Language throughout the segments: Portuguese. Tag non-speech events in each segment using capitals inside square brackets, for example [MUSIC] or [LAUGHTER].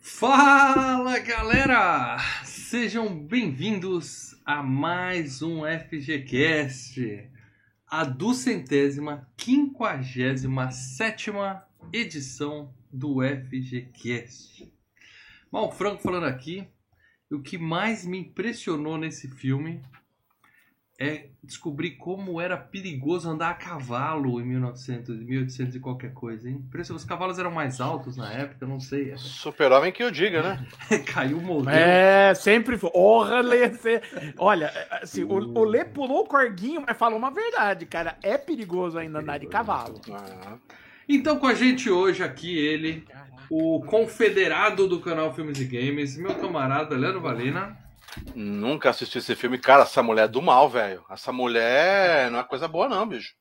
Fala galera! Sejam bem-vindos a mais um FGCast, a duzentésima, quinquagésima sétima edição do FGCast. Mal Franco falando aqui, o que mais me impressionou nesse filme é descobrir como era perigoso andar a cavalo em 1900, 1800 e qualquer coisa, hein? Os cavalos eram mais altos na época, não sei. [LAUGHS] Super-homem que eu diga, né? Caiu morreu. É, sempre foi. Honra, Lê. Você... Olha, assim, o, o Lê pulou o corguinho, mas falou uma verdade, cara. É perigoso ainda andar de cavalo. Ah. Então, com a gente hoje aqui, ele, o confederado do canal Filmes e Games, meu camarada Leandro Valina. Nunca assisti esse filme. Cara, essa mulher é do mal, velho. Essa mulher não é coisa boa, não, bicho.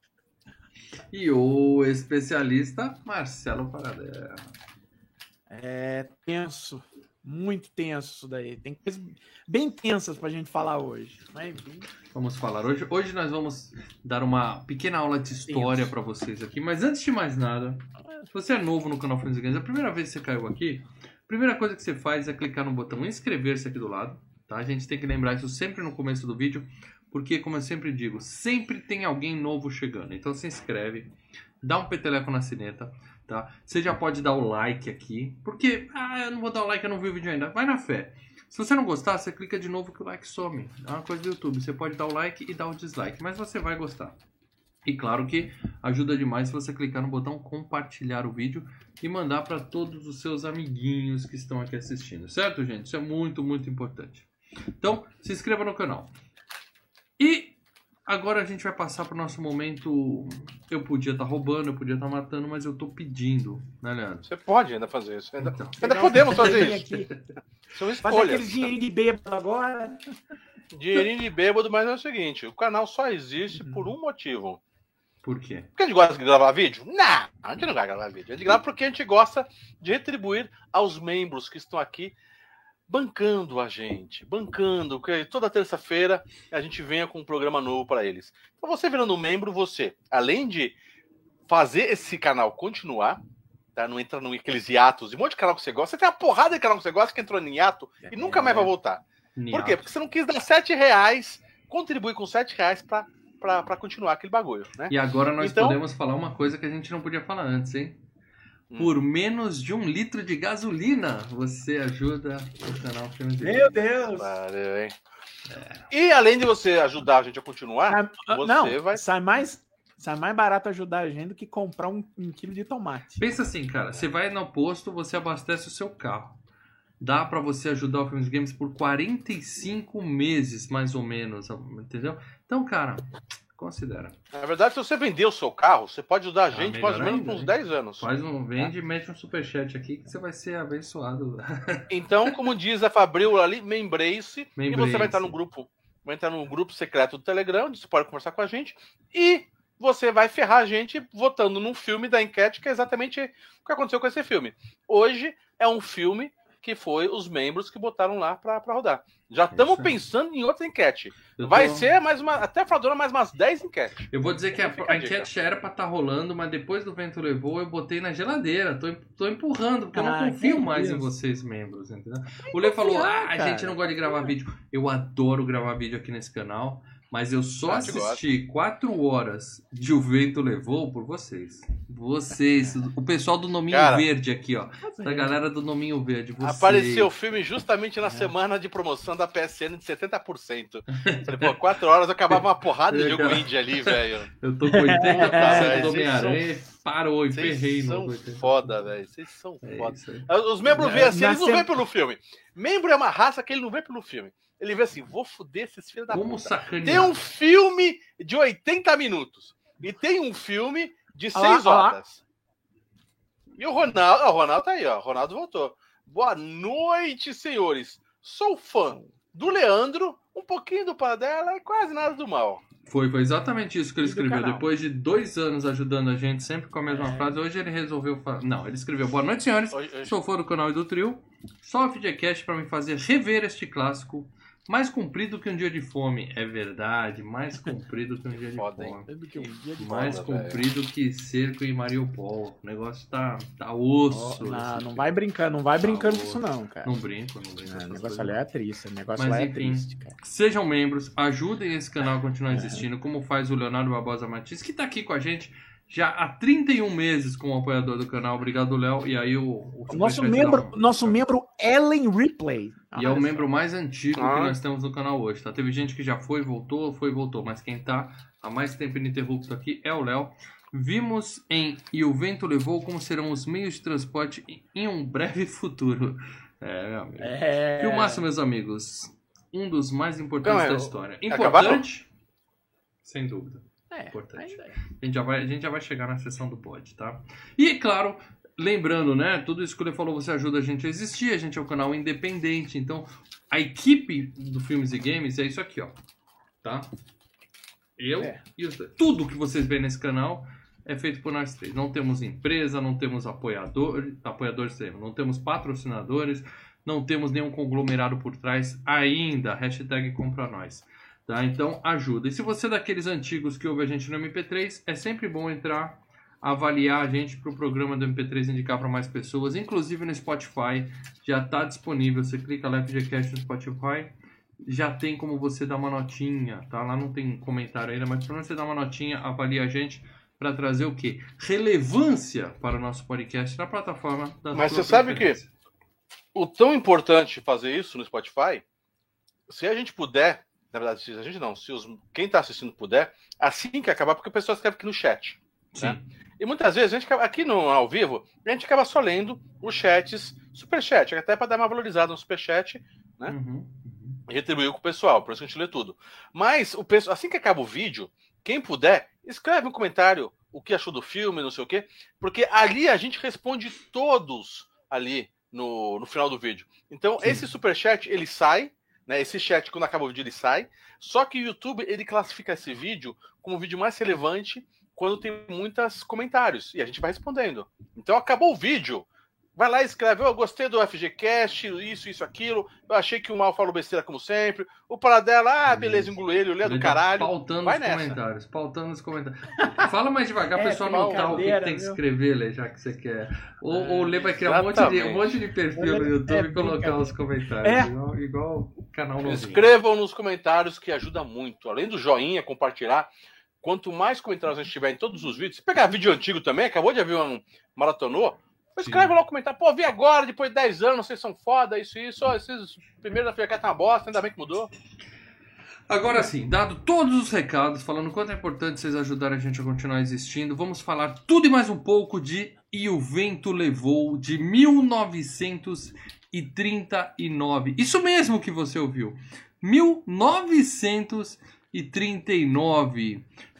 E o especialista Marcelo Paradela. É tenso. Muito tenso isso daí. Tem coisas bem tensas pra gente falar hoje. Mas... Vamos falar hoje. Hoje nós vamos dar uma pequena aula de história para vocês aqui. Mas antes de mais nada, se você é novo no canal Friends Games, a primeira vez que você caiu aqui, a primeira coisa que você faz é clicar no botão inscrever-se aqui do lado. Tá? A gente tem que lembrar isso sempre no começo do vídeo, porque, como eu sempre digo, sempre tem alguém novo chegando. Então se inscreve, dá um peteleco na sineta, tá? Você já pode dar o like aqui, porque, ah, eu não vou dar o like, eu não vi o vídeo ainda. Vai na fé. Se você não gostar, você clica de novo que o like some. É uma coisa do YouTube. Você pode dar o like e dar o dislike, mas você vai gostar. E claro que ajuda demais se você clicar no botão compartilhar o vídeo e mandar para todos os seus amiguinhos que estão aqui assistindo, certo, gente? Isso é muito, muito importante. Então, se inscreva no canal. E agora a gente vai passar para o nosso momento. Eu podia estar tá roubando, eu podia estar tá matando, mas eu estou pedindo, né, Leandro? Você pode ainda fazer isso. Ainda, então, ainda podemos fazer isso. São escolhas. Fazer aquele dinheirinho de bêbado agora. Dinheirinho de bêbado, mas é o seguinte: o canal só existe por um motivo. Por quê? Porque a gente gosta de gravar vídeo? Não, a gente não vai gravar vídeo. A gente grava porque a gente gosta de retribuir aos membros que estão aqui bancando a gente, bancando, que toda terça-feira a gente venha com um programa novo para eles. Então você virando membro, você, além de fazer esse canal continuar, tá? Não entra no aqueles hiatos, e um monte de canal que você gosta, você tem uma porrada de canal que você gosta que entrou em hiato é, e nunca mais vai voltar. Por quê? Porque você não quis dar sete reais, contribuir com sete reais para para continuar aquele bagulho, né? E agora nós então, podemos falar uma coisa que a gente não podia falar antes, hein? Hum. Por menos de um litro de gasolina, você ajuda o canal Filmes Meu Deus! Valeu, hein? É. E além de você ajudar a gente a continuar, ah, você não, vai. Sai mais, sai mais barato ajudar a gente do que comprar um, um quilo de tomate. Pensa assim, cara. Você vai no posto, você abastece o seu carro. Dá para você ajudar o Filmes Games por 45 meses, mais ou menos. Entendeu? Então, cara, Considera. Na verdade, se você vender o seu carro, você pode ajudar a ah, gente ah, mais ou menos uns 10 anos. Faz um vende e mete um superchat aqui que você vai ser abençoado. [LAUGHS] Então, como diz a Fabril ali, membrace, e você vai estar no grupo, vai entrar no grupo secreto do Telegram, onde você pode conversar com a gente e você vai ferrar a gente votando num filme da enquete que é exatamente o que aconteceu com esse filme. Hoje é um filme que foi os membros que botaram lá para rodar. Já estamos pensando em outra enquete. Tô... Vai ser mais uma. Até faladora mais umas 10 enquetes. Eu vou dizer que a, a enquete já era para estar tá rolando, mas depois do vento levou, eu botei na geladeira. Tô, tô empurrando, porque ah, eu não ah, confio mais Deus. em vocês, membros, entendeu? o Lê falou: ah, a gente não gosta de gravar vídeo. Eu adoro gravar vídeo aqui nesse canal. Mas eu só assisti quatro horas de O Vento Levou por vocês. Vocês, o pessoal do Nominho Cara, Verde aqui, ó. Da galera do Nominho Verde. Vocês. Apareceu o filme justamente na é. semana de promoção da PSN de 70%. Falei, pô, quatro horas acabava uma porrada de jogo indie ali, velho. Eu tô com 80% do Homem-Aranha. Parou, enferrei no. Vocês são foda, velho. Vocês são é foda. Os membros é, veem assim, eles não vêm pelo filme. Membro é uma raça que ele não vê pelo filme. Ele vê assim, vou foder esses filhos da Como puta. Sacanear. Tem um filme de 80 minutos. E tem um filme de 6 horas. E o Ronaldo, o Ronaldo tá aí, ó. O Ronaldo voltou. Boa noite, senhores. Sou fã do Leandro, um pouquinho do Padela e quase nada do mal. Foi, foi exatamente isso que ele escreveu. Depois de dois anos ajudando a gente, sempre com a mesma É. frase, hoje ele resolveu falar. Não, ele escreveu: Boa noite, senhores. Hoje- hoje- Sou fã do canal e do trio. Só o FGCast para me fazer rever este clássico. Mais comprido que um dia de fome. É verdade, mais comprido que um dia [LAUGHS] de Foda, fome. Um dia de Mais velho. comprido que cerco em Mariupol. O negócio tá, tá osso. Oh, não, não vai brincando, não vai brincando com Tá isso não, cara. Não brinco, não brinco. Ah, essas o negócio ali é triste, o negócio Mas, lá é enfim. triste, cara. Sejam membros, ajudem esse canal a [LAUGHS] continuar existindo, como faz o Leonardo Barbosa Martins, que tá aqui com a gente já há 31 meses como apoiador do canal. Obrigado, Léo. E aí o, o nosso membro, um- nosso membro Ellen Ripley. E é o membro mais antigo que Ah. nós temos no canal hoje, tá? Teve gente que já foi, voltou, foi, voltou, mas quem tá há mais tempo ininterrupto aqui é o Léo. Vimos em E o Vento Levou como serão os meios de transporte em um breve futuro. É, meu amigo. É... Filmaço, meus amigos. Um dos mais importantes Então, é, da história. acabaram? Importante? Sem dúvida. É, Importante. é. A gente já vai, a gente já vai chegar na sessão do pod, tá? E, claro, lembrando, né? Tudo isso que ele falou, você ajuda a gente a existir. A gente é um canal independente. Então, a equipe do Filmes e Games é isso aqui, ó. Tá? Eu É. e os. Tudo que vocês veem nesse canal é feito por nós três. Não temos empresa, não temos apoiador, apoiadores, não temos patrocinadores, não temos nenhum conglomerado por trás ainda. Hashtag compra nós. Tá? Então ajuda. E se você é daqueles antigos que ouve a gente no MP3, é sempre bom entrar, avaliar a gente para o programa do MP3 indicar para mais pessoas, inclusive no Spotify. Já está disponível. Você clica lá FGCast no Spotify. Já tem como você dar uma notinha, tá? Lá não tem comentário ainda, mas para você dar uma notinha, avalia a gente para trazer o quê? Relevância para o nosso podcast na plataforma da Mas você sabe preferência. O tão importante fazer isso no Spotify, se a gente puder, na verdade, se a gente não, se os, quem está assistindo puder, assim que acabar, porque o pessoal escreve aqui no chat. Sim. né? E muitas vezes, a gente, aqui no ao vivo, a gente acaba só lendo os chats, superchat, até para dar uma valorizada no superchat né? Uhum, uhum. retribuir com o pessoal, por isso que a gente lê tudo. Mas o pessoal, assim que acaba o vídeo, quem puder, escreve um comentário o que achou do filme, não sei o quê, porque ali a gente responde todos ali no, no final do vídeo. Então, Sim. esse superchat, ele sai, né? Esse chat, quando acaba o vídeo, ele sai. Só que o YouTube, ele classifica esse vídeo como o vídeo mais relevante quando tem muitos comentários. E a gente vai respondendo. Então, acabou o vídeo. Vai lá e escreve, eu gostei do FGCast, isso, isso, aquilo. Eu achei que o mal falou besteira como sempre. O Paradela, ah, beleza, engolo ele, o Lê é do tá caralho. Pautando Vai os nessa. comentários. Pautando os comentários. Fala mais devagar, É, o pessoal que notar o que tem que escrever, Lê, já que você quer. Ou, É, ou o Lê vai criar um monte, de, um monte de perfil no YouTube é e colocar os comentários. É. Igual, igual o canal novinho. Escrevam nos comentários que ajuda muito. Além do joinha, compartilhar. Quanto mais comentários a gente tiver em todos os vídeos, se pegar vídeo antigo também, acabou de ver um maratonou, escreve lá o comentário. Pô, vi agora, depois de 10 anos, vocês são foda, isso e isso. Esses primeiros da FIACA tá uma bosta, ainda bem que mudou. Agora sim, dado todos os recados, falando quanto é importante vocês ajudarem a gente a continuar existindo, vamos falar tudo e mais um pouco de E o Vento Levou, de 1939. Isso mesmo que você ouviu. 1939.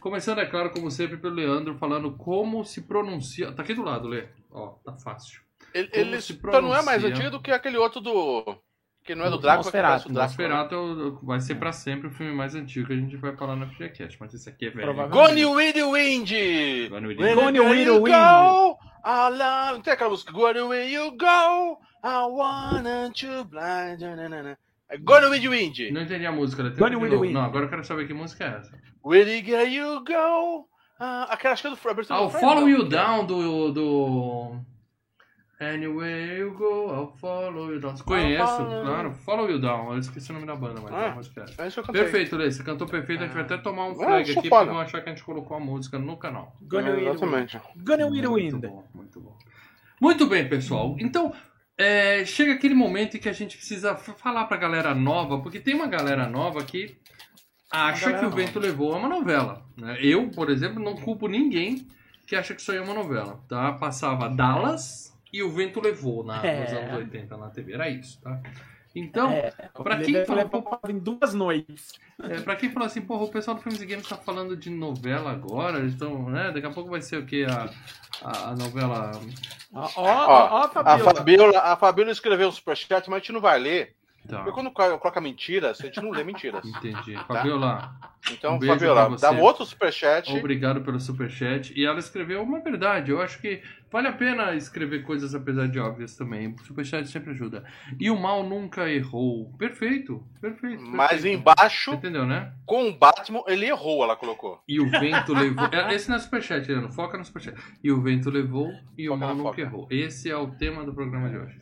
Começando, é claro, como sempre, pelo Leandro, falando como se pronuncia. Tá aqui do lado, Lê. Ó, tá fácil. Ele, ele se só não é mais pronuncia? antigo do que aquele outro do. Que não é do Drácula, que parece o O Drácula. Nosferatu é o- vai ser pra sempre o filme mais antigo que a gente vai falar no FGCast, mas esse aqui é velho. Gone with the Wind! Gone with the Where Gone with the Wind. go, I love... Não tem aquela música Gone where you go, I wanna to blind... nananana. É Gone with the Wind! Não entendi a música, Tenta de with the. Wind. Não, agora eu quero saber que música é essa. Where you, you go... Ah, aquela acho que é do Ah, do o Follow não. You Down do. do... Anywhere you go, I'll follow you down. Conheço, follow you. claro. Follow You Down. Eu esqueci o nome da banda, mas Ah, a música é. É. Perfeito, Lê. Você cantou perfeito. A gente vai até tomar um Ah, flag aqui porque vão achar que a gente colocou a música no canal. Gone É, with the Wind. exatamente. Gone with the Muito Wind. bom, muito bom. Muito bem, pessoal. Então, é, chega aquele momento em que a gente precisa falar pra galera nova, porque tem uma galera nova que acha que o nova. Vento Levou é uma novela. né? Eu, por exemplo, não culpo ninguém que acha que isso aí é uma novela. Tá? Passava Dallas e o Vento Levou na, nos É. anos 80 na TV. Era isso, tá? Então, É, pra ele quem deve fala- em duas noites. é, pra quem fala assim, porra, o pessoal do Filmes e Games tá falando de novela agora, eles estão, né? Daqui a pouco vai ser o quê? A, a, a novela Ó, ó, Ó, A. Fabiola, a Fabiola escreveu um superchat, mas a gente não vai ler, Tá. Porque quando coloca mentiras, a gente não lê mentiras. [LAUGHS] Entendi. Fabiola, Então, Um Fabiola, dá um outro superchat. obrigado pelo superchat. E ela escreveu uma verdade. Eu acho que vale a pena escrever coisas apesar de óbvias também. O superchat sempre ajuda. E o mal nunca errou. Perfeito, perfeito. Mas perfeito. embaixo, Você entendeu, né? com o Batman, ele errou, ela colocou. E o vento levou. É, Esse não é superchat, Leandro. Foca no superchat. E o vento levou e o Foca mal na nunca foca. errou. Esse é o tema do programa de hoje.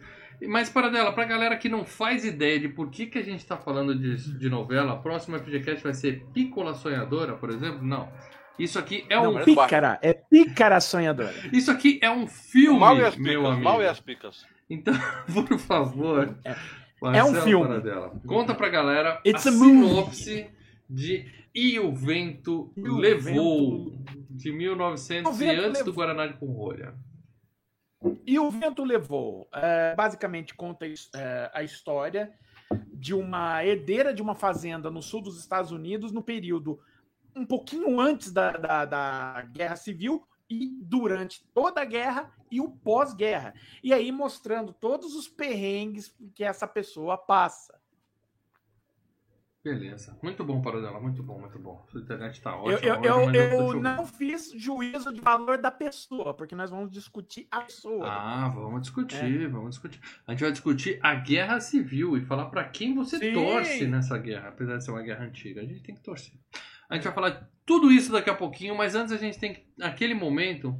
Mas para dela, pra galera que não faz ideia de por que, que a gente tá falando de, de novela, a próxima FGCast vai ser Pícola Sonhadora, por exemplo? Não. Isso aqui é Não, um. pícara. É pícara sonhadora. Isso aqui é um filme, mal e as meu picas. amigo. Mal e as picas. Então, [LAUGHS] por favor. É Marcelo um filme. Paradela, Conta pra galera It's a, a sinopse de E o Vento E o Levou, de 1900 O e Vento antes do. Guaraná de Conrolha. E o vento levou. É, basicamente conta é, a história de uma herdeira de uma fazenda no sul dos Estados Unidos no período um pouquinho antes da, da, da Guerra Civil e durante toda a guerra e o pós-guerra. E aí mostrando todos os perrengues que essa pessoa passa. Beleza. Muito bom, Paradela. Muito bom, muito bom. Sua internet tá Eu, ótima. eu, hoje, eu, mas eu eu não fiz juízo de valor da pessoa, porque nós vamos discutir a pessoa. Ah, vamos É. discutir, vamos discutir. A gente vai discutir a guerra civil e falar pra quem você Sim. torce nessa guerra, apesar de ser uma guerra antiga. A gente tem que torcer. A gente vai falar tudo isso daqui a pouquinho, mas antes a gente tem que. aquele momento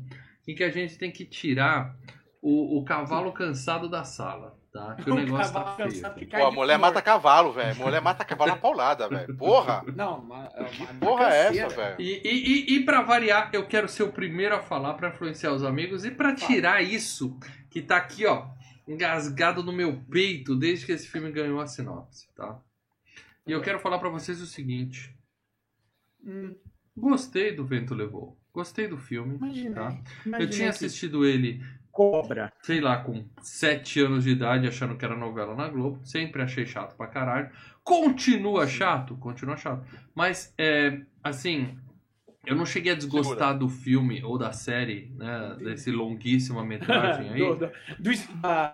em que a gente tem que tirar o, o cavalo cansado da sala, tá? Que o, negócio cavalo tá feio. Pô, a mulher mata cavalo, velho. Mulher mata cavalo na paulada, velho. Porra! Não, uma, uma, Que porra é essa, velho? E, e, e, e pra variar, eu quero ser o primeiro a falar pra influenciar os amigos e pra tirar isso que tá aqui, ó, engasgado no meu peito desde que esse filme ganhou a sinopse, tá? E eu quero falar pra vocês o seguinte: Hum, gostei do Vento Levou, gostei do filme, Imaginei. tá? imaginei Eu tinha que assistido ele, Cobra. sei lá, com 7 anos de idade, achando que era novela na Globo, sempre achei chato pra caralho. Continua chato? Continua chato. Mas, é, assim, eu não cheguei a desgostar do filme ou da série, né? Desse longuíssima metragem [LAUGHS] aí. do, do, do,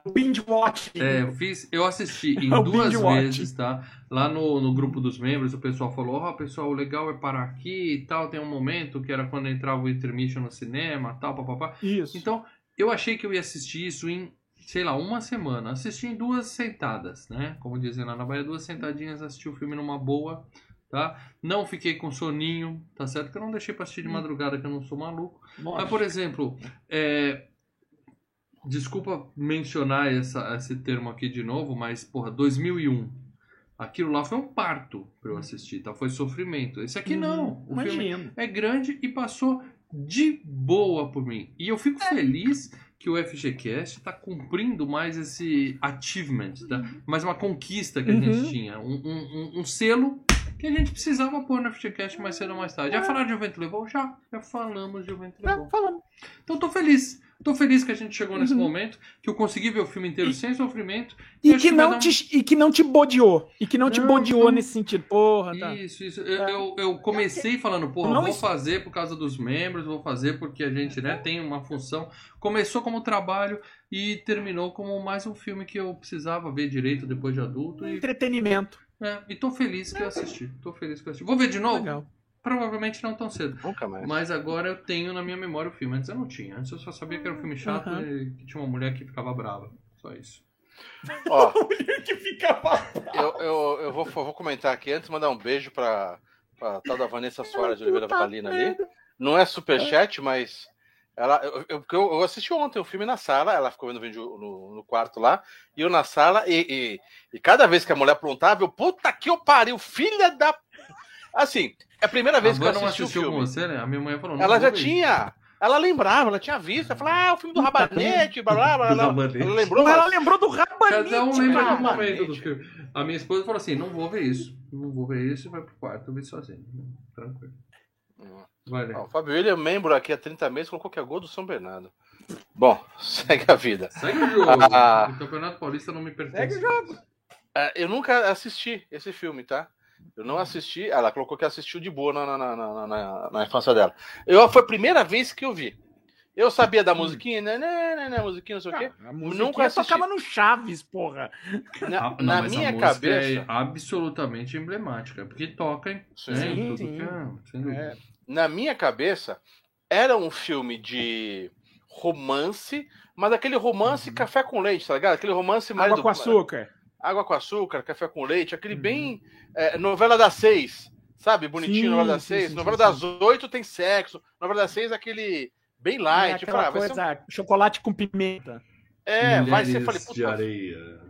do binge watch. É, eu fiz, eu assisti [LAUGHS] em O duas vezes, tá? Lá no, no grupo dos membros, o pessoal falou: Ó, pessoal, o legal é parar aqui e tal. Tem um momento que era quando entrava o intermission no cinema tal, papapá. Isso. Então, eu achei que eu ia assistir isso em, sei lá, uma semana. Assisti em duas sentadas, né? Como dizem lá na Bahia, duas sentadinhas, assisti o filme numa boa, tá? Não fiquei com soninho, tá certo? Que eu não deixei pra assistir de madrugada, que eu não sou maluco. Mas, por exemplo, é, desculpa mencionar essa, esse termo aqui de novo, mas, porra, 2001. Aquilo lá foi um parto pra eu assistir, tá? Foi sofrimento. Esse aqui não. O filme Imagino. é grande e passou de boa por mim. E eu fico feliz que o FGCast está cumprindo mais esse achievement, tá? mais uma conquista que a gente Uhum. tinha. Um, um- um- selo que a gente precisava pôr no FGCast mais cedo ou mais tarde. Já falaram de O Vento Levou? Já. Já falamos de O Vento Levou. Tá falando. Então tô feliz. Tô feliz que a gente chegou nesse Uhum. momento, que eu consegui ver o filme inteiro E- sem sofrimento. E que, vai não dar um- te, e que não te bodeou. E que não te Não, bodeou não. nesse sentido. Porra, tá. Isso, isso. Eu, É. eu, eu comecei falando, porra, Não vou es- fazer por causa dos membros, vou fazer porque a gente né, tem uma função. Começou como trabalho e terminou como mais um filme que eu precisava ver direito depois de adulto. E, Entretenimento. é, e tô feliz que eu assisti. Tô feliz que eu assisti. Vou ver de novo? Legal. Provavelmente não tão cedo. Nunca mais. Mas agora eu tenho na minha memória o filme. Antes eu não tinha. Antes eu só sabia que era um filme chato Aham. e que tinha uma mulher que ficava brava. Só isso. Ó, [LAUGHS] que ficava. eu, eu, eu vou, vou comentar aqui antes, mandar um beijo pra, pra tal da Vanessa Soares de Oliveira Valina ali. Não é superchat, mas ela, eu, eu, porque eu- assisti ontem o filme na sala, ela ficou vendo o vídeo no, no quarto lá, e eu na sala, e, e, e cada vez que a mulher aprontava, eu, puta que eu pariu, filha da. Assim, é a primeira vez a que eu não assisti o assistiu com filme. você, né? A minha mãe falou, não Ela já tinha. Ela lembrava, ela tinha visto. Ela falou, ah, o filme do Rabanete, blá blá blá. Do blá. Rabanete. Ela lembrou, Ela lembrou do rabanete. Cada um lembra de um cara. momento do filme. A minha esposa falou assim: não vou ver isso. Não vou ver isso e vai pro quarto ver sozinho. Tranquilo. Vai, né? Ó, o Fábio William, membro aqui há 30 meses, colocou que é gol do São Bernardo. Bom, [LAUGHS] segue a vida. Segue o jogo. Ah. O Campeonato Paulista não me pertence. Segue o jogo. É, eu nunca assisti esse filme, tá? Eu não assisti. Ela colocou que assistiu de boa na, na, na, na, na- na infância dela. Eu, foi a primeira vez que eu vi. Eu sabia da musiquinha, né, né, né, né, musiquinha, não sei o quê. Ah, a Nunca assisti. tocava no Chaves, porra. Na, Ah, não, na minha música cabeça, é absolutamente emblemática, porque toca em Sim, né, sim, tudo sim. que é, sem dúvida. É. na minha cabeça, era um filme de romance, mas aquele romance Uhum. café com leite, tá ligado? Aquele romance mais Água do- com açúcar. Água com açúcar, café com leite, aquele Uhum. bem é, novela das seis, sabe? Bonitinho, Sim, novela das sim, seis. sim, novela sim, das sim. oito tem sexo, novela das seis é aquele bem É light. Aquela ser um- chocolate com pimenta. É, vai ser. Mulheres falei, de puta. areia.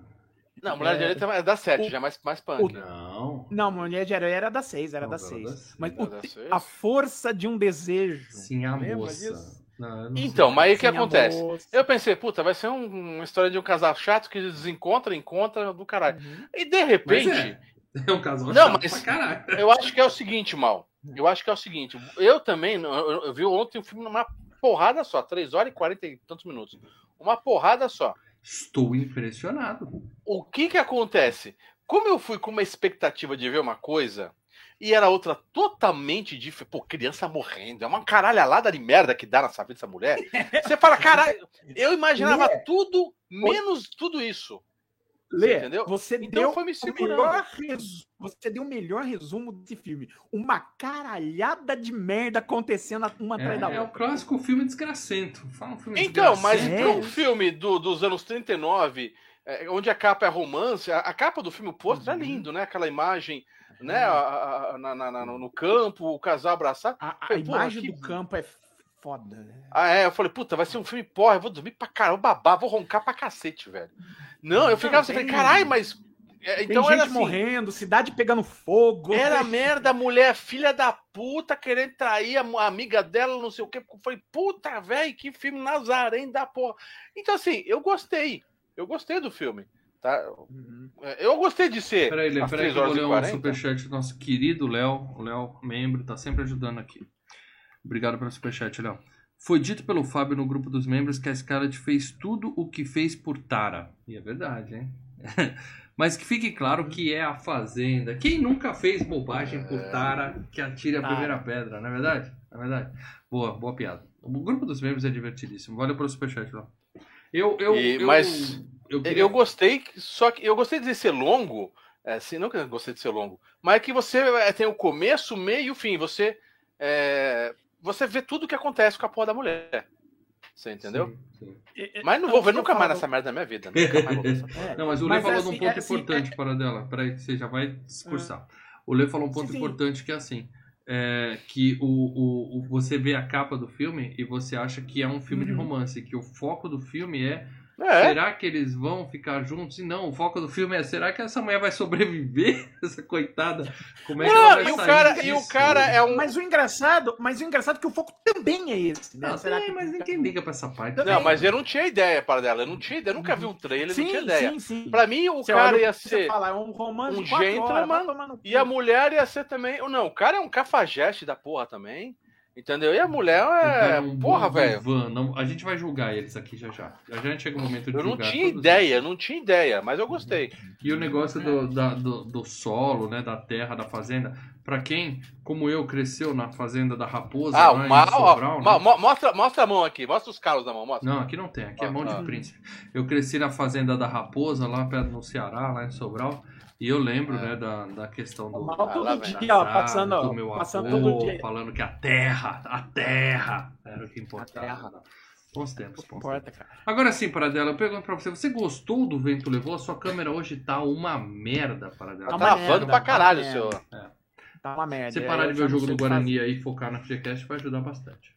Não, Mulher de É. Areia é da sete, O- já é mais, mais punk. Não. Não, Mulher de Areia era da seis, era da Novela seis. das seis. Mas o da a força de um desejo. Sim, a moça. disso? Não, eu não Então, mas aí o que acontece? moça. Eu pensei, puta, vai ser um- uma história de um casal chato que desencontra, encontra do caralho. Uhum. E de repente, é. É um casal Não, chato mas- pra caralho. eu acho que é o seguinte, Mal. Eu acho que é o seguinte. Eu também, eu, eu- vi ontem o filme numa porrada só, 3 horas e 40 e tantos minutos. Uma porrada só. Estou impressionado. O que que acontece? Como eu fui com uma expectativa de ver uma coisa e era outra totalmente diferente. Pô, criança morrendo. É uma caralhalada de merda que dá nessa vida dessa mulher. [LAUGHS] Você fala, caralho, eu imaginava tudo menos tudo isso. Lê, entendeu? você Então deu foi me o segurando. resu- você deu o melhor resumo desse filme. Uma caralhada de merda acontecendo uma atrás da É, é o outra. clássico filme desgracento. Fala um filme Então, mas para um filme do- dos anos 39, é, onde a capa é romance, a, a capa do filme, o pôster Uhum. é lindo, né? Aquela imagem, né? a- a- na- na- no campo, o casal abraçado. A, a porra, imagem que- do campo é foda. né? Ah, é, eu falei, puta, vai ser um filme porra, eu vou dormir pra caramba, babá, vou roncar pra cacete, velho. Não, eu ficava assim, caralho, mas. é, Então Tem era gente assim. morrendo, cidade pegando fogo. Era [LAUGHS] merda, mulher, filha da puta, querendo trair a, amiga dela, não sei o quê. Eu falei, puta, velho, que filme Nazarém da porra. Então, assim, eu gostei. Eu gostei do filme. Tá? Uhum. Eu gostei de ser. Peraí, Lê, peraí 3 que eu vou horas ler um 40. superchat do nosso querido Léo. O Léo, membro, tá sempre ajudando aqui. Obrigado pelo superchat, Léo. Foi dito pelo Fábio no grupo dos membros que a Scarlett fez tudo o que fez por Tara. E é verdade, hein? [LAUGHS] Mas que fique claro que é a Fazenda. Quem nunca fez bobagem por Tara que atire a Tara. primeira pedra, não é verdade? Não é verdade? Boa, boa piada. O grupo dos membros é divertidíssimo. Valeu pelo superchat, Léo. Eu, eu, E- eu, mas eu, queria- Eu gostei, só que eu gostei de ser longo. É, assim, não que eu gostei de ser longo, mas é que você é, tem o começo, o meio e o fim. Você, é, você vê tudo o que acontece com a porra da mulher. Você entendeu? Sim, sim. Mas não vou ver eu nunca mais nessa merda na minha vida. [LAUGHS] Nunca mais vou ver essa porra. É, Não, mas o Lê falou é de um assim- ponto é assim, importante para dela. Peraí, que você já vai discursar. O Lê falou um ponto Sim, sim. importante que é assim. é, que o, o, o- você vê a capa do filme e você acha que é um filme de Uhum. romance, que o foco do filme é, É, será que eles vão ficar juntos? E não, o foco do filme é será que essa mulher vai sobreviver? [LAUGHS] Essa coitada? Como é que ela Não, vai e o sair cara, e o disso? cara é um. Mas o engraçado, mas o engraçado é que o foco também é esse, né? Não, Será tem, que- mas ninguém liga pra essa parte. Não, mas eu não tinha ideia para dela. Eu não tinha ideia. Eu nunca vi um trailer, Sim, não tinha ideia. sim, sim. Pra mim, o Você cara olha ia ser. fala, é um romance um gentleman horas. E a mulher ia ser também. Não, o cara é um cafajeste da porra também. Entendeu? E a mulher é. é um porra, velho. Não, a gente vai julgar eles aqui já já. Já já chega o momento de Eu não julgar tinha todos ideia, eu não tinha ideia, mas eu gostei. E o negócio do, da- do, do solo, né, da terra, da fazenda, pra quem, como eu, cresceu na fazenda da Raposa, Ah, em mal. ó, Sobral, né? mo- mo- mostra, mostra a mão aqui, mostra os calos da mão, mostra. Não, aqui não tem, aqui é Ah, mão ah. de príncipe. Eu cresci na fazenda da Raposa, lá perto no Ceará, lá em Sobral, e eu lembro, Ah. né, da, da questão do... Mal Ah, lá todo vem. dia, ó, passando, do meu passando avô, todo dia. falando que a terra, a terra, era o que importava. terra. Bons tempos, Não bons tempos. importa, cara. Agora sim, Paradela, eu pergunto pra você, você gostou do Vento Levou? A sua câmera hoje tá uma merda, Paradela. Tá uma Travando pra tá caralho, uma seu. merda. Tá uma merda. Se você parar de ver o jogo do Guarani aí e focar na FGCast, vai ajudar bastante.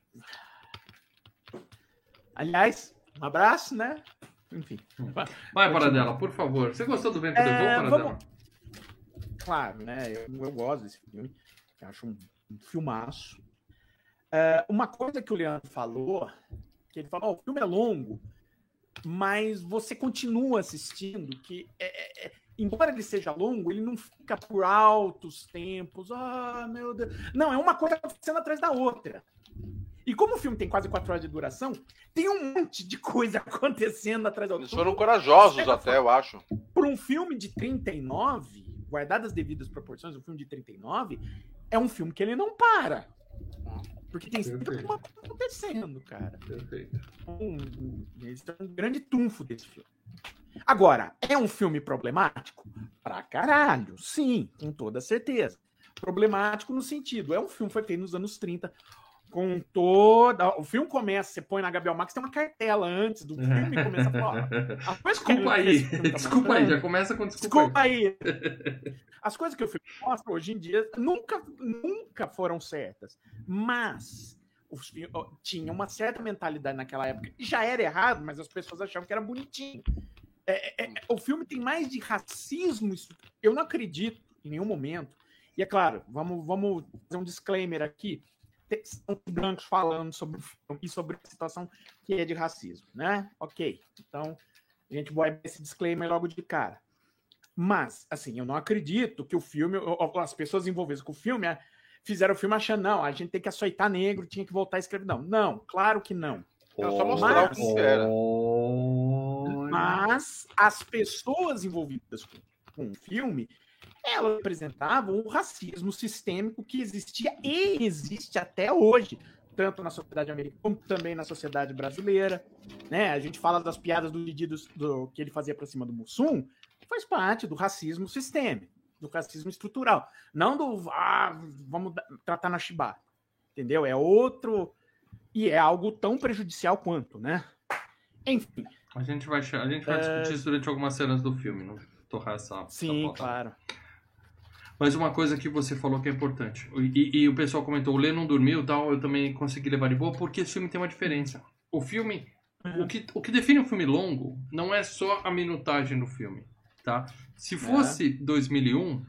Aliás, um abraço, né? Enfim. Vai, Paradela, por favor. Você gostou do Vento É, Levou, Paradela? vamos- Claro, né? Eu, eu gosto desse filme. Acho um, um filmaço. É, uma coisa que o Leandro falou, que ele falou, "Ó, o filme é longo, mas você continua assistindo, que é- é- é- embora ele seja longo, ele não fica por altos tempos. Ah, meu Deus. Não, é uma coisa acontecendo atrás da outra. E como o filme tem quase quatro horas de duração, tem um monte de coisa [LAUGHS] acontecendo atrás da outra. Eles foram corajosos até, eu acho. Por um filme de 39, guardadas as devidas proporções, um filme de 39, é um filme que ele não para. Porque tem sempre alguma coisa acontecendo, cara. Perfeito. Um, esse é um grande trunfo desse filme. Agora, é um filme problemático? Pra caralho, sim, com toda certeza. Problemático no sentido, é um filme que foi feito nos anos 30, com toda. O filme começa, você põe na Gabriel Max, tem uma cartela antes do filme começa a falar. As que Desculpa aí. tá Desculpa aí, já começa com desculpa, aí. Desculpa aí. [LAUGHS] As coisas que o filme mostra hoje em dia nunca, nunca foram certas. Mas os tinha uma certa mentalidade naquela época. Já era errado, mas as pessoas achavam que era bonitinho. É, é, é, o filme tem mais de racismo. isso- Eu não acredito em nenhum momento. E é claro, vamos, vamos fazer um disclaimer aqui. Tem- São brancos falando sobre o filme e sobre a situação que é de racismo, né? Ok. Então, a gente vai esse disclaimer logo de cara. Mas, assim, eu não acredito que o filme, as pessoas envolvidas com o filme, ah, fizeram o filme achando, não, a gente tem que açoitar negro, tinha que voltar a escrevidão. Não, claro que não. É só mostrar Mas- o que era. Mas as pessoas envolvidas com, com o filme, elas representavam o racismo sistêmico que existia e existe até hoje, tanto na sociedade americana como também na sociedade brasileira. Né? A gente fala das piadas do Didi do, do- que ele fazia para cima do Mussum, faz parte do racismo sistêmico, do racismo estrutural. Não do ah, vamos tratar na chibata. Entendeu? É outro. E é algo tão prejudicial quanto, né? Enfim. A gente vai, a gente vai discutir isso durante algumas cenas do filme, não torrar essa. essa Sim, pauta. claro. Mas uma coisa que você falou que é importante, e, e o pessoal comentou, o Lê não dormiu e tal, eu também consegui levar de boa, porque esse filme tem uma diferença. O filme, o que, o que define um filme longo não é só a minutagem do filme, tá? Se fosse 2001,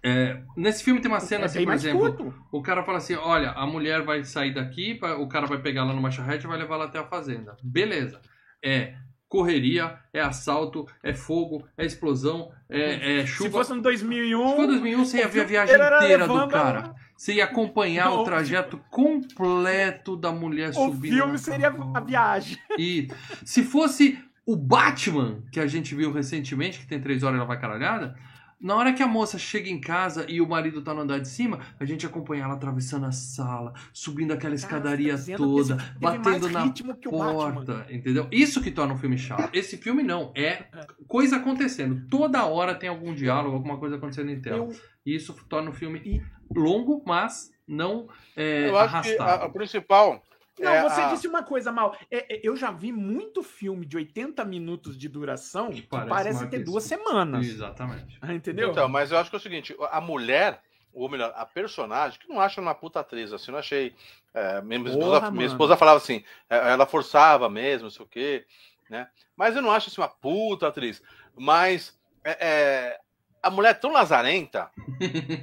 é, nesse filme tem uma cena é assim, por exemplo, curto. o cara fala assim, olha, a mulher vai sair daqui, o cara vai pegar ela numa charrete e vai levar ela até a fazenda. Beleza. É correria, é assalto, é fogo, é explosão, é, é chuva. Se fosse no 2001. Se for 2001, você ia o ver a filme viagem inteira do levando cara. Você ia acompanhar Não, o trajeto completo da mulher O subindo. filme na seria a viagem. E se fosse o Batman, que a gente viu recentemente, que tem três horas e ela vai caralhada, na hora que a moça chega em casa e o marido tá no andar de cima, a gente acompanha ela atravessando a sala, subindo aquela escadaria tá toda, batendo na porta, entendeu? Isso que torna um filme chato. Esse filme não, é coisa acontecendo. Toda hora tem algum diálogo, alguma coisa acontecendo em tela. Eu, E isso torna o filme longo, mas não é, Eu acho que a, arrastado. a principal. Não, é você a- disse uma coisa mal. É, é, eu já vi muito filme de 80 minutos de duração que Parece parece, ter que duas semanas. Exatamente. Entendeu? Então, mas eu acho que é o seguinte: a mulher, ou melhor, a personagem, que não acha uma puta atriz, assim, não achei. é, minha, Porra, esposa, minha esposa falava assim, é, ela forçava mesmo, não sei o quê, né? Mas eu não acho assim uma puta atriz. Mas é, é, a mulher é tão lazarenta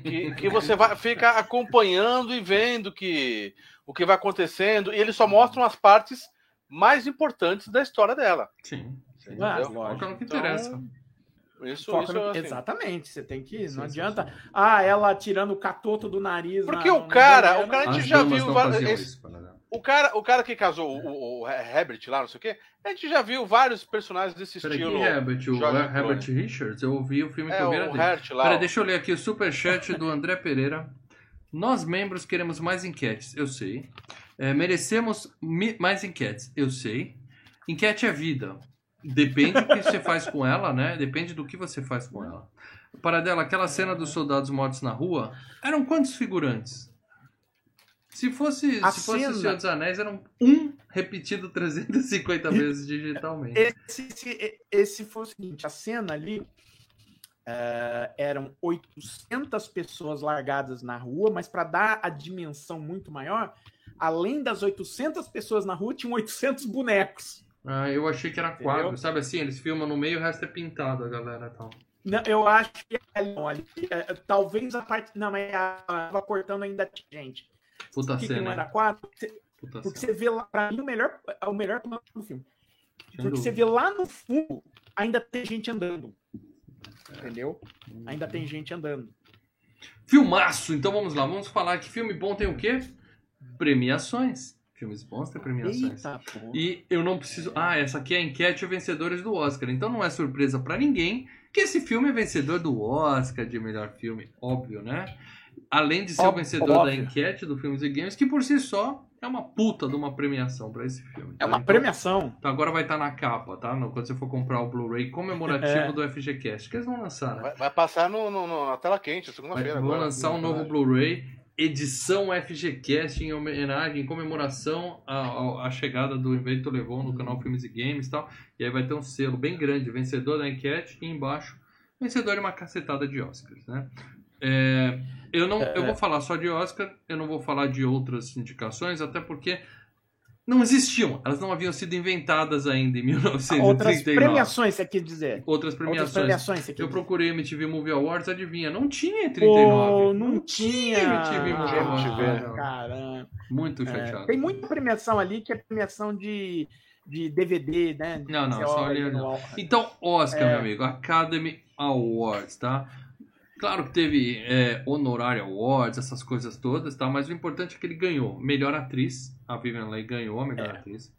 que, que você vai fica acompanhando e vendo que o que vai acontecendo, e eles só mostram as partes mais importantes da história dela. Sim. Ah. Foca no que Então, interessa. Isso, Foca isso no- assim, Exatamente, você tem que. Sim, não sim, adianta. sim. Ah, ela tirando o catoto do nariz. Porque na- o cara- o cara- a gente já viu várias- esse- isso, exemplo. O cara, o cara que casou, o, o Herbert lá, não sei o quê, a gente já viu vários personagens desse Peraí, estilo. que Herbert? O Herbert Clooney. Richards? Eu ouvi o filme que É, eu o vi era dele. Hert lá. Peraí, ó. deixa eu ler aqui o superchat do André Pereira. Nós, membros, queremos mais enquetes, eu sei. É, merecemos mais enquetes, eu sei. Enquete é vida. Depende do que você faz com ela, né? Depende do que você faz com ela. Para dela, aquela cena dos soldados mortos na rua, eram quantos figurantes? Se fosse, A se fosse cena- o Senhor dos Anéis, eram um repetido 350 [LAUGHS] vezes digitalmente. Esse, esse, esse foi o seguinte: a cena ali eh, eram 800 pessoas largadas na rua, mas para dar a dimensão muito maior, além das 800 pessoas na rua, tinham 800 bonecos. Ah, eu achei que era Entendeu? quadro, sabe assim? Eles filmam no meio, o resto é pintado, a galera tal. Não, eu acho que não, ali, eh, talvez a parte. Não, mas estava cortando ainda gente. Puta cena. era? Puta Porque cena. você vê lá, pra mim, o melhor, é o melhor plano do filme. Sem Porque você dúvida. vê lá no fundo, ainda tem gente andando. Entendeu? Ainda tem gente andando. Filmaço! Então vamos lá, vamos falar que filme bom tem o quê? Premiações. Filmes bons têm premiações. Eita. E eu não preciso. Ah, essa aqui é a enquete vencedores do Oscar. Então não é surpresa pra ninguém que esse filme é vencedor do Oscar de melhor filme, óbvio, né? Além de ser o Óbvio, vencedor da óbvio. enquete do Filmes e Games, que por si só é uma puta de uma premiação pra esse filme. É tá? uma Então- premiação. Então agora vai estar na capa, tá? No- Quando você for comprar o Blu-ray comemorativo É. do FGCast, que eles vão lançar, né? Vai, vai passar no, no- no- na tela quente, segunda-feira. Vão lançar um novo Blu-ray, edição FGCast em homenagem, em comemoração à, à- à chegada do Invento Levon no canal Filmes e Games e tal. E aí vai ter um selo bem grande, vencedor da enquete, e embaixo, vencedor de uma cacetada de Oscars, né? É, eu, não, eu vou falar só de Oscar, eu não vou falar de outras indicações, até porque não existiam, elas não haviam sido inventadas ainda em Outras 1939. premiações, você quer dizer. Outras Outras premiações. premiações, você quer Eu dizer. procurei MTV Movie Awards, adivinha? Não tinha em 39. Pô, não tinha. MTV Movie Ah, Awards. Caramba. Muito É, chateado. tem muita premiação ali que é premiação de, de DVD, né? De Não, não, só ali, no- Então, Oscar, É. meu amigo, Academy Awards, tá? Claro que teve é, Honorary Awards, essas coisas todas, tá? Mas o importante é que ele ganhou. Melhor atriz, a Vivian Leigh ganhou a melhor É. atriz.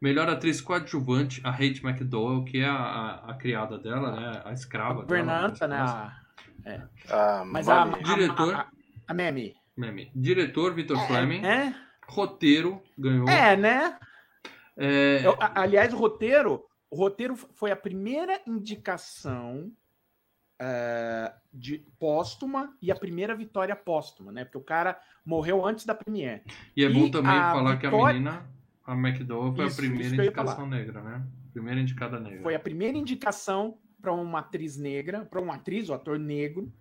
Melhor atriz coadjuvante, a Kate McDowell, que é a, a, a criada dela, né? A escrava dela. Governanta, né? das a- Ah, Mas a, a- Diretor. A, a, a Memi. Meme. Diretor, Victor Fleming. É, Roteiro, ganhou. é, né? É, Eu- a- aliás, o roteiro, o roteiro foi a primeira indicação é, de póstuma e a primeira vitória póstuma, né? Porque o cara morreu antes da Premiere. E é bom E também a falar que a vitória- menina, a McDowell, foi Isso, a primeira indicação negra, né? Primeira indicada negra. Foi a primeira indicação para uma atriz negra, para uma atriz, um ator negro.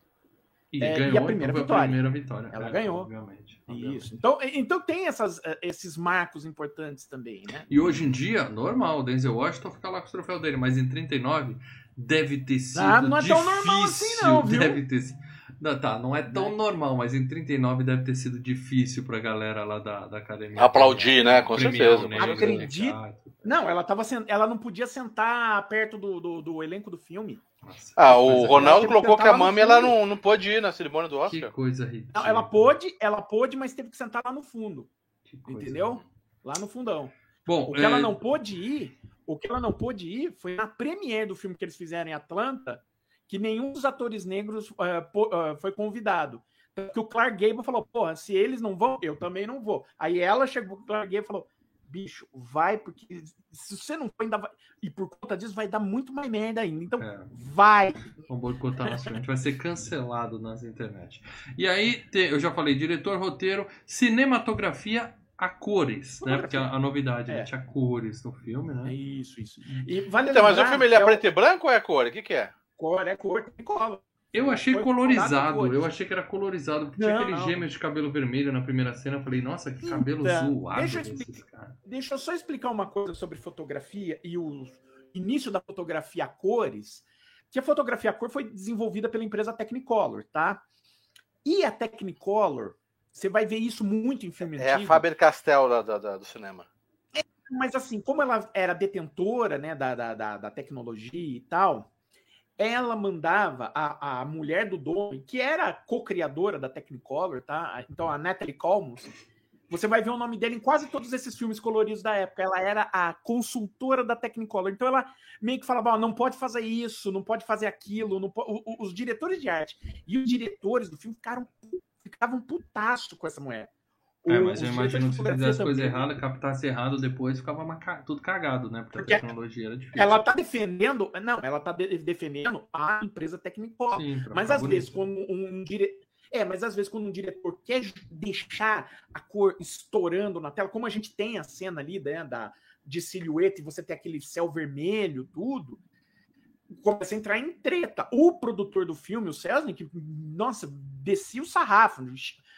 E é, e a ganhou, primeira então vitória. a primeira vitória. Ela é, ganhou. Obviamente, obviamente. Isso. Então, então tem essas, eh, esses marcos importantes também, né? E hoje em dia, normal, o Denzel Washington fica lá com o troféu dele, mas em 39 deve ter sido Ah, não é tão difícil. normal assim não, viu? [LAUGHS] Deve ter sido. Não, tá, não é tão Né? normal, mas em 39 deve ter sido difícil pra galera lá da, da academia. Aplaudir, né? Com certeza. negro, certeza. Acredito. né? Não, ela, tava sen- ela não podia sentar perto do, do, do elenco do filme. Nossa, Ah, que o Ronaldo Ela colocou que a tava no Mami ela não, não pôde ir na cerimônia do Que Oscar. coisa ridícula. Não, ela pôde, ela pôde, mas teve que sentar lá no fundo, Que entendeu? Lá no fundão. Bom, O que é, ela não pôde ir, o que ela não pôde ir foi na premiere do filme que eles fizeram em Atlanta, que nenhum dos atores negros eh, pô- eh, foi convidado. Tanto Que o Clark Gable falou, porra, se eles não vão, eu também não vou. Aí ela chegou com o Clark Gable e falou, bicho, vai, porque se você não for, ainda vai. E por conta disso vai dar muito mais merda ainda. Então, é, vai. vão boicotar nosso filme. Vai ser cancelado nas internet. E aí, eu já falei, diretor, roteiro, cinematografia a cores, né? Porque a, a novidade, É. né? Tinha cores no filme, É né? isso, isso. E vale Então, mas o filme ele é que preto e branco ou é cor? O que, que é? cor, é cor, tem cola. Eu achei Foi colorizado, eu achei que era colorizado, porque tinha Não, aquele não. gêmeos de cabelo vermelho na primeira cena. Eu falei, nossa, que cabelo Então, zoado deixa eu caras. Deixa eu só explicar uma coisa sobre fotografia e o início da fotografia a cores, que a fotografia a cor foi desenvolvida pela empresa Technicolor, tá? E a Technicolor, você vai ver isso muito em filme É a antigo, Faber-Castell da- da- da- do cinema. mas assim, como ela era detentora né, da, da, da, tecnologia e tal, ela mandava a, a mulher do dono, que era co-criadora da Technicolor, tá? Então a Natalie Colmus, você vai ver o nome dela em quase todos esses filmes coloridos da época. Ela era a consultora da Technicolor. Então ela meio que falava: "Ó, não pode fazer isso, não pode fazer aquilo. Não po-" Os diretores de arte e os diretores do filme ficaram ficavam putaço com essa mulher. É, mas eu imagino que se fizesse coisa também. errada, captasse errado depois, ficava uma tudo cagado, né? Porque, Porque a tecnologia era difícil. Ela tá defendendo, não, ela tá de- defendendo a empresa Technicolor. Sim, Mas às vezes, bonito. quando um, diretor. É, mas às vezes, quando um diretor quer deixar a cor estourando na tela, como a gente tem a cena ali, né, da, de silhueta, e você tem aquele céu vermelho, tudo, começa a entrar em treta. O produtor do filme, o Selznick, nossa, descia o sarrafo,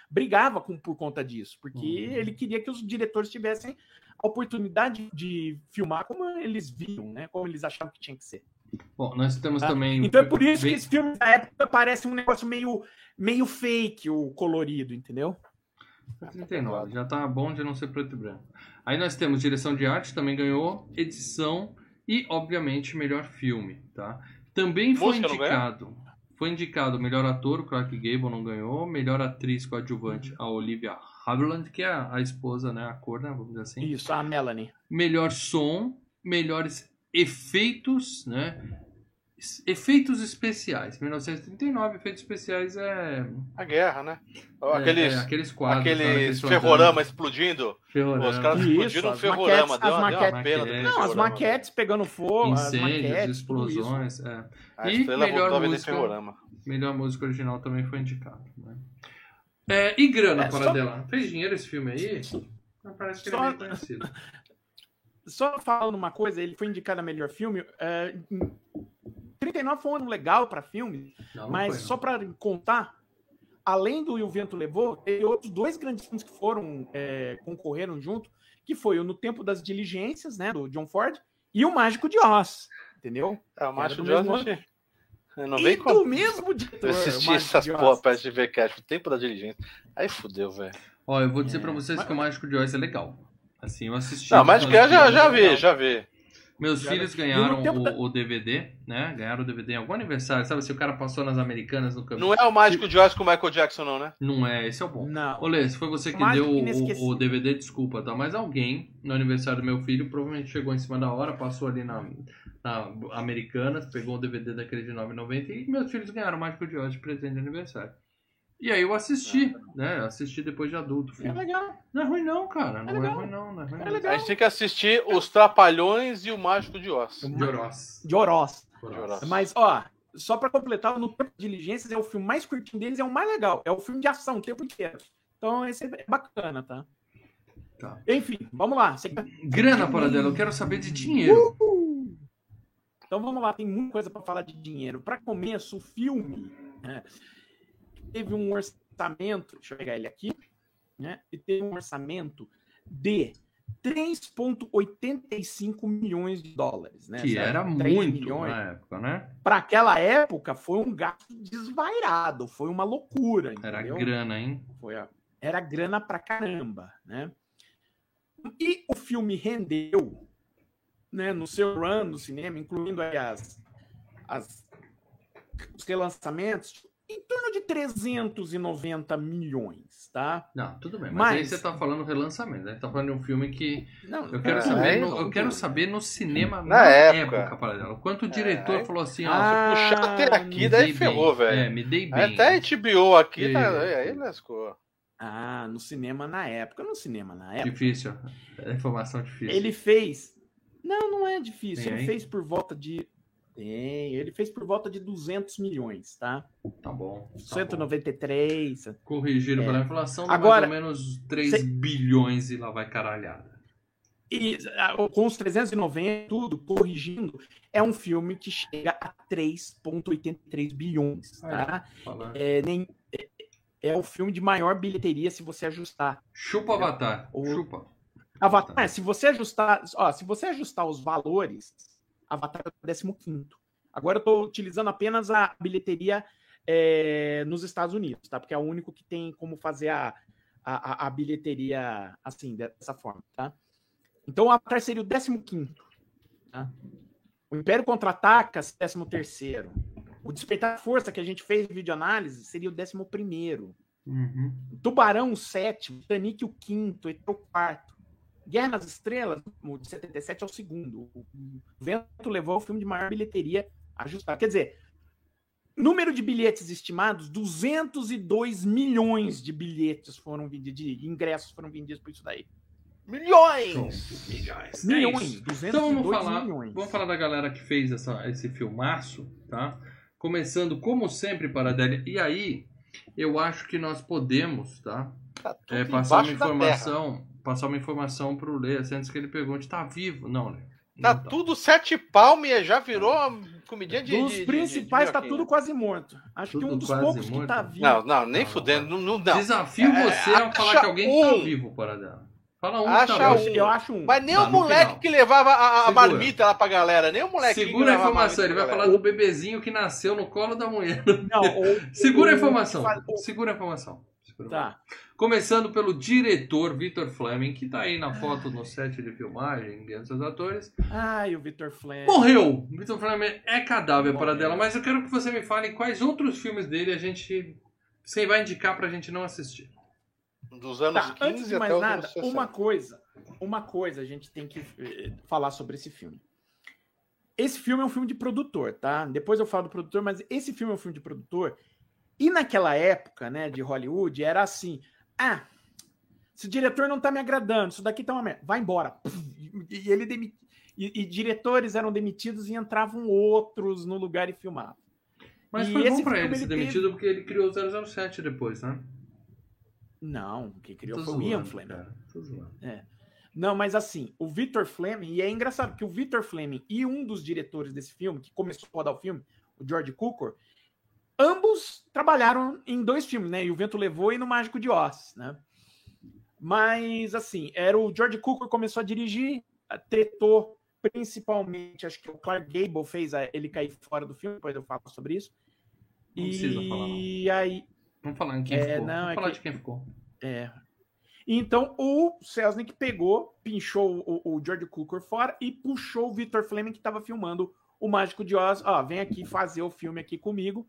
brigava com, por conta disso, porque Uhum. ele queria que os diretores tivessem a oportunidade de filmar como eles viam, né, como eles achavam que tinha que ser. Bom, nós temos Tá? também. Então é por isso que esse filme da época parece um negócio meio, meio fake, o colorido, entendeu? 39, já tá bom de não ser preto e branco. Aí nós temos direção de arte, também ganhou, edição e, obviamente, melhor filme, tá? Também foi Música indicado. Foi indicado melhor ator, o Clark Gable não ganhou, melhor atriz coadjuvante, a Olivia Havilland, que é a, a esposa, né, a cor, né, vamos dizer assim. Isso, a Melanie. Melhor som, melhores efeitos, né? Efeitos especiais. 1939, efeitos especiais é. A guerra, né? é- Aqueles, é, aqueles quadros. aqueles ferrorama explodindo. Ferrorama. Os caras explodiram um as ferrorama. maquetes- Deu, as uma, deu uma maquetes- pena. É, Não, as maquetes pegando fogo, as Incêndios, maquetes, explosões. É. A E estrela melhor música. ferrorama. Melhor música original também foi indicado. Né? É, e grana, É, para só- dela? Fez dinheiro esse filme aí? Parece que ele é Só- bem conhecido. [LAUGHS] Só falando uma coisa, ele foi indicado a melhor filme. é, 39 foi um ano legal para filme, Não, não mas foi, não. só para contar, além do E o Vento Levou, teve outros dois grandes filmes que foram é, concorreram junto, que foi o No Tempo das Diligências, né, do John Ford, e o Mágico de Oz, entendeu? É, o do de Oz mesmo não tinha- Não e vem do com. mesmo diretor. Eu o assisti Mágico essas de Oz. porra pra TV Cash, o tempo da diligência. Aí fudeu, velho. Ó, eu vou dizer É, pra vocês mas- que o Mágico de Oz é legal. Assim, eu assisti. Não, mas algumas eu já, já é vi, legal. já vi. Meus Já filhos ganharam o, da- o DVD, né? Ganharam o DVD em algum aniversário. Sabe se o cara passou nas Americanas no campo? Não é o Mágico de Oz com o Michael Jackson, não, né? Não é, esse é o bom. Não. Olê, se foi você que Mágico deu o, o DVD, desculpa, tá? Mas alguém, no aniversário do meu filho, provavelmente chegou em cima da hora, passou ali na, na Americanas, pegou o DVD daquele de 9,90 e meus filhos ganharam o Mágico de Oz de presente de aniversário. E aí eu assisti, né? Assisti depois de adulto. o É legal. Não é ruim não, cara. Não é, legal. ruim não, não é ruim É não. legal. A gente tem que assistir Os Trapalhões e o Mágico de Oz. De Oroz. De Oroz. Mas, ó, só pra completar, no Tempo de Diligências é o filme mais curtinho deles, é o mais legal. É o filme de ação o tempo inteiro. Então, esse é bacana, tá? Tá. Enfim, vamos lá. Você- Grana, para dela, eu quero saber de dinheiro. Então vamos lá, tem muita coisa para falar de dinheiro. Para começo, o filme né, teve um orçamento, deixa eu pegar ele aqui, né? E teve um orçamento de 3,85 milhões de dólares, né? Que era 3 muito milhões. na época, né? Para aquela época foi um gasto desvairado, foi uma loucura, Era entendeu? grana, hein? Foi a- era grana pra caramba, né? E o filme rendeu, né, no seu run no cinema, incluindo aí as, as os relançamentos, em torno de 390 milhões, tá? Não, tudo bem. Mas, aí Mas- você tá falando relançamento, né? Tá falando de um filme que Não, eu quero Ah, saber, aí no, não, eu quero saber no cinema na, Na época, época. para. Quanto o diretor aí- falou assim, ó, Ah, Puxar até aqui, daí ferrou, bem. velho. É, me dei bem. Até a HBO aqui, E- tá, aí lascou. Ah, no cinema na época, no cinema na época. Difícil. É informação difícil. Ele fez. Não, não é difícil. Ele aí? fez por volta de. Tem, ele fez por volta de 200 milhões, tá? Tá bom. Tá 193. bom. Corrigido É. pela inflação, dá Agora, mais ou menos 3 cê- bilhões e lá vai caralhada. E com os 390, tudo, corrigindo, é um filme que chega a 3,83 bilhões, tá? É, nem, é, é o filme de maior bilheteria se você ajustar. Chupa Avatar. O- Chupa. Avatar, é, se você ajustar, ó, se você ajustar os valores, Avatar é o 15. Agora eu estou utilizando apenas a bilheteria é, nos Estados Unidos, tá? Porque é o único que tem como fazer a, a, a- bilheteria assim, dessa forma, tá? Então o Avatar seria o 15. Tá? O Império Contra-Ataca, 13. O Despertar Força, que a gente fez em videoanálise, seria o 11. Uhum. Tubarão, o sétimo. Titanic, o quinto. ET, o quarto. Guerra nas Estrelas, o de 77 é o segundo. O Vento levou o filme de maior bilheteria ajustado. Quer dizer, número de bilhetes estimados, 202 milhões de bilhetes foram vendidos, de ingressos foram vendidos por isso daí. Milhões! Milhões. Milhões, É 202 Então vamos falar, milhões. vamos falar da galera que fez essa, esse filmaço, tá? Começando, como sempre, para a Adélia. E aí, eu acho que nós podemos, tá? Tá É, passar uma informação, passar uma informação pro Lê, assim, antes que ele pergunte, tá vivo? Não, Lê. Tá Não tudo sete palme e já virou uma comidinha de. Dos de- de- principais de tá tudo quase morto. Acho que Tudo um dos poucos morto? que tá vivo. Não, não, nem Não, fudendo. Não, não, não. Desafio É, você a falar que alguém tá um. vivo, para dela. Fala um Acha que eu, tá um. vivo. eu acho um. Mas nem Tá, o moleque final. que levava a, a marmita lá pra galera. Nem o moleque que Segura a informação, ele marmita vai falar do bebezinho que nasceu no colo da mulher. Não, o- [LAUGHS] Segura a informação. o- Segura a informação. Tá. Começando pelo diretor Victor Fleming, que tá aí na foto no set de filmagem, entre os atores. Ai, o Victor Fleming. Morreu! Victor Fleming é cadáver para dela, mas eu quero que você me fale quais outros filmes dele a gente. Você vai indicar pra gente não assistir. Dos anos Tá, 15 antes de mais nada, anos 60. uma coisa, uma coisa a gente tem que eh, falar sobre esse filme. esse filme é um filme de produtor, tá? Depois eu falo do produtor, mas esse filme é um filme de produtor. E naquela época, né, de Hollywood, era assim: ah, se o diretor não tá me agradando, isso daqui tá uma merda, vai embora. E ele demit... e, e, diretores eram demitidos e entravam outros no lugar e filmavam. Mas e foi bom pra ele ser demitido teve... porque ele criou o 007 depois, né? Não, quem criou Tô foi zoando, o Ian Fleming. Cara. Tô zoando. É. Não, mas assim, o Victor Fleming, e é engraçado que o Victor Fleming e um dos diretores desse filme, que começou a rodar o filme, o George Cukor, ambos trabalharam em dois filmes, né? E o Vento Levou e no Mágico de Oz, né? Mas, assim, era o George Cukor começou a dirigir, tretou principalmente, acho que o Clark Gable fez ele cair fora do filme, depois eu falo sobre isso. Não e falar, não. aí... Vamos falar em quem é, ficou. Não, Vamos é falar que... de quem ficou. É, então o Selznick pegou, pinchou o, o George Cukor fora e puxou o Victor Fleming que estava filmando o Mágico de Oz. Ó, vem aqui fazer o filme aqui comigo.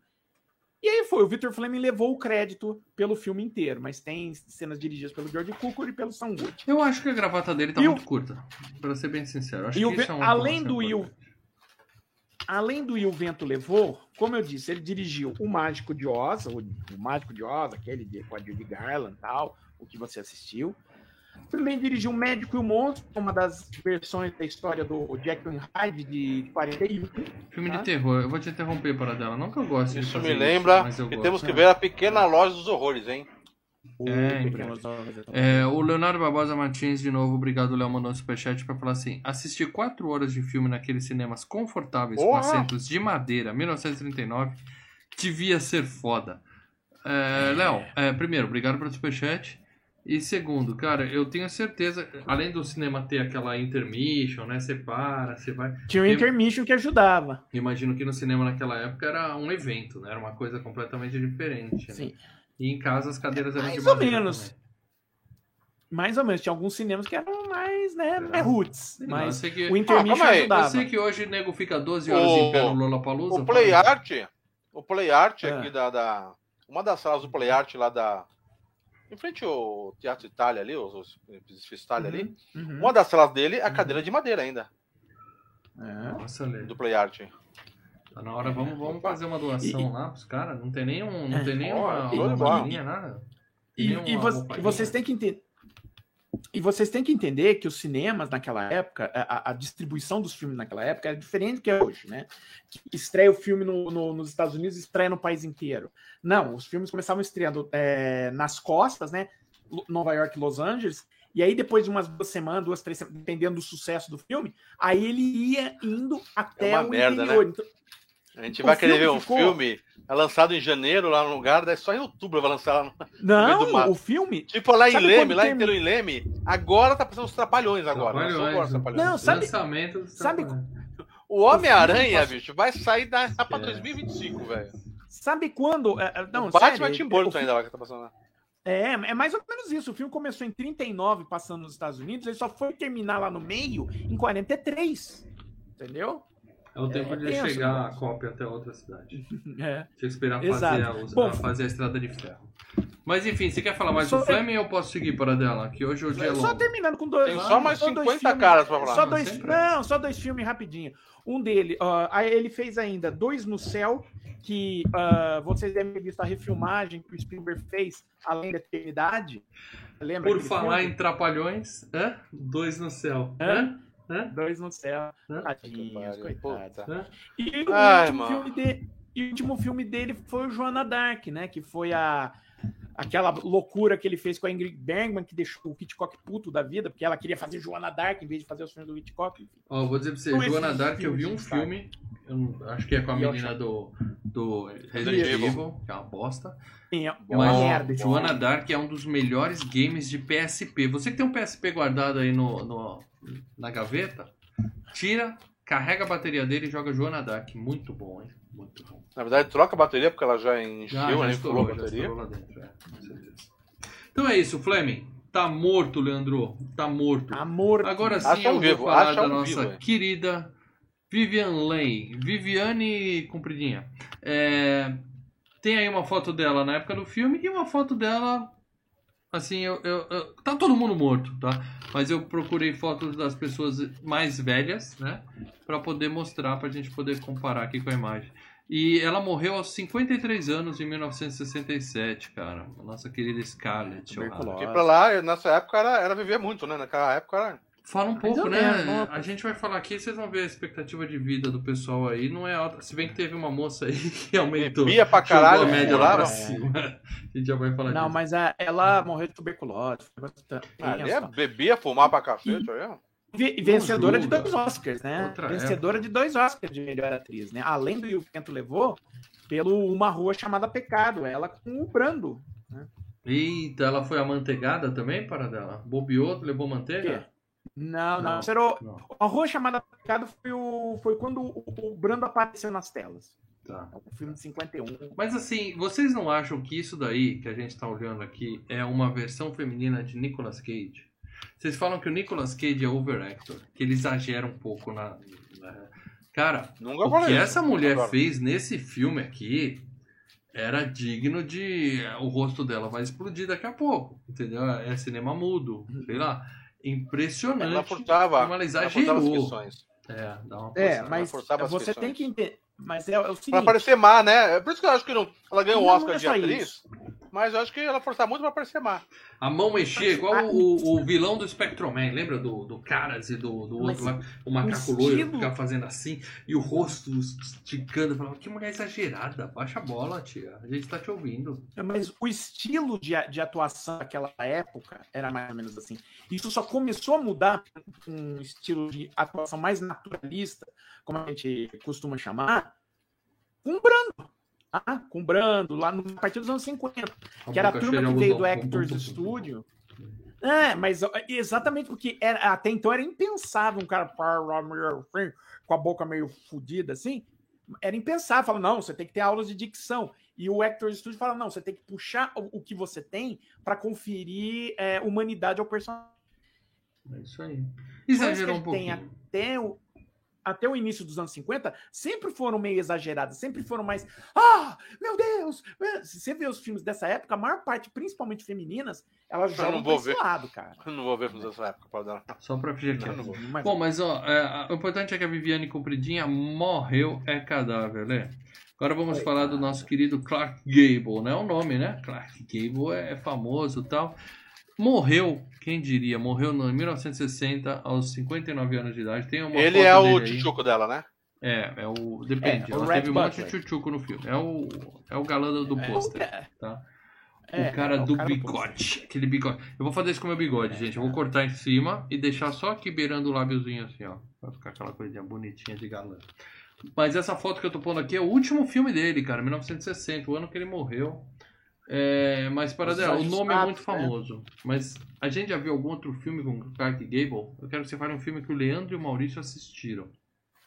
E aí foi, o Victor Fleming levou o crédito pelo filme inteiro, mas tem cenas dirigidas pelo George Cukor e pelo Sam Wood. Eu acho que a gravata dele tá e muito o... curta, para ser bem sincero. Acho e que o... é além do Will, além do E o Vento Levou, como eu disse, ele dirigiu o Mágico de Oz, o, o Mágico de Oz, aquele de, com a Judy Garland e tal, o que você assistiu. Também dirigiu O Médico e o Monstro, uma das versões da história do Jack and Hyde de 41. Filme tá? de terror. Eu vou te interromper para dela. Não que eu goste Isso me lembra isso, que temos que ver a Pequena Loja dos Horrores, hein? É, é, o Leonardo Barbosa Martins, de novo, obrigado, Léo, mandou um superchat para falar assim: assistir quatro horas de filme naqueles cinemas confortáveis com assentos de madeira, 1939, devia ser foda. É, Léo, é, primeiro, obrigado pelo superchat. E segundo, cara, eu tenho certeza, além do cinema ter aquela intermission, né? Você para, você vai. Tinha um intermission que ajudava. Imagino que no cinema naquela época era um evento, né? Era uma coisa completamente diferente. Né? Sim. E em casa as cadeiras eram mais de ou menos. Também. Mais ou menos. Tinha alguns cinemas que eram mais, né? É. roots. Mas que... o intermission ah, ajudava. Eu sei que hoje o nego fica 12 horas o... em pé no Lollapalooza. O Play Art, o Play Art é. aqui da, da. Uma das salas do Play Art lá da em frente ao Teatro Itália ali, os edifícios Itália uhum, ali, uhum. uma das salas dele é a uhum. cadeira de madeira ainda. É. Nossa, do Play Art. Tá na hora, vamos, vamos fazer uma doação e, lá pros caras. Não tem nenhum. Não tem nenhuma uma, nada. E, e, vocês têm que entender. E vocês têm que entender que os cinemas naquela época, a, a, distribuição dos filmes naquela época era diferente do que é hoje, né? Que estreia o filme no, no, nos Estados Unidos e estreia no país inteiro. Não, os filmes começavam estreando é, nas costas, né? Nova York e Los Angeles, e aí, depois de umas duas semanas, duas, três semanas, dependendo do sucesso do filme, aí ele ia indo até é o merda, interior. Né? Então, a gente vai querer ver um ficou... filme é lançado em janeiro lá no lugar, daí só em outubro vai lançar lá no, Não, no o filme. Tipo lá em Leme, lá inteiro em Leme, agora tá passando os trapalhões agora. Trapalhões, não, agora, trapalhões. não sabe. Lançamento sabe [LAUGHS] o Homem-Aranha, bicho, vai sair da, pra é. 2025, velho. Sabe quando. É, é, não, o Batman Tim Burton ainda lá que tá passando lá. É, é mais ou menos isso. O filme começou em 39, passando nos Estados Unidos, ele só foi terminar lá no meio em 43. Entendeu? É o tempo é, de chegar a cópia até outra cidade. [LAUGHS] É. Tinha que esperar fazer a, Bom, fazer a estrada de ferro. Mas enfim, você quer falar mais do Fleming ou eu posso seguir para dela? Que hoje o dia é Só terminando com dois. Tem só mais só 50 caras pra falar. Só dois, não, só dois filmes rapidinho. Um dele, uh, ele fez ainda Dois no Céu, que uh, vocês devem ter visto a refilmagem que o Spielberg fez, Além da Eternidade. Lembra Por falar filme? em Trapalhões, hã? Dois no Céu. Hã? Hã? Dois no céu. Tadinhos, coitados. E, o Ai, último filme de, e o último filme dele foi o Joana Dark, né? Que foi a aquela loucura que ele fez com a Ingrid Bergman, que deixou o Hitchcock puto da vida, porque ela queria fazer Joana Dark em vez de fazer os filmes do Hitchcock. Ó, oh, vou dizer pra você, então, Joana Dark, eu vi um filme, eu acho que é com a menina do, do Resident Evil, que é uma bosta. É, é uma merda. Joana Dark é um dos melhores games de PSP. Você que tem um PSP guardado aí no, no na gaveta, tira, carrega a bateria dele e joga Joana Dark. Muito bom, hein? Muito bom. Na verdade, troca a bateria porque ela já encheu, já, já né? Estourou, a bateria. lá dentro, é, com certeza. Então é isso, Fleming. Tá morto, Leandro. Tá morto. Tá morto. Agora sim eu vou vivo. falar da nossa vivo, querida Vivian Lane. Viviane Compridinha. É... Tem aí uma foto dela na época do filme e uma foto dela assim, eu, eu, eu- tá todo mundo morto, tá? Mas eu procurei fotos das pessoas mais velhas, né? Pra poder mostrar, pra gente poder comparar aqui com a imagem. E ela morreu aos 53 anos em 1967, cara. A nossa querida Scarlett. Porque pra lá, nessa época, era, era viver muito, né? Naquela época era. Fala um pouco, ou né? não. A gente vai falar aqui, vocês vão ver a expectativa de vida do pessoal aí, não é alta. Se bem que teve uma moça aí [LAUGHS] que aumentou. Bebia pra caralho, a média lá pra cima. [LAUGHS] A gente já vai falar Não, disso. mas a- ela morreu de tuberculose. tenso, é bebia, fumar pra cacete, ó. Ve- vencedora de dois Oscars, né? Outra vencedora de dois Oscars de melhor atriz, né? Além do E o Vento Levou, pelo Uma Rua Chamada Pecado, ela com o Brando. Eita, ela foi amanteigada também, para dela? Bobeou, levou manteiga? Não, não. Não. O- Não. A Rua Chamada Pecado foi, o, foi quando o, o Brando apareceu nas telas. Tá. É um filme de 51. Mas assim, vocês não acham que isso daí que a gente tá olhando aqui é uma versão feminina de Nicolas Cage? Vocês falam que o Nicolas Cage é overactor, que ele exagera um pouco na. na- Cara, Nunca o falei que isso. essa mulher Agora. fez nesse filme aqui era digno de. O rosto dela vai explodir daqui a pouco, entendeu? É cinema mudo, sei lá. Impressionante. Ela furtava, como ela ela furtava as exagerou. feições. É, dá uma É, mas forçava as você questões. tem que entender. Mas é, é o Pra seguinte. parecer má, né? É por isso que eu acho que não, ela ganhou o Oscar é de atriz, isso. Mas eu acho que ela forçava muito pra parecer má. A mão mexia igual o, o vilão do Spectroman, lembra do, do Caras e do, do outro Mas lá, o macaco loiro ficava fazendo assim, e o rosto esticando, falava, que mulher exagerada, baixa a bola, tia, a gente tá te ouvindo. Mas o estilo de, de atuação daquela época era mais ou menos assim. Isso só começou a mudar para um estilo de atuação mais naturalista, como a gente costuma chamar, com o Brando. Ah, com o Brando, lá no, a partir dos anos 50. Que era a turma que veio do Actors Studio. É, mas exatamente porque era, até então era impensável um cara com a boca meio fodida assim. Era impensável. Fala, não, você tem que ter aulas de dicção. E o Actors Studio fala, não, você tem que puxar o, que você tem para conferir é, humanidade ao personagem. É isso aí. Exagerou um que tem pouquinho. até o, até o início dos anos 50 sempre foram meio exageradas, sempre foram mais. Ah, meu Deus! Se você vê os filmes dessa época, a maior parte, principalmente femininas, elas jogam não vou ver. lado, cara. Eu não vou ver nessa época pra dar. Só pra fingir que Não, não vou. Mas- Bom, mas ó, é, o importante é que a Viviane Compridinha morreu, é cadáver, né? Agora vamos Coitada. falar do nosso querido Clark Gable, né? O nome, né? Clark Gable é famoso e tal. Morreu, quem diria? Morreu no- em 1960, aos 59 anos de idade. Tem uma Ele é o tchuchuco dela, né? É, é o. Depende. É, o Ela Red teve um monte de Butler. tchutchuco no filme. É o, é o galã do É, pôster. é, tá? é, o cara é do cara bigode. Aquele bigode. Eu vou fazer isso com o meu bigode, gente. Eu vou cortar em cima e deixar só aqui beirando o lábiozinho assim, ó. Pra ficar aquela coisinha bonitinha de galã. Mas essa foto que eu tô pondo aqui é o último filme dele, cara. 1960, o ano que ele morreu. É, mas para dela, o nome é muito né? famoso. Mas a gente já viu algum outro filme com o Clark Gable? Eu quero que você fale um filme que o Leandro e o Maurício assistiram.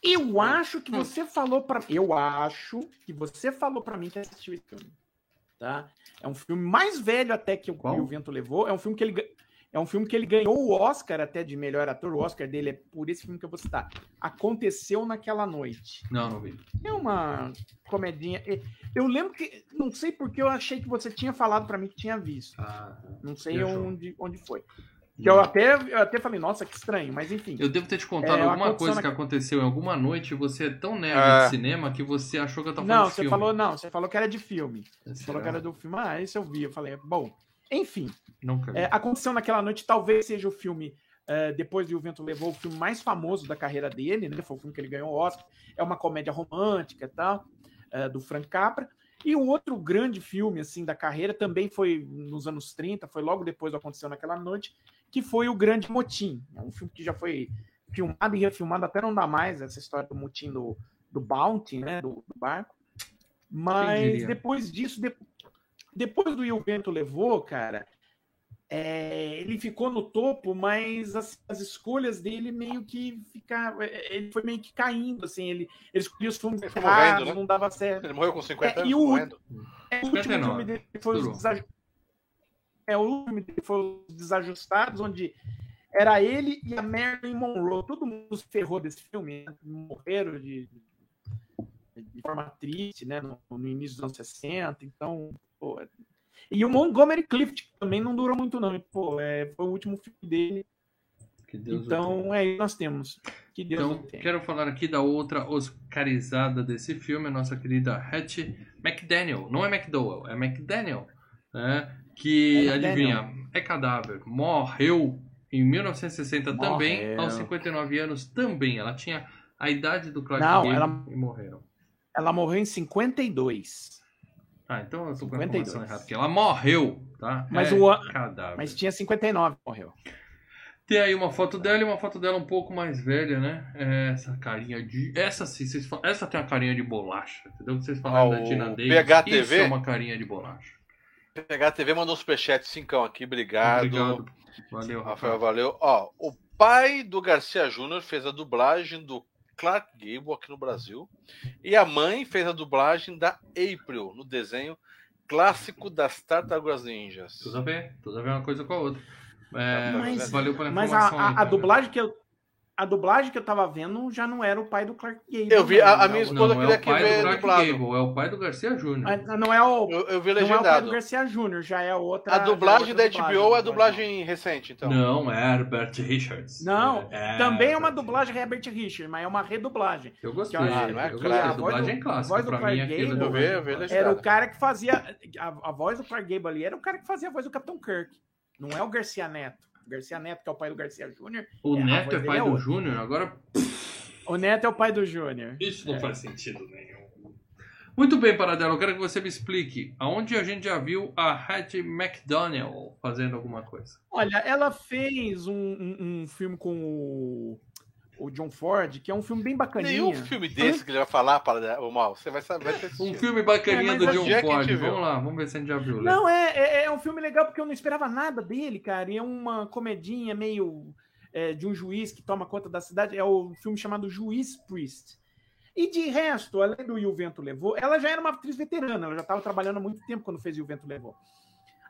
Eu acho que você falou para Eu acho que você falou para mim que assistiu esse filme. Tá? É um filme mais velho até que o, o Vento Levou. É um filme que ele é um filme que ele ganhou o Oscar até de melhor ator. O Oscar dele é por esse filme que eu vou citar. Aconteceu naquela noite. Não, não vi. É uma comedinha. E- Eu lembro que não sei porque eu achei que você tinha falado para mim que tinha visto. Ah, Não sei Viajou. onde, onde foi. Que eu até, eu até falei, nossa, que estranho, mas enfim. Eu devo ter te contado É, alguma coisa na- que aconteceu em alguma noite e você é tão nerd É. de cinema que você achou que eu tava falando Não, de você filme. falou, não, você falou que era de filme. Você Será? falou que era do filme. Ah, esse eu vi. Eu falei, bom. Enfim, é, aconteceu naquela noite, talvez seja o filme, é, depois de O Vento Levou, o filme mais famoso da carreira dele, né? Foi o filme que ele ganhou o Oscar. É uma comédia romântica e tal, é, do Frank Capra. E um outro grande filme, assim, da carreira, também foi nos anos 30, foi logo depois do Aconteceu Naquela Noite, que foi O Grande Motim. É um filme que já foi filmado e refilmado, até não dá mais, essa história do motim do, do Bounty, né, do, do barco. Mas depois disso, de- depois do E o Vento Levou, cara, é, ele ficou no topo, mas as, as escolhas dele meio que ficavam. Ele foi meio que caindo, assim. Ele, ele escolhia os filmes Ele foi errados, morrendo, né? não dava certo. Ele morreu com 50 É, anos, e o- morrendo. É, o último 59, filme dele foi os durou. desaj... É, o último dele foi os Desajustados, onde era ele e a Marilyn Monroe. Todo mundo se ferrou desse filme, né? morreram de, de forma triste, né? No, no início dos anos 60. Então, pô, E o Montgomery Clift também não durou muito, não. Pô, é, foi o último filme dele. então, é isso que nós temos. Que Deus então, quero falar aqui da outra oscarizada desse filme, a nossa querida Hattie McDaniel. Não é McDowell, é McDaniel. Né? Que, é adivinha, é cadáver. Morreu em 1960 Morreu. também, aos 59 anos também. Ela tinha a idade do Clark Não, ela... e morreu. Ela morreu em 52. Ah, então eu tô com a informação errada, porque ela morreu, tá? Mas, é o... Cadáver. Mas tinha 59, morreu. Tem aí uma foto dela e uma foto dela um pouco mais velha, né? Essa carinha de. Essa sim, vocês falam... essa tem uma carinha de bolacha, entendeu? Vocês falaram ah, da Tina Davis. PHTV? Isso é uma carinha de bolacha. PHTV mandou um superchat 5 aqui, obrigado. Obrigado. Valeu, Rafael. Rafael. Valeu. Ó, o pai do Garcia Júnior fez a dublagem do Clark Gable aqui no Brasil. E a mãe fez a dublagem da April no desenho clássico das Tartarugas Ninjas. Tudo a ver, tudo a ver uma coisa com a outra. É, mas, valeu pela Mas a, a, a dublagem que eu, a dublagem que eu tava vendo já não era o pai do Clark Gable. Eu vi, a, a minha esposa não, queria é que ver dublado. Gable, é o pai do Garcia Júnior. Não é o, eu, eu vi legendado. Não é o pai do Garcia Júnior, já é outra. A dublagem da HBO é a dublagem recente, então. Não, é Herbert Richards. Não, é, também é uma dublagem Herbert Richards, mas é uma redublagem. Eu gostei. Eu, ah, não é eu gostei. A dublagem é clássica. A voz do Clark mim, Gable eu vi, eu vi era o cara que fazia. A, a voz do Clark Gable ali era o cara que fazia a voz do Capitão Kirk. Não é o Garcia Neto. Garcia Neto, que é o pai do Garcia Júnior. O é, Neto é pai é do Júnior? Agora. O Neto é o pai do Júnior. Isso não é. faz sentido nenhum. Muito bem, Paradelo, eu quero que você me explique aonde a gente já viu a Hattie McDaniel fazendo alguma coisa. Olha, ela fez um, um, um filme com o o John Ford, que é um filme bem bacaninha. Nenhum filme desse que ele vai falar, para o mal. Você vai saber. um filme bacaninha é, do John Ford. Vamos lá, vamos ver se a gente já viu. Não, é, é, é, um filme legal porque eu não esperava nada dele, cara. E é uma comedinha meio é, de um juiz que toma conta da cidade. É o filme chamado Juiz Priest. E de resto, além do E o Vento Levou, ela já era uma atriz veterana, ela já estava trabalhando há muito tempo quando fez E o Vento Levou.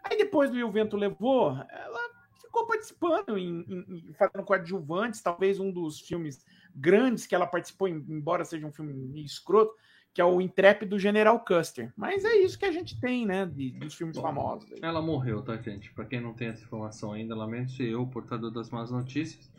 Aí depois do E o Vento Levou, ela ficou participando em, em, em fazendo coadjuvantes, talvez um dos filmes grandes que ela participou, embora seja um filme escroto, que é o Intrépido General Custer. Mas é isso que a gente tem, né, de, dos filmes Bom, famosos. Ela morreu, tá, gente? Para quem não tem essa informação ainda, lamento ser eu, portador das más notícias.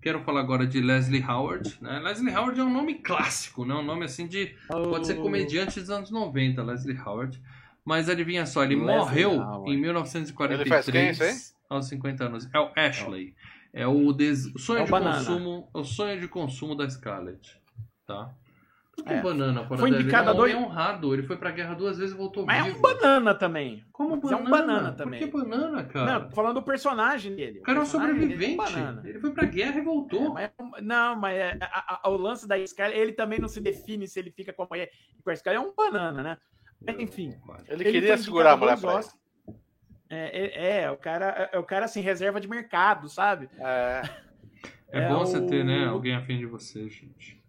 Quero falar agora de Leslie Howard. Né? Leslie Howard é um nome clássico, né? um nome assim de. Oh. Pode ser comediante dos anos 90, Leslie Howard. Mas adivinha só, ele Leslie morreu Howard. em 1943. Ele faz quem, isso aí? aos 50 anos. É o Ashley. É o, des... o sonho é o de banana. consumo, o sonho de consumo da Scarlett, tá? Que é. banana fora foi indicado a dois... é honrado, ele foi pra guerra duas vezes e voltou Mas vivo. é um banana também. Como banana? É um banana também. Por que banana, cara? Não, falando do personagem dele. O cara é um sobrevivente. É ele foi pra guerra e voltou. É, mas, não, mas é, a, a, o lance da Scarlett, ele também não se define se ele fica com a mulher. Com a Scarlett é um banana, né? Enfim. Ele, ele queria segurar a mulher pra é, é, é, o cara, é o cara assim, reserva de mercado, sabe? É. É, é bom o... você ter, né, alguém afim de você, gente.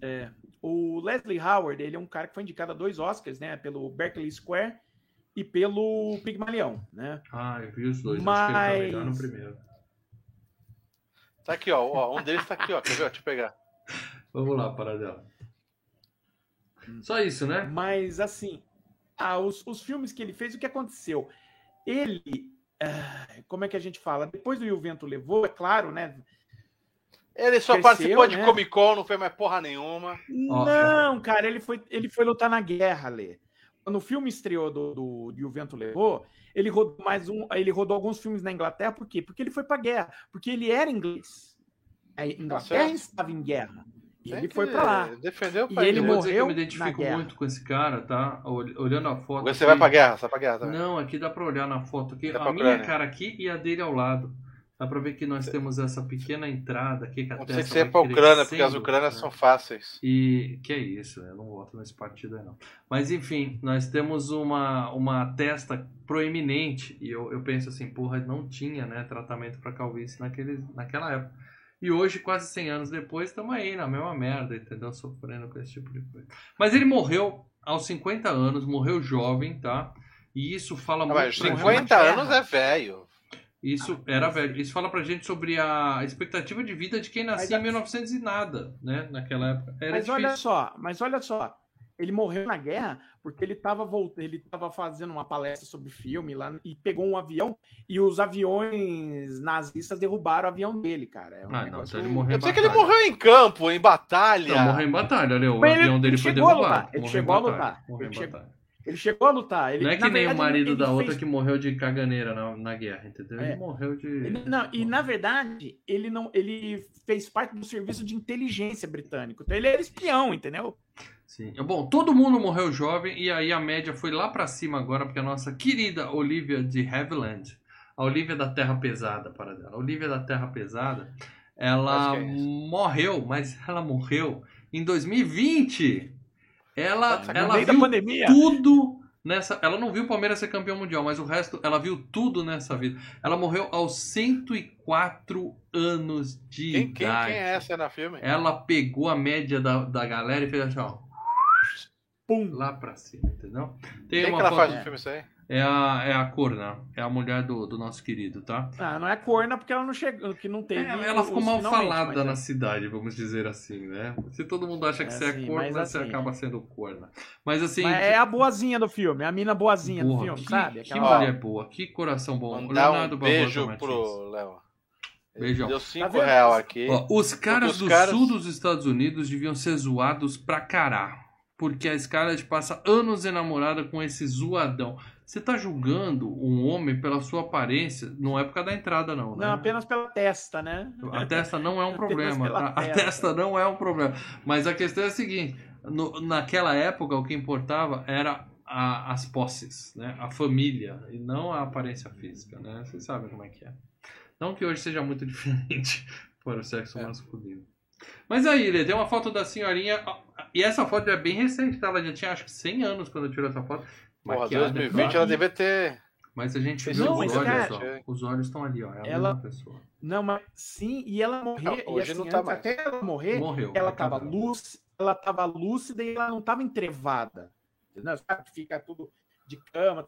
É. O Leslie Howard, ele é um cara que foi indicado a dois Oscars, né? Pelo Berkeley Square e pelo Pigmalião, né? Ah, eu vi os dois. Mas... Acho que ele tá no primeiro. Tá aqui, ó. ó um deles tá aqui, ó. Quer ver? Deixa eu pegar. Vamos lá, paradela. Só isso, né? Mas, assim, ah, os, os filmes que ele fez, o que aconteceu? ele, uh, como é que a gente fala? Depois do E o Vento Levou, é claro, né? Ele só Cresceu, participou de né? Comic Con, não foi mais porra nenhuma. Não, cara, ele foi, ele foi lutar na guerra, Lê. Quando o filme estreou do, do, E o Vento Levou, ele rodou mais um. Ele rodou alguns filmes na Inglaterra, por quê? Porque ele foi pra guerra. Porque ele era inglês. A Inglaterra tá estava em guerra. E ele foi pra lá. Defendeu o país. E ele morreu. eu me identifico muito com esse cara, tá? Olhando a foto. Você aqui... vai pra guerra, você vai pra guerra também. Não, aqui dá pra olhar na foto aqui. a minha cara aqui e a dele ao lado. Dá pra ver que nós temos essa pequena entrada aqui. Que a não tem que ser pra Ucrânia, porque as Ucrânias né? são fáceis. E que é isso, eu não voto nesse partido aí não. Mas enfim, nós temos uma, uma testa proeminente. E eu, eu penso assim, porra, não tinha né, tratamento pra calvície naquele, naquela época. E hoje, quase 100 anos depois, estamos aí na mesma merda, entendeu? Sofrendo com esse tipo de coisa. Mas ele morreu aos 50 anos, morreu jovem, tá? E isso fala muito. Mas 50 anos é velho. Isso era velho. Isso fala pra gente sobre a expectativa de vida de quem nascia mas, em 1900 e nada, né? Naquela época. Era mas difícil. olha só, mas olha só. Ele morreu na guerra porque ele estava voltando, ele tava fazendo uma palestra sobre filme lá e pegou um avião e os aviões nazistas derrubaram o avião dele, cara. É um Ah, não, então ele morreu Eu em sei que ele morreu em campo, em batalha. Não, morreu em batalha, olha, o Mas ele- avião dele ele foi a derrubado. lutar, ele chegou a lutar, morreu ele em chegou- batalha. Ele chegou a lutar. Ele, Não é que nem o verdade, marido ele da fez- outra que morreu de caganeira na, na guerra, entendeu? Ele É. morreu de. Ele- não, e na verdade, ele não, ele fez parte do serviço de inteligência britânico. Então ele era espião, entendeu? Sim. Bom, todo mundo morreu jovem e aí a média foi lá pra cima agora, porque a nossa querida Olivia de Havilland, a Olivia da Terra Pesada, para dela. A Olivia da Terra Pesada, ela é morreu, mas ela morreu em 2020. Ela, ela viu pandemia. tudo nessa. Ela não viu o Palmeiras ser campeão mundial, mas o resto, ela viu tudo nessa vida. Ela morreu aos 104 anos de Quem, quem, quem idade. é essa na filme? Ela pegou a média da, da galera e fez assim, ó, Pum. lá pra cima, entendeu? Tem Quem que uma ela foto. faz no filme isso aí? É a, é a Corna, é a mulher do, do nosso querido, tá? Ah, não é corna porque ela não chegou, que não teve. É, ela ficou os mal falada mas na é. cidade, vamos dizer assim, né? Se todo mundo acha que É você é assim, corna, mas você assim- acaba sendo corna. Mas assim. Mas é a boazinha do filme, é a mina boazinha do porra, filme, que, sabe? que Aquela- mulher boa, que coração bom. Mandar um Leonardo beijo Barbosa pro Léo. Beijão. Deu 5 Tá vendo? real aqui. Ó, os caras os do caras- sul dos Estados Unidos deviam ser zoados pra cará. Porque a Scarlett passa anos enamorada com esse zoadão. Você tá julgando um homem pela sua aparência, não é por causa da entrada, não, né? Não, apenas pela testa, né? A testa não é um [LAUGHS] problema, tá? A testa. testa não é um problema. Mas a questão é a seguinte: no- naquela época o que importava era a- as posses, né? A família, e não a aparência física, né? Vocês sabem como é que é. Não que hoje seja muito [LAUGHS] diferente para o sexo É. masculino. Mas aí, Lê, tem uma foto da senhorinha. E essa foto é bem recente, tá? Ela já tinha acho que 100 anos quando eu tirei essa foto. Porra, Maquiada, 2020 claro. ela devia ter. Mas a gente viu Não, os olhos, cara, ó. Os olhos estão ali, ó. É a ela- mesma pessoa. Não, mas sim, e ela Não, e hoje assim, não tá antes, mais. até ela morrer, Morreu. ela tava lúcida, ela tava lúcida e ela não tava entrevada. Entendeu? Sabe que fica tudo de cama.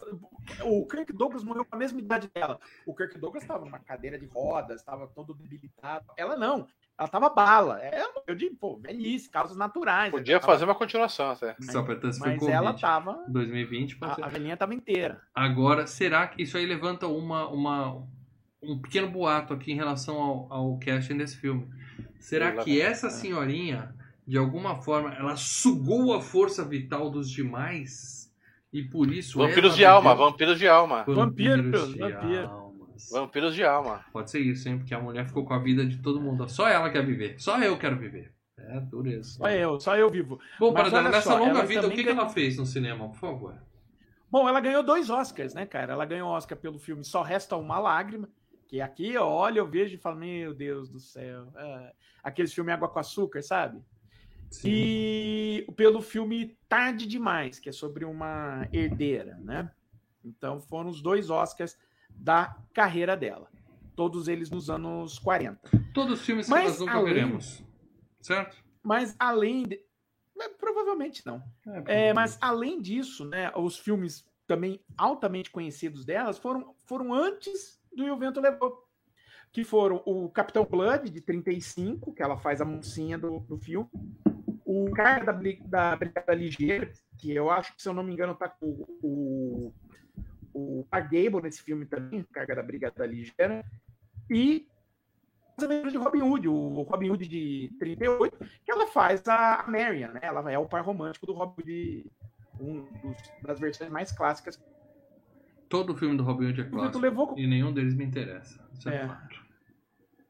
O Kirk Douglas morreu com a mesma idade dela. O Kirk Douglas estava numa cadeira de rodas, estava todo debilitado. Ela não. Ela tava bala. Ela morreu de, pô, velhice, causas naturais. Podia tava- fazer uma continuação até. Só Mas Covid. ela tava. 2020 pode ser. A, a velhinha tava inteira. Agora, será que isso aí levanta uma, uma, um pequeno boato aqui em relação ao, ao casting desse filme? Será que essa senhorinha, de alguma forma, ela sugou a força vital dos demais? E por isso. Vampiros de alma, vampiros de alma. Vampiros, de vampiros. almas. Vampiros de alma. Pode ser isso, hein? Porque a mulher ficou com a vida de todo mundo. Só ela quer viver. Só eu quero viver. É dureza. Só eu, só eu vivo. Bom, Mas para olha nessa longa ela vida, o que, que ela fez no cinema, por favor? Bom, ela ganhou dois Oscars, né, cara? Ela ganhou Oscar pelo filme Só Resta Uma Lágrima, que aqui, ó, olha, eu vejo e falo, meu Deus do céu. É, aqueles filmes Água com Açúcar, sabe? E pelo filme Tarde Demais, que é sobre uma herdeira, né? Então foram os dois Oscars da carreira dela. Todos eles nos anos 40. Todos os filmes que nós nunca além- veremos. Certo? Mas além de... mas Provavelmente não. É, mas além disso, né, os filmes também altamente conhecidos delas foram, foram antes do E o Vento Levou. Que foram o Capitão Blood, de 35, que ela faz a mocinha do, do filme. O Carga da, da Brigada Ligeira, que eu acho que, se eu não me engano, tá com o, o, o Gable nesse filme também, Carga da Brigada Ligeira. E As Aventuras de Robin Hood, o Robin Hood de 38, que ela faz a Marion, né? Ela é o par romântico do Robin Hood, um dos- das versões mais clássicas. Todo filme do Robin Hood é clássico. levou. E nenhum deles me interessa. Isso é, É.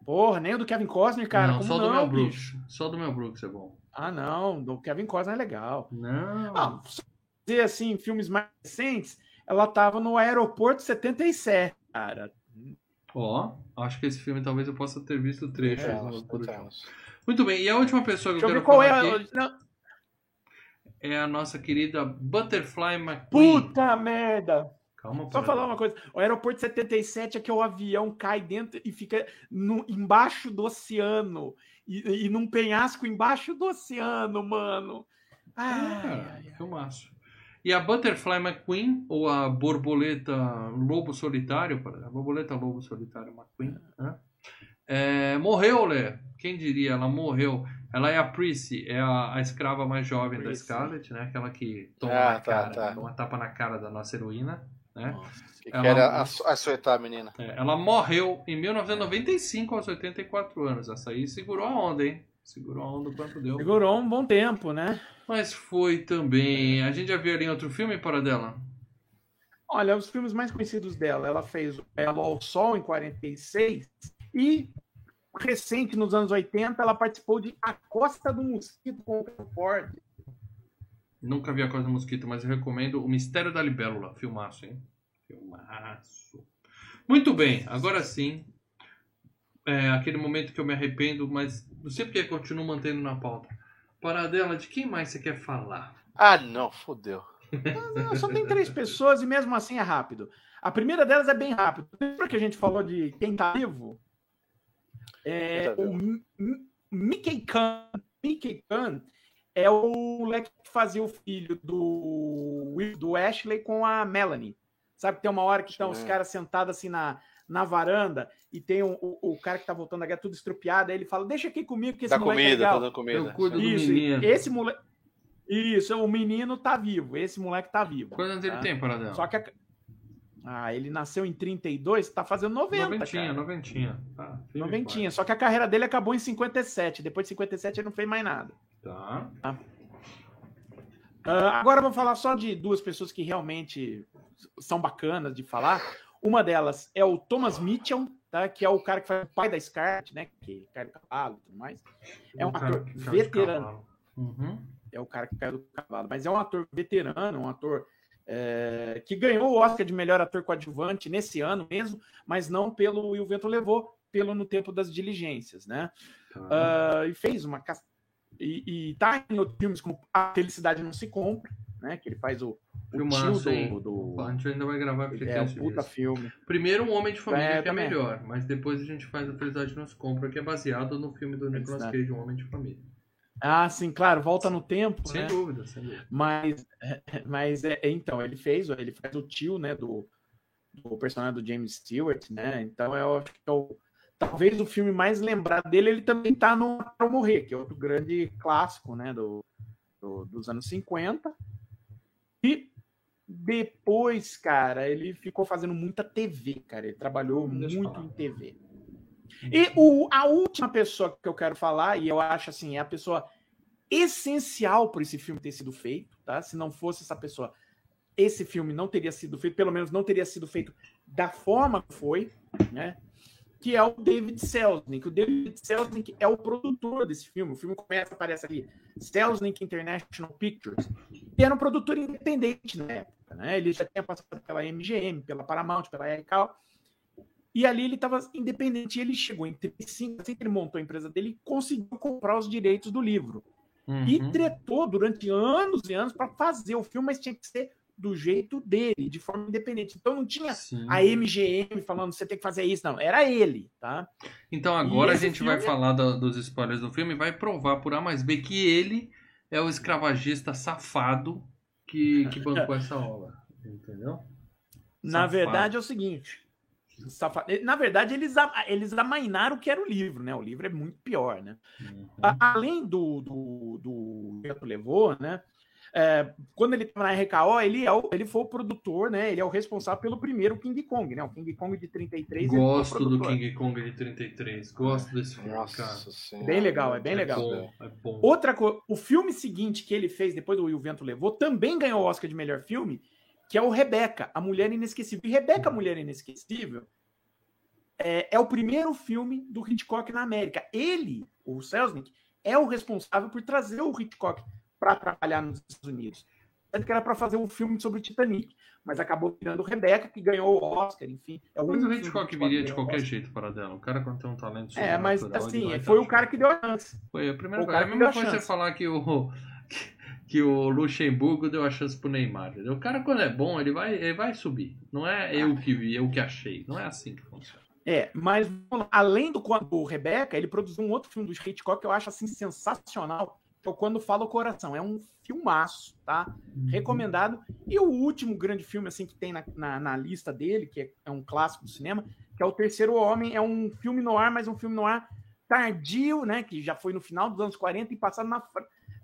Porra, nem o do Kevin Costner, cara. não, como só do não, Mel bicho? Brooks. Só do Mel Brooks é bom. Ah, não, do Kevin Costner é legal. Não. Ah, se dizer assim, filmes mais recentes, ela tava no Aeroporto 77, cara. Ó, acho que esse filme talvez eu possa ter visto trechos. É, no- temos. Muito bem, e a última pessoa que Deixa eu quero qual é a. aqui Não, é a nossa querida Butterfly McQueen. puta merda! Calma, Só falar uma coisa: o Aeroporto 77 é que o avião cai dentro e fica no, embaixo do oceano. E, e num penhasco embaixo do oceano, mano. É, Ai, ai, ai. filmaço. E a Butterfly McQueen, ou a borboleta lobo solitário, a borboleta lobo solitário McQueen, né? É, morreu, Lé. Quem diria? Ela morreu. Ela é a Prissy, é a, a escrava mais jovem da Prissy. Scarlett, né? Aquela que toma Ah, na tá, cara, tá. toma uma tapa na cara da nossa heroína, né? Que Ela- quer aço- açoitar a menina. É, ela morreu em 1995, aos 84 anos. Essa aí segurou a onda, hein? Segurou a onda o quanto deu. Segurou um bom tempo, né? Mas foi também. A gente já viu ali em outro filme para dela? Olha, os filmes mais conhecidos dela, ela fez o Ela ao Sol em 46 e recente nos anos 80 ela participou de A Costa do Mosquito com o Ford. Nunca vi a Coisa do Mosquito, mas eu recomendo O Mistério da Libélula. Filmaço, hein? Filmaço. Muito bem, agora sim. É aquele momento que eu me arrependo, mas não sei porque eu continuo mantendo na pauta. Paradela, de quem mais você quer falar? Ah, não, fodeu. Não, só tem três pessoas e mesmo assim é rápido. A primeira delas é bem rápido. Lembra que a gente falou de quem tá vivo? É, tá o M- M- Mickey Khan. Mickey Khan é o moleque que fazia o filho do, do Ashley com a Melanie. Sabe que tem uma hora que estão os Sim. caras sentados assim na, na varanda e tem um- o, o cara que tá voltando da guerra tudo estrupiado. Aí ele fala: Deixa aqui comigo que esse Dá moleque é comida, legal. tá dando comida. Eu cuido do Isso, menino. esse moleque. Isso, o menino tá vivo. Esse moleque tá vivo. Quantos anos ele tá? tem, Paradela? Só que a... Ah, ele nasceu em 32, tá fazendo 90, noventinha, cara. noventinha. Tá, e Noventinha. Só que a carreira dele acabou em 57. Depois de 57 ele não fez mais nada. Tá. Ah, agora eu vou falar só de duas pessoas que realmente são bacanas de falar. Uma delas é o Thomas Mitchell, tá? que é o cara que faz o pai da Scarlett, né? Que cai do cavalo e tudo mais. É um O cara ator veterano. Uhum. é o cara que caiu do cavalo, mas é um ator veterano, um ator é, que ganhou o Oscar de melhor ator coadjuvante nesse ano mesmo, mas não pelo E o Vento Levou, pelo No Tempo das Diligências, né? Tá. Ah, e fez uma e, e tá em outros filmes como A Felicidade Não Se Compra, né? Que ele faz o, o Filmaço, do, do a gente ainda vai gravar é um puta filme. Primeiro, um Homem de Família, É, que é melhor, mas depois a gente faz a Felicidade Nos Compra, que é baseado no filme do Nicolas. Cage, Um Homem de Família. Ah, sim, claro, volta no tempo, Sem né? dúvida, sem dúvida. Mas, [LAUGHS] mas é, então, ele fez, ele faz o tio, né, do, do personagem do James Stewart, né? Então eu acho que é o, talvez o filme mais lembrado dele, ele também tá no Pra Morrer, que é outro grande clássico, né, do, do- dos anos 50. E depois, cara, ele ficou fazendo muita TV, cara. Ele trabalhou Deixa muito em TV. E o, a última pessoa que eu quero falar, e eu acho assim, é a pessoa essencial para esse filme ter sido feito, tá? Se não fosse essa pessoa, esse filme não teria sido feito, pelo menos não teria sido feito da forma que foi, né? Que é o David Selznick. O David Selznick é o produtor desse filme. O filme começa, aparece ali, Selznick International Pictures. E era um produtor independente na época, né? Ele já tinha passado pela MGM, pela Paramount, pela RKO. E ali ele estava independente. E ele chegou em 35, assim que ele montou a empresa dele, e conseguiu comprar os direitos do livro. E Uhum. tretou durante anos e anos para fazer o filme, mas tinha que ser do jeito dele, de forma independente. Então não tinha Sim. a MGM falando você tem que fazer isso, não. Era ele, tá? Então agora a gente vai filme- falar da- dos spoilers do filme e vai provar por A mais B que ele é o escravagista safado que, que [LAUGHS] bancou essa obra. Entendeu? Na Safado. verdade é o seguinte. safa- Na verdade, eles, eles amainaram o que era o livro, né? O livro é muito pior, né? Uhum. Além do, do, do Vento Levou, né? É, quando ele estava na RKO, ele, é o- ele foi o produtor, né? Ele é o responsável pelo primeiro King Kong, né? O King Kong de 33. ele foi o Gosto do. King Kong de 33. Gosto desse filme, cara. Nossa senhora. Bem legal, é bem É legal. bom, é bom. Outra coisa, o filme seguinte que ele fez depois do E o Vento Levou também ganhou o Oscar de melhor filme, que é o Rebeca, a Mulher Inesquecível. E Rebeca, a Mulher Inesquecível, é, é o primeiro filme do Hitchcock na América. Ele, o Selznick, é o responsável por trazer o Hitchcock para trabalhar nos Estados Unidos. Tanto que era para fazer um filme sobre o Titanic, mas acabou virando o Rebeca, que ganhou o Oscar, enfim. É o Mas o Hitchcock viria de qualquer jeito para dela. O cara quando tem um talento É, mas assim, foi o cara que deu a chance. Foi a primeira coisa. É a mesma coisa você falar que o, [LAUGHS] que o Luxemburgo deu a chance pro Neymar. entendeu? O cara, quando é bom, ele vai, ele vai subir. Não é eu que vi, eu que achei. Não é assim que funciona. É, mas além do quando Rebeca, ele produziu um outro filme do Hitchcock que eu acho assim sensacional, Quando Fala o Coração. É um filmaço, tá? Recomendado. E o último grande filme assim que tem na, na, na lista dele, que é, é um clássico do cinema, que é O Terceiro Homem. É um filme no ar, mas um filme no ar tardio, né? Que já foi no final dos anos 40 e passado na,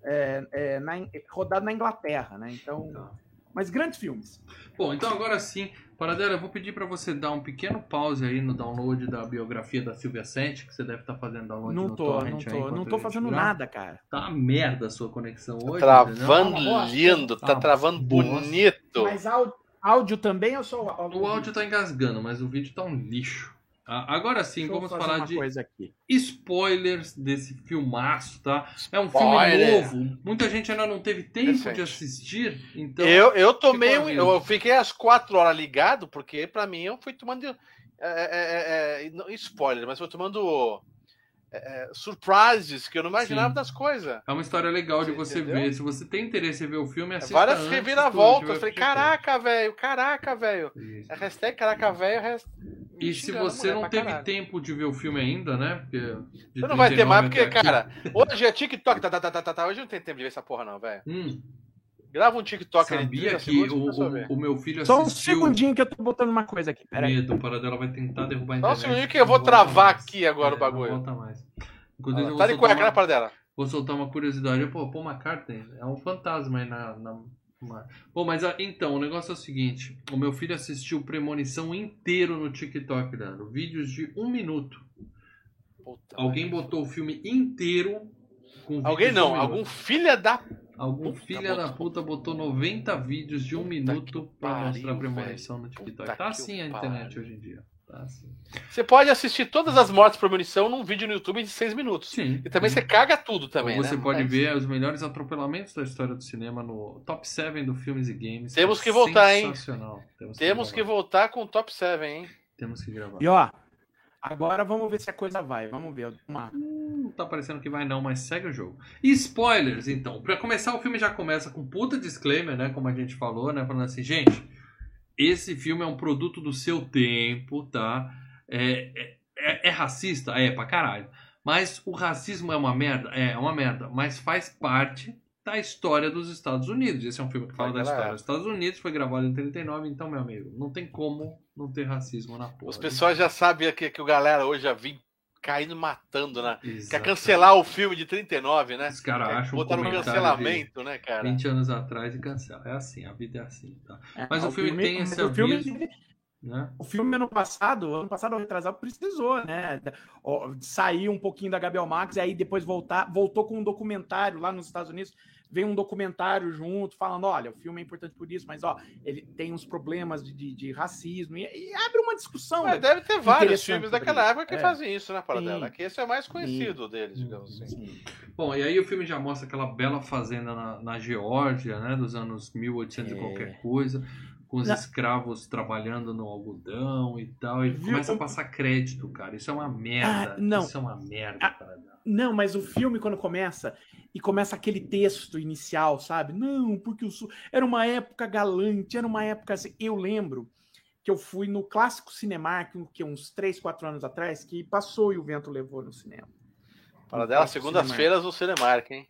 é, é, na rodado na Inglaterra, né? Então, Tá. Mas grandes filmes. Bom, então agora sim, Paradela, eu vou pedir pra você dar um pequeno pause aí no download da biografia da Silvia Sente, que você deve estar fazendo download Não no tô, não torrent aí tô, não tô fazendo grava. nada, cara. Tá uma merda a sua conexão hoje, Travando entendeu? lindo, tá Ah, travando bosta. bonito. Mas áudio, áudio também ou só O áudio tá engasgando, mas o vídeo tá um lixo. Ah, Agora sim, Deixa eu vamos falar de coisa aqui. spoilers desse filmaço, tá? É um Spoiler. filme novo. Muita gente ainda não teve tempo Recente. de assistir, então. eu, eu tomei um, eu fiquei às quatro horas ligado, porque pra mim eu fui tomando é, é, é, não, spoiler, mas foi tomando é, é, surprises que eu não imaginava Sim. das coisas. É uma história legal de Você ver. Se você tem interesse em ver o filme, assista Várias reviravoltas. Eu falei, caraca, velho, caraca, velho. A hashtag caraca, velho. has- E se você não teve caralho. tempo de ver o filme ainda, né? Porque Você não vai ter mais, 39 porque, cara, hoje é TikTok, tá, tá, tá, tá, tá, tá. Hoje não tem tempo de ver essa porra, não, velho. Hum, Grava um TikTok ali, sabia 30 que o, o, o meu filho Só um assistiu segundinho que eu tô botando uma coisa aqui. Peraí. Medo, o Paradela vai tentar derrubar a Só um internet. segundinho que eu vou travar mais. aqui agora o É, bagulho. Não volta mais. Eu vou Tá de soltar cueca, uma- né, para dela? Vou soltar uma curiosidade. Pô, Paul McCartney é um fantasma aí na. na... Bom, mas ah, então, o negócio é o seguinte: o meu filho assistiu Premonição inteiro no TikTok, Leandro. Vídeos de um minuto. Puta Alguém botou o filme inteiro. Com Alguém não, um algum filha da. Algum Puta, filha da botou- puta botou 90 vídeos de um Puta minuto que pra pariu, mostrar Premonição no. TikTok. Puta Tá que assim a pariu. internet hoje em dia. Tá assim. Você pode assistir todas as mortes por munição num vídeo no YouTube de 6 minutos. Sim. E também você caga tudo também, Ou você né? pode Mas- ver os melhores atropelamentos da história do cinema no Top 7 do Filmes e Games. Temos É que voltar, hein? Sensacional. Temos que, Temos que gravar. voltar com o top 7, hein? Temos que gravar. E ó, agora vamos ver se a coisa vai. Vamos ver. Uma... Não tá parecendo que vai não, mas segue o jogo. E spoilers, então. Pra começar, o filme já começa com puta disclaimer, né? Como a gente falou, né? Falando assim, gente, esse filme é um produto do seu tempo, tá? É, é, é- é racista? É, pra caralho. Mas o racismo é uma merda? É, é uma merda. Mas faz parte da história dos Estados Unidos. Esse é um filme que fala da história dos Estados Unidos, foi gravado em 39, então, meu amigo, não tem como não ter racismo na porra. Os pessoal já sabem que, que o galera hoje já vim caindo matando, né? Quer Exatamente. cancelar o filme de 39, né? Os caras Quer acham um botar no comentário de- cancelamento, né, cara? 20 anos atrás e cancela. É assim, a vida é assim, tá? É, Mas o filme tem mas esse o filme, aviso. Né? o filme ano passado, ano passado ou retrasado, precisou, né? Sair um pouquinho da Gabriel Max e aí depois voltar, voltou com um documentário lá nos Estados Unidos. Vem um documentário junto, falando: olha, o filme é importante por isso, mas ó, ele tem uns problemas de, de, de racismo, e, e abre uma discussão. Mas né? deve ter vários filmes daquela época que É. fazem isso, né, Paradela? Sim. Que esse é o mais conhecido deles, digamos assim. Sim. Bom, e aí o filme já mostra aquela bela fazenda na, na Geórgia, né? Dos anos 1800 e É. qualquer coisa. Com os escravos trabalhando no algodão e tal. E Viu? começa a passar crédito, cara. Isso é uma merda. Ah, não. Isso é uma merda, Ah, cara. Não, mas o filme, quando começa, e começa aquele texto inicial, sabe? Não, porque o Sul. Era uma época galante, era uma época assim. Eu lembro que eu fui no clássico Cinemark, que uns 3, 4 anos atrás, que passou e o vento levou no cinema. Paradela, Clássico segundas-feiras no Cinemark, hein?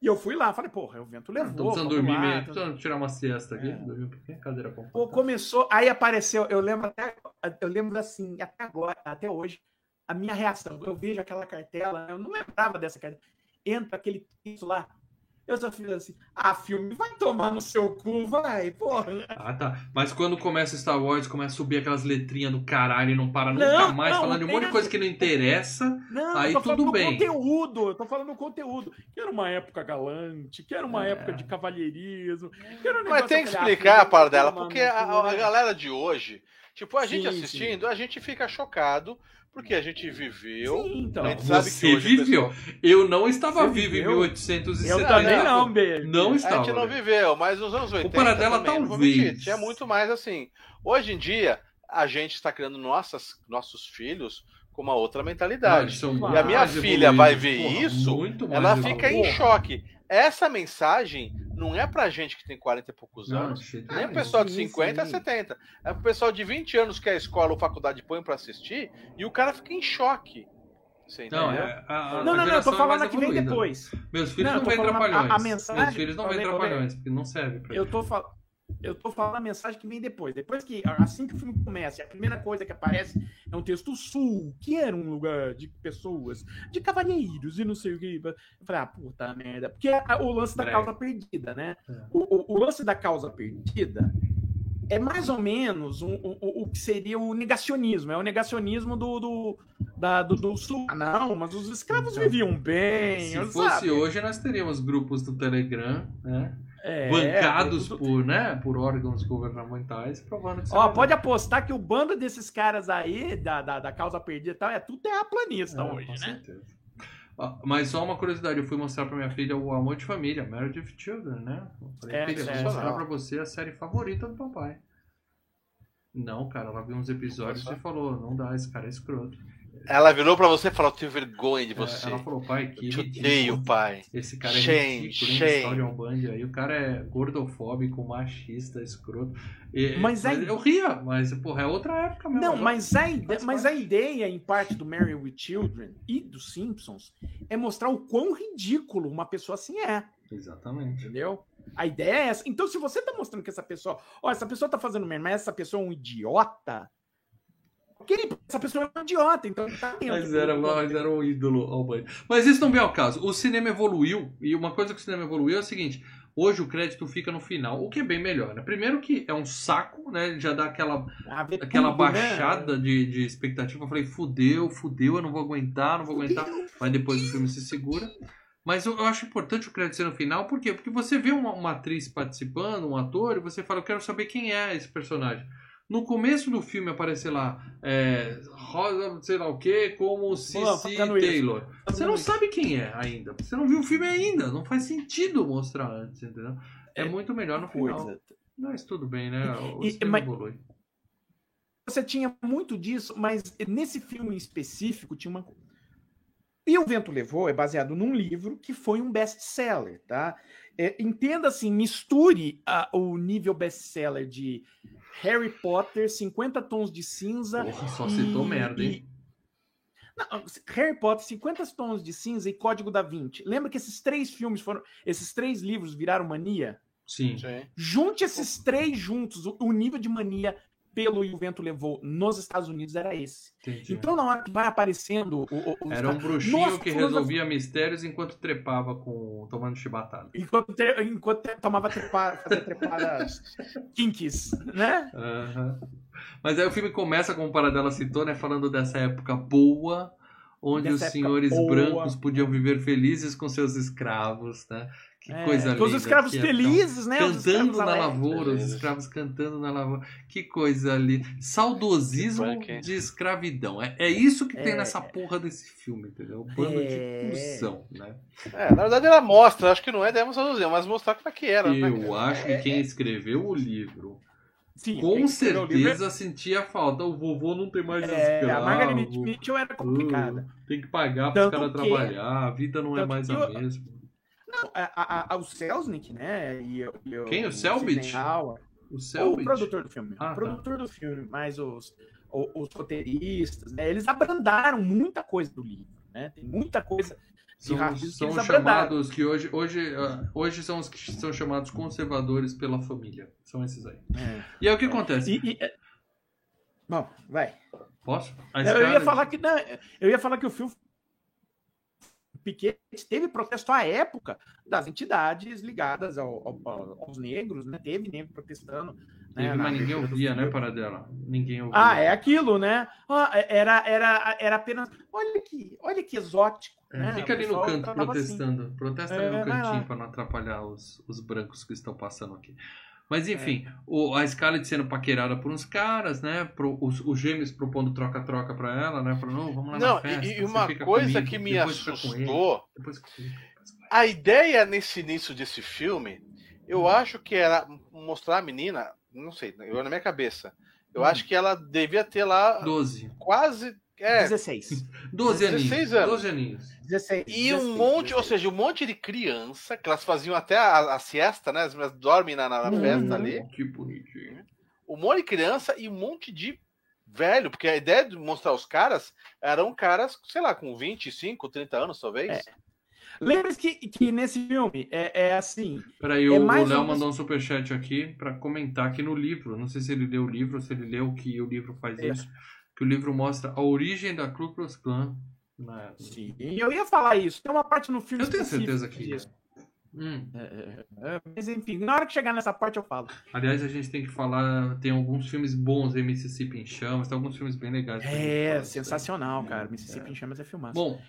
E eu fui lá, falei, porra, o vento Tô levou. precisando vamos dormir lá, meio. tá- Precisando tirar uma siesta aqui. É. Dormir um pouquinho. Cadeira confortável. Pô, começou, aí apareceu, eu lembro até, eu lembro assim, até agora, até hoje, a minha reação, eu vejo aquela cartela, eu não lembrava dessa cartela, entra aquele texto lá, eu só fiz assim, ah, filme, vai tomar no seu cu, vai, porra. Ah, tá. Mas quando começa Star Wars, começa a subir aquelas letrinhas do caralho e não para nunca Não, mais, não, falando de um monte de coisa que não interessa. Não, Aí eu tô tudo falando bem. do conteúdo, eu tô falando do conteúdo, que era uma época galante, que era uma É. época de cavalheirismo, que era um Mas tem que ah, explicar, Paradela, vai tomar porque a, a né? galera de hoje, tipo, a gente Sim, assistindo, a gente fica chocado, porque a gente viveu. Sim, então. a gente sabe que Você hoje o viveu. pessoal- Eu não estava Você vivo em viveu? 1870. Eu também não, beijo. Não A estava. gente não velho. viveu, mas nos anos 80 Paradela, também, não vou mentir, talvez. tinha muito mais assim. Hoje em dia, a gente está criando nossas, nossos filhos com uma outra mentalidade. são E a minha filha vai ver porra, isso, Ela fica em choque. Essa mensagem não é pra gente que tem 40 e poucos Não, anos, jeito nem o pessoal de Sim, 50 a sim. 70. É pro pessoal de 20 anos que a escola ou faculdade põe pra assistir e o cara fica em choque. Você Não, entendeu? é, a, a Não, não, não, eu tô é falando a que vem depois. Meus filhos Não, não, veem falando a- trapalhões. a mensagem- Meus filhos não Olha, olha. trapalhões, porque não serve pra Eu eles. tô falando. Eu tô falando a mensagem que vem depois. Depois que, assim que o filme começa, a primeira coisa que aparece é um texto sul, que era um lugar de pessoas, de cavalheiros e não sei o que. Eu falei, ah, puta merda. Porque é o lance da causa perdida, né? É. O, o, o, lance da causa perdida é mais ou menos o, o, o que seria o negacionismo. É o negacionismo do, do, da, do, do sul. Ah, não, mas os escravos então, viviam bem. Se fosse sabe? hoje, nós teríamos grupos do Telegram, né? É, bancados tudo... por, né, por órgãos governamentais, provando que Ó, pode apostar que o bando desses caras aí, da, da, da causa perdida e tal, é tudo terraplanista é, hoje, né? Certeza. Mas só uma curiosidade, eu fui mostrar pra minha filha o Amor de Família, Marriage of Children, né? Eu falei, é, filha, vou mostrar pra você a série favorita do papai. Não, cara, ela viu uns episódios e falou, não dá, esse cara é escroto. Ela virou pra você e falou: tenho vergonha de é, você. É, ela falou, pai, que. Eu te odeio, pai. Esse cara é shame, ridículo, shame. Band aí. O cara é gordofóbico, machista, escroto. E, mas, mas eu ria, mas, porra, é outra época mesmo. Não, mas a, ideia, mas a ideia, em parte, do Mary with Children e dos Simpsons é mostrar o quão ridículo uma pessoa assim é. Exatamente. Entendeu? A ideia é essa. Então, se você tá mostrando que essa pessoa. Ó, essa pessoa tá fazendo merda, mas essa pessoa é um idiota essa pessoa é um idiota, então tá mas era, mas era um ídolo ao banho. Mas isso não vem ao caso. O cinema evoluiu, e uma coisa que o cinema evoluiu é o seguinte: hoje o crédito fica no final, o que é bem melhor, né? Primeiro que é um saco, né? Já dá aquela, aquela tudo, né? baixada né? de, de expectativa. Eu falei, fudeu, fudeu, eu não vou aguentar, não vou aguentar. Mas depois o filme se segura. Mas eu, acho importante o crédito ser no final, por quê? Porque você vê uma, uma atriz participando, um ator, e você fala, eu quero saber quem é esse personagem no começo do filme aparecer lá é, Rosa, sei lá o que, como Cici Taylor. Você não sabe quem é ainda. Você não viu o filme ainda. Não faz sentido mostrar antes, entendeu? É, é muito melhor no final. Coisa. Mas tudo bem, né? O e, mas, evolui. Você tinha muito disso, mas nesse filme em específico tinha uma. E o Vento Levou é baseado num livro que foi um best-seller, tá? É, entenda assim, misture a, o nível best-seller de Harry Potter, 50 Tons de Cinza. Porra, só citou e, merda, hein? E... Não, Harry Potter, 50 Tons de Cinza e Código da Vinci. Lembra que esses três filmes foram. Esses três livros viraram mania? Sim. Junte esses três juntos, o nível de mania pelo e o vento levou nos Estados Unidos era esse. Entendi. Então, na hora que vai aparecendo. O, o, era um bruxinho Nossa, que resolvia mistérios enquanto trepava com tomando chibatada. Enquanto, enquanto tomava trepa, fazia trepadas [LAUGHS] kinks, né? Uhum. Mas aí o filme começa, como o Paradela citou, né? Falando dessa época boa onde Dessa os senhores brancos podiam viver felizes com seus escravos, né? Que é, coisa linda. Os escravos felizes, né? Cantando na lavoura, os escravos cantando na lavoura. Que coisa ali. Saudosismo de escravidão. É, é isso que é. tem nessa porra desse filme, entendeu? Um bando é. de cuzão, né? É, na verdade ela mostra, acho que não é demos saudosismo, mas mostrar como é que era. Né? Eu né? acho que é, quem é. escreveu o livro Sim, com certeza livro... sentia falta. O vovô não tem mais é, escravo. A Margaret Mitchell era complicada. Uh, tem que pagar para os caras que... trabalhar. A vida não é mais a mesma. A, a, o Selznick, né? E, e, Quem? O Selbit? O Selbit? O produtor do filme. Ah, o tá. produtor tá. do filme, mas os, os, os roteiristas, né? Eles abrandaram muita coisa do livro, né? Tem muita coisa são, são chamados que hoje, hoje, ah, hoje são os que são chamados conservadores pela família. São esses aí. É. E é o que acontece. E, e, é... Bom, vai. Posso? Eu ia falar que não, eu ia falar que o filme Piquet teve protesto à época das entidades ligadas ao, ao, aos negros, né? Teve negro protestando. Teve, né? mas ninguém ouvia, né, para dela. Ninguém ouvia. Ah, é aquilo, né? Ah, era, era, era apenas. Olha que, olha que exótico. É, né? Fica ali no canto assim. protestando. Assim. Protesta ali é, no cantinho para não atrapalhar os, os brancos que estão passando aqui. Mas enfim, é. o, a Scarlett sendo paquerada por uns caras, né? Pro, os, os gêmeos propondo troca-troca pra ela, né? Falando, não, vamos lá não, na festa. E, e uma coisa comigo, que me assustou. Depois... A ideia nesse início desse filme, eu hum. acho que era mostrar a menina, não sei, eu na minha cabeça. Eu hum. acho que ela devia ter lá 12. Quase é. 16. 12 aninhos. 16 anos. 12 aninhos. 16, e um monte, 16. ou seja, um monte de criança, que elas faziam até a, a siesta, né? As meninas dormem na, na, uhum. festa ali. Que bonitinho. Um monte de criança e um monte de velho, porque a ideia de mostrar os caras eram caras, sei lá, com 25, 30 anos, talvez. É. Lembre-se que, que nesse filme é, é assim. Peraí, É o o Léo mandou um superchat aqui pra comentar que no livro, não sei se ele leu o livro ou se ele leu que o livro faz É. isso, que o livro mostra a origem da Ku Klux Klan. na- Sim, eu ia falar isso. Tem uma parte no filme Eu tenho certeza que. disso. Hum. É, é, é, mas enfim, na hora que chegar nessa parte eu falo. Aliás, a gente tem que falar. Tem alguns filmes bons em Mississippi em Chamas, tem alguns filmes bem legais. É, sensacional, cara. Mississippi em Chamas é filmado. Bom,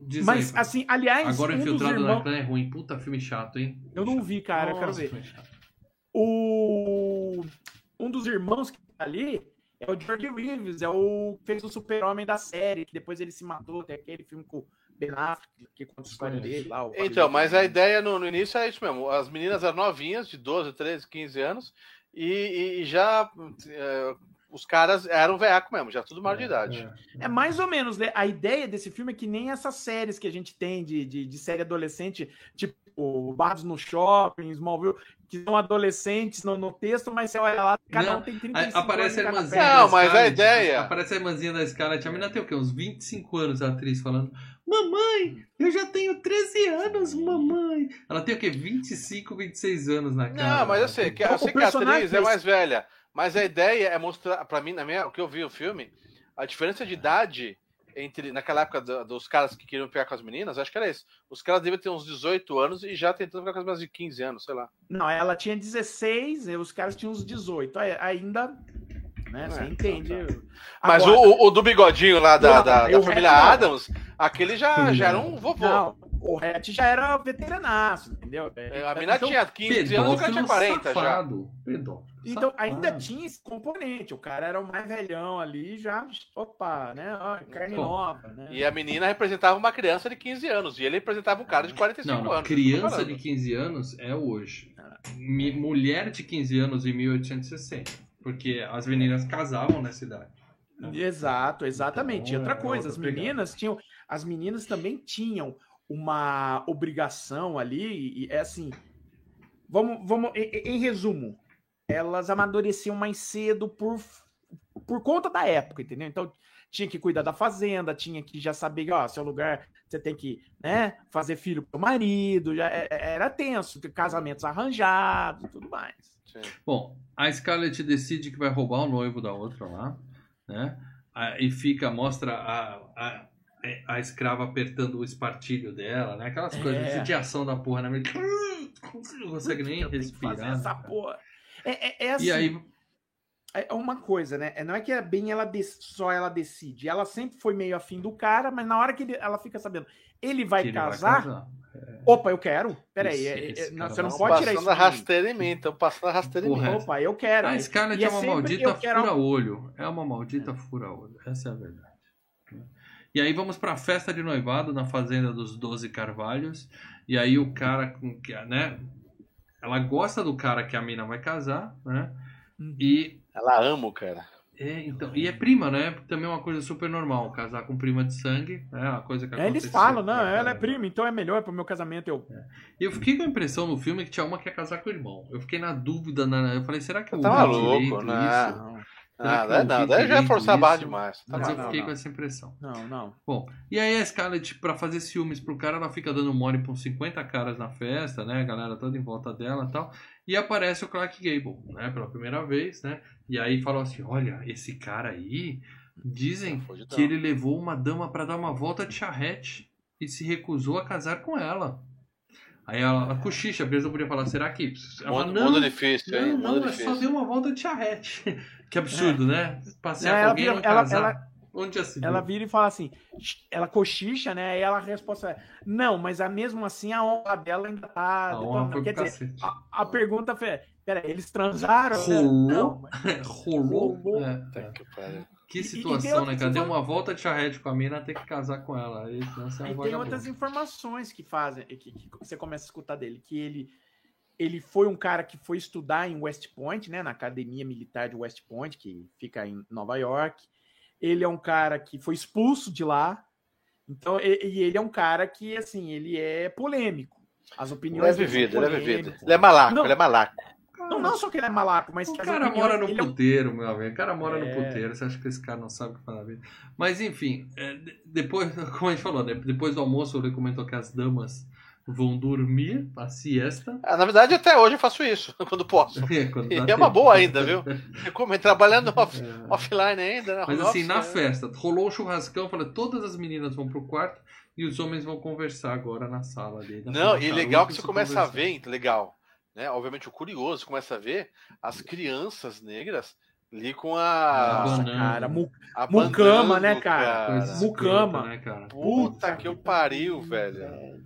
diz Mas, aí, assim, aliás, agora um dos Infiltrado na. Clã é ruim. Puta filme chato, hein? Eu não vi, cara, eu quero Nossa, ver. O... Um dos irmãos que tá ali é o George Reeves, é o que fez o super-homem da série, que depois ele se matou, tem aquele filme com o Ben Affleck, que conta a história dele lá. o Então, mas a ideia no, no início é isso mesmo. As meninas eram novinhas, de 12, 13, 15 anos, e, e- e já eh, os caras eram veaco mesmo, já tudo maior de idade. É. É mais ou menos, né? A ideia desse filme é que nem essas séries que a gente tem de, de, de série adolescente, tipo Bardos no Shopping, Smallville, que são adolescentes no, no texto, mas você olha lá, cada Não, um tem Aí 35 aparece a anos cada irmãzinha. Não, mas a Scarlett, ideia- Aparece a irmãzinha da Scarlett. A menina tem o quê? Uns 25 anos, a atriz, falando: Mamãe, eu já tenho 13 anos, mamãe. Ela tem o quê? 25, 26 anos na cara. Não, mas eu sei que, eu O sei que a personagem atriz é desse- mais velha. Mas a ideia é mostrar, pra mim, na minha, o que eu vi no filme, a diferença de idade entre naquela época do- dos caras que queriam pegar com as meninas, acho que era isso. Os caras deviam ter uns 18 anos e já tentando pegar com as meninas de 15 anos, sei lá. Não, ela tinha 16, e os caras tinham uns 18. Aí- Ainda, né? É, Você então entende. Mas Agora- o, o do bigodinho lá da, Não, da, da eu- família. Adams, aquele já, já era um vovô. Não, o Hatch já era veteranaço, entendeu? É, A menina Então- tinha 15 anos e o cara tinha 40 já. safado. Pedófilo. Então, safado. ainda tinha esse componente. O cara era o mais velhão ali, já. Opa, né? Ó, carne Bom, nova, né? E a menina representava uma criança de 15 anos. E ele representava um cara de 45 Não, não. anos. Criança de 15 anos é hoje. Mi- mulher de 15 anos em 1860. Porque as meninas casavam nessa idade. Exato, exatamente. E Então, outra é coisa, outra as pegada. meninas tinham. As meninas também tinham uma obrigação ali, e é assim. Vamos, vamos, em, em resumo, elas amadureciam mais cedo por, por conta da época, entendeu? Então tinha que cuidar da fazenda, tinha que já saber, ó, seu lugar, você tem que, né, fazer filho pro marido, já é- é- era tenso, casamentos arranjados, tudo mais. Sim. Bom, a Scarlett decide que vai roubar o noivo da outra lá, né? E fica, mostra a, a, a escrava apertando o espartilho dela, né? Aquelas É. coisas de judiação da porra, né? Você não consegue nem que fazer respirar. essa né? porra. É, é, é assim, E aí, é uma coisa, né? Não é que é bem ela só ela decide. Ela sempre foi meio afim do cara, mas na hora que ele- ela fica sabendo, ele vai ele vai casar. casar. Opa, eu quero. Peraí, Esse- é- é- esse não, você não pode tirar isso. passando a rasteira em mim, estão passando a rasteira em mim. Opa, eu quero. A Scarlett E é é uma maldita fura-olho. É uma maldita fura-olho. Essa é a verdade. E aí vamos pra festa de noivado na fazenda dos Doze Carvalhos. E aí o cara com que, né? Ela gosta do cara que a mina vai casar, né? Uhum. E Ela ama o cara. é, então, e é prima, né? Também é uma coisa super normal, casar com prima de sangue, é uma coisa que É, eles falam, não, pra ela é prima, então é melhor pro meu casamento. Eu, E eu fiquei com a impressão no filme que tinha uma que ia casar com o irmão. Eu fiquei na dúvida, na... eu falei, será que eu Tá direito né? isso? Não, Ah, que daí eu não, vi daí já é forçar a barra demais. Tá Mas eu não, fiquei não. com essa impressão. não, não. Bom, e aí a Scarlett, pra fazer ciúmes pro cara, ela fica dando mole pra uns 50 caras na festa, né? A galera toda em volta dela e tal. E aparece o Clark Gable, né? Pela primeira vez, né? E aí falou assim: olha, esse cara aí. Dizem que ele levou uma dama pra dar uma volta de charrete e se recusou a casar com ela. Aí ela, a cochicha, porque eles não podiam falar, será que. Ela, Mundo, não, mundo difícil, hein? não, não, é difícil. só deu uma volta de charrete. [LAUGHS] que absurdo, né? Passear É, com ela alguém e vira- ela- casar. ela- Onde já se viu? Ela vira e fala assim, ela cochicha, né? Aí ela a resposta é, não, mas a mesmo assim a honra dela ainda tá. A honra foi Quer dizer, a, a pergunta foi, peraí, eles transaram? Rolou? Não, mas- [LAUGHS] Rolou? Rolou. É, é. Que E- e situação, né, cara? Deu uma volta de charrete com a mina, tem que casar com ela. Você é E tem outras informações que fazem, que, que você começa a escutar dele, que ele ele foi um cara que foi estudar em West Point, né, na Academia Militar de West Point, que fica em Nova York. Ele é um cara que foi expulso de lá. Então, e, e ele é um cara que, assim, ele é polêmico. As Ele opiniões é são vivido, ele é vivido. Ele é malaco, Não. ele é malaco. Não, não só que ele é malaco, mas O cara opiniões mora no é puteiro, meu amigo. O cara mora no É. puteiro. Você acha que esse cara não sabe o que faz na vida? Mas enfim, é, de- depois, [LAUGHS] como a gente falou, né? depois do almoço ele comentou que as damas vão dormir, a siesta. Ah, Na verdade, até hoje eu faço isso, [LAUGHS] quando posso. [LAUGHS] Quando E é uma boa ainda, viu? Eu como trabalhando off- É. offline ainda, né? Mas Home assim, na office, é. festa, rolou um churrascão, falei, todas as meninas vão pro quarto e os homens vão conversar agora na sala dele. Não, e legal que você você começa a ver, legal, né? Obviamente o curioso começa a ver as crianças negras ali com a, Nossa, cara, mu- a Mucama, né, cara? Coisa Mucama. né, cara? Puta que eu pariu, velho.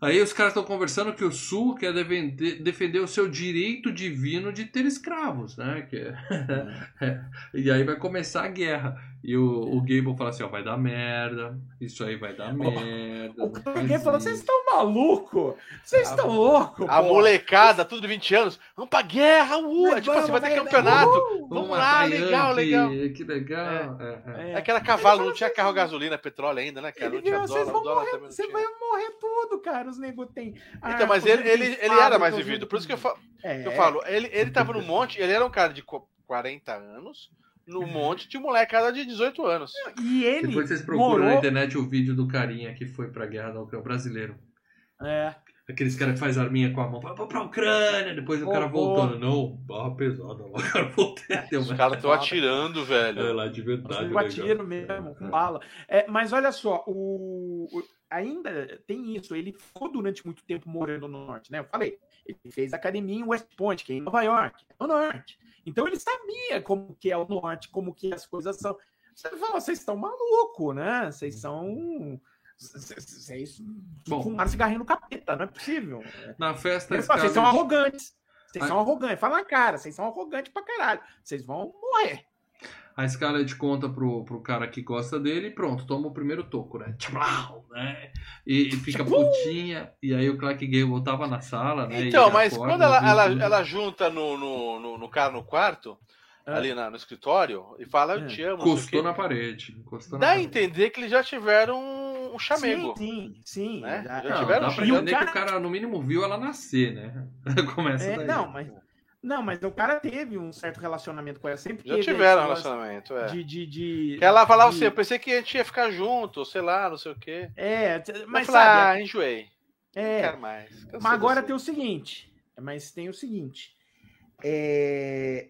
Aí os caras estão conversando que o Sul quer defender, defender o seu direito divino de ter escravos, né? Que é- [LAUGHS] e aí vai começar a guerra. E o, o Gable fala assim, ó, vai dar merda, isso aí vai dar merda. O falou, isso." vocês estão malucos? Vocês estão loucos? A pô? molecada, tudo de 20 anos, vamos pra guerra, uh! É tipo assim, vai ter campeonato. uh, Vamos lá, legal, Yankee, Que legal. É, é. é. É que era cavalo, não tinha carro, gasolina, petróleo ainda, né, cara? Não tinha viu, vocês dólar, vão dólar morrer, você vai morrer tudo, cara. Os negros têm. Então, mas ele, ele, ele era mais vivido. Por isso que eu falo, É, eu falo ele, ele tava no monte, ele era um cara de qu- 40 anos, no monte de molecada de 18 anos. E ele Depois vocês procuram na morou... internet o vídeo do carinha que foi pra guerra da Ucrânia, o brasileiro. É, Aqueles caras que faz arminha com a mão, vai pra Ucrânia, depois o cara Oh, voltando. Não, barra pesada, lá, o cara voltou. Deu Os caras estão atirando, É velho. lá de verdade. com legal. tiro mesmo, com bala. É, mas olha só, o, o- ainda tem isso. Ele ficou durante muito tempo morando no norte, né? Eu falei, ele fez academia em West Point, que é em Nova York, no norte. Então ele sabia como que é o norte, como que as coisas são. Você fala, vocês estão malucos, né? Vocês são. Vocês Bom. fumaram cigarrinho no capeta, não é possível. Na festa, vocês são Scarlett- arrogantes. Vocês Ai. são arrogantes. Fala na cara, vocês são arrogantes pra caralho. Vocês vão morrer. A Scarlett conta pro, pro cara que gosta dele e pronto, toma o primeiro toco, né? Tchau, né? E, e fica putinha. E aí o Clark Gable tava na sala, né? e Então, mas acorda, quando ela, ela, ela junta no, no, no, no cara no quarto, É. ali na- no escritório, e fala, eu É. te amo, Encostou na parede. Encostou dá na a parede. entender que eles já tiveram um chamego. Sim, sim, sim. Né? Já- Já Não, tiveram dá um pra o entender que o cara- cara, no mínimo, viu ela nascer, né? [LAUGHS] Começa É, daí. não, mas, não, mas o cara teve um certo relacionamento com ela. Sempre Já tiveram negócio relacionamento, é. De, de, de, ela falava de- assim, eu pensei que a gente ia ficar junto, sei lá, não sei o quê. É, Mas eu falei, sabe, ah, enjoei. Não é, quero mais. Cansei mas agora tem o seguinte. Mas tem o seguinte. É...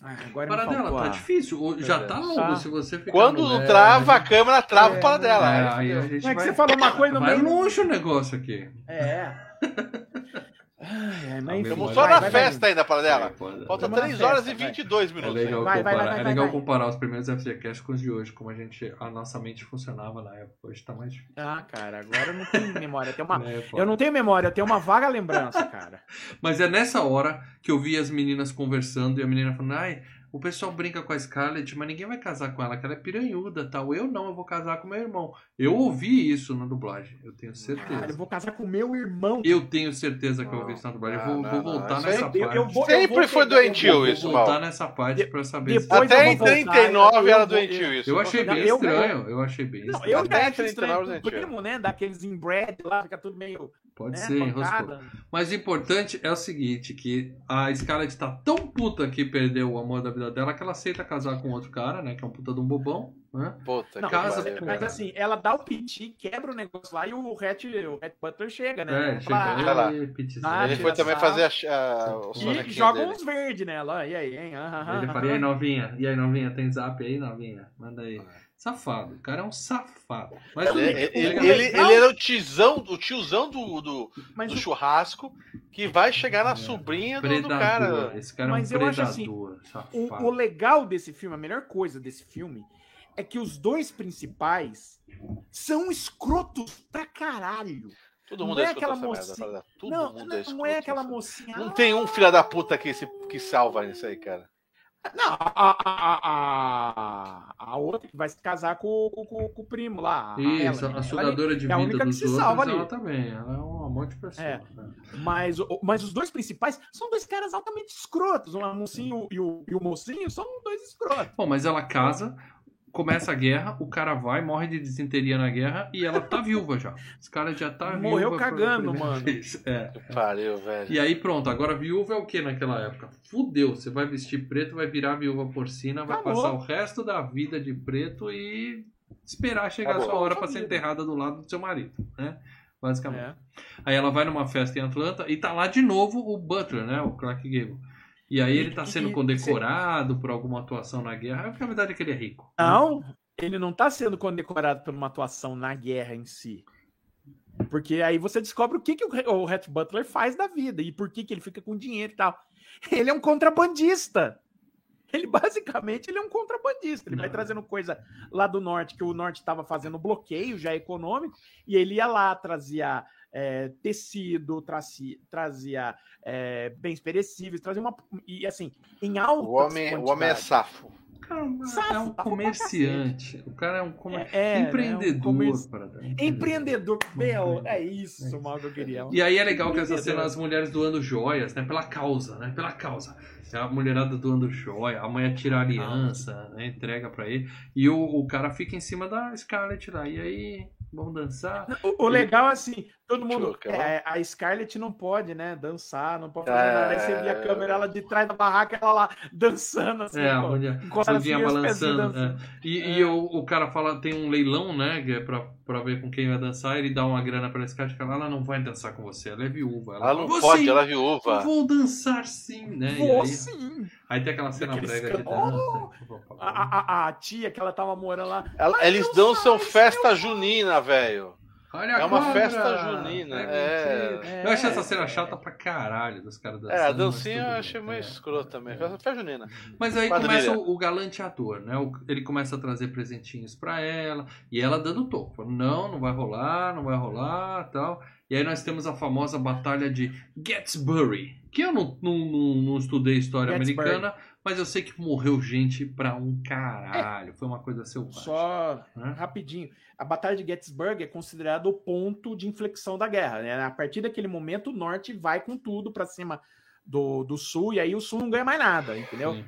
Ah, agora Para dela, tá difícil. Já é. tá longo Tá. se você ficar. Quando no- não é, trava, a câmera trava É, para dela. É, aí aí a gente Como é que vai, você falou uma coisa no vai meio? longe o negócio aqui. É. [LAUGHS] Ai, ai, mas enfim, Estamos Vai, só vai, na vai, vai, festa ainda para dela. É, pode- Falta Tamo na 3 horas festa, e vai. 22 É minutos. legal, aí. Vai, vai, comparar, vai, é vai, legal vai. comparar os primeiros FGCast com os de hoje, como a gente, a nossa mente funcionava na época. Hoje tá mais difícil. Ah, cara, agora eu não tenho memória. Eu tenho uma... [LAUGHS] foda. Eu não tenho memória, eu tenho uma vaga lembrança, cara. [LAUGHS] Mas é nessa hora que eu vi as meninas conversando e a menina falando, ai, o pessoal brinca com a Scarlett, mas ninguém vai casar com ela, que ela é piranhuda tal. Eu não, eu vou casar com meu irmão. Eu ouvi isso na dublagem, eu tenho certeza. Cara, eu vou casar com meu irmão. Eu tenho certeza que eu ouvi isso na dublagem. Eu vou, não, vou voltar isso nessa eu- parte. eu vou- Sempre foi doentio Eu vou isso, voltar nessa parte pra saber se... depois Até em vou voltar, 39 eu- era vou- doentio isso. Eu achei bem estranho, eu achei bem Não, estranho. eu Até até acho 39 estranho primo, né? Daqueles inbred lá, fica tudo meio. Pode né, ser, enroscou. Mas o importante é o seguinte, que a Scarlett tá tão puta que perdeu o amor da vida dela que ela aceita casar com outro cara, né? Que é um puta de um bobão, né? Puta Não, que casa- pariu, mas assim, ela dá o piti, quebra o negócio lá e o Red, o Red Butler chega, né? É, Fala, chega vai lá. aí. Ah, Ele foi também fazer a, a, o E joga dele. uns verdes nela. E aí, hein? Aham, Ele aham. faria, e aí, novinha? E aí, novinha? Tem zap aí, novinha? Manda aí. Safado. O cara é um safado. Mas Ele, tudo ele, ele, o ele- era o tiozão, o tiozão do, do, Mas do o- churrasco que vai chegar na sobrinha do, do Predador. cara. Esse cara Mas é um eu acho assim, predador. O, o legal desse filme, a melhor coisa desse filme, é que os dois principais são escrotos pra caralho. Todo mundo Não é é escroto aquela merda, mocinha- não, não, é não é aquela mocinha. Não tem um filho da puta que, se, que salva nisso aí, cara. Não, a, a, a, a outra que vai se casar com, com, com- o primo lá. a Isso, a né? Ela sugadora de é a vida única que dos se outros, salva ali. ela também. Ela é um amor de pessoa. É. né? Mas, mas os dois principais são dois caras altamente escrotos. O mocinho e o, e o mocinho são dois escrotos. Bom, mas ela casa começa a guerra, o cara vai, morre de desinteria na guerra e ela tá viúva já. Esse cara já tá Morreu cagando, mano. vez. É. Pariu, velho. E aí pronto, agora viúva é o que naquela época? Fudeu, você vai vestir preto, vai virar viúva porcina, vai Acabou. passar o resto da vida de preto e esperar chegar a Acabou. sua hora pra ser enterrada do lado do seu marido, né? Basicamente. É. Aí ela vai numa festa em Atlanta e tá lá de novo o Butler, né? O Clark Gable. E aí ele tá sendo condecorado por alguma atuação na guerra. Porque a verdade é que ele é rico. né? Não, ele não tá sendo condecorado por uma atuação na guerra em si. Porque aí você descobre o que, que o Rhett Butler faz da vida e por que, que ele fica com dinheiro e tal. Ele é um contrabandista. Ele basicamente ele é um contrabandista. Ele vai Não. trazendo coisa lá do norte, que o norte estava fazendo bloqueio já econômico, e ele ia lá, trazia é, tecido, trazia, trazia é, bens perecíveis, trazia uma. E assim, em altas O homem, o homem é safo. Cara, é um comerciante. O cara é um comer... É, é, empreendedor. né, um comerci- Empreendedor, meu, é isso, mal que eu queria. E aí é legal que essa cena as mulheres doando joias, né? Pela causa, né? Pela causa. É A mulherada doando joia, a mãe tira a aliança, né? Entrega pra ele. E o, o cara fica em cima da Scarlett lá. E aí, vamos dançar? O, o legal é assim, todo mundo. É, a Scarlett não pode, né? Dançar, não pode É. fazer nada. Aí você via a câmera ela de trás da barraca, ela lá dançando assim. É, a pô. mulher, balançando. é. E, É. e o, o cara fala, tem um leilão, né? Que é pra, pra ver com quem vai dançar. Ele dá uma grana pra Scarlett. Ela, ela não vai dançar com você, ela é viúva. Ela não "Vou pode, ela é Eu viúva. vou dançar sim, né? Vou aí, sim. aí tem aquela cena brega de dança. A, a- a- a tia que ela tava morando lá. Ela- eles não dançam festa junina, velho. Olha É uma cobra! festa junina, é. mentira. Eu achei essa cena chata pra caralho dos caras dançando. É, a mas dancinha eu bem, achei meio é. escroto também. Festa festa junina. Mas aí Quadrilha. começa o, o galanteador, né? O- ele começa a trazer presentinhos pra ela e ela dando toco. Não, não vai rolar, não vai rolar tal. E aí nós temos a famosa batalha de Gettysbury, que eu não, não, não, não estudei história Gettysburg. americana, mas eu sei que morreu gente pra um caralho. Foi uma coisa selvagem. Só né? rapidinho. A Batalha de Gettysburg é considerada o ponto de inflexão da guerra. Né? A partir daquele momento, o norte vai com tudo pra cima do, do sul, e aí o sul não ganha mais nada, entendeu? Sim.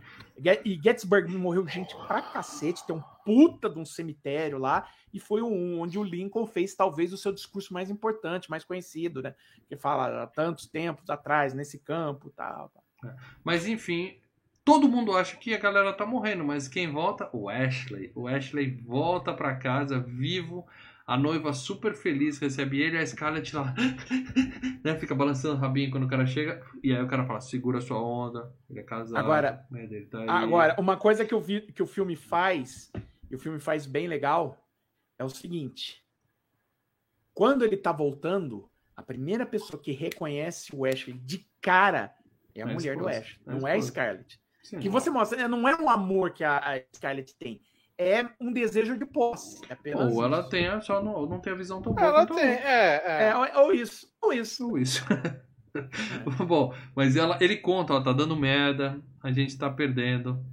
E Gettysburg morreu gente pra cacete, tem um puta de um cemitério lá, e foi um, onde o Lincoln fez talvez o seu discurso mais importante, mais conhecido, né? Que fala há tantos tempos atrás, nesse campo tal. tal. Mas enfim, todo mundo acha que a galera tá morrendo, mas quem volta? O Ashley. O Ashley volta pra casa vivo. A noiva super feliz recebe ele, a Scarlett lá, [LAUGHS] né, fica balançando o rabinho quando o cara chega. E aí o cara fala: segura sua onda, ele é casado. Agora- né, tá. Agora, uma coisa que, eu vi, que o filme faz, e o filme faz bem legal, é o seguinte: quando ele tá voltando, a primeira pessoa que reconhece o Ashley de cara é a É mulher do esposa, Ashley, é não é a. Scarlett. Sim, Que você mostra, né, não é um amor que a, a Scarlett tem, é um desejo de posse. É apenas Ou ela isso. tem, só não, não tem a visão tão boa. Ela tem, é, é. É, ou- ou isso, ou isso. Ou isso. [LAUGHS] Bom, mas ela, ele conta, ó, tá dando merda, a gente tá perdendo,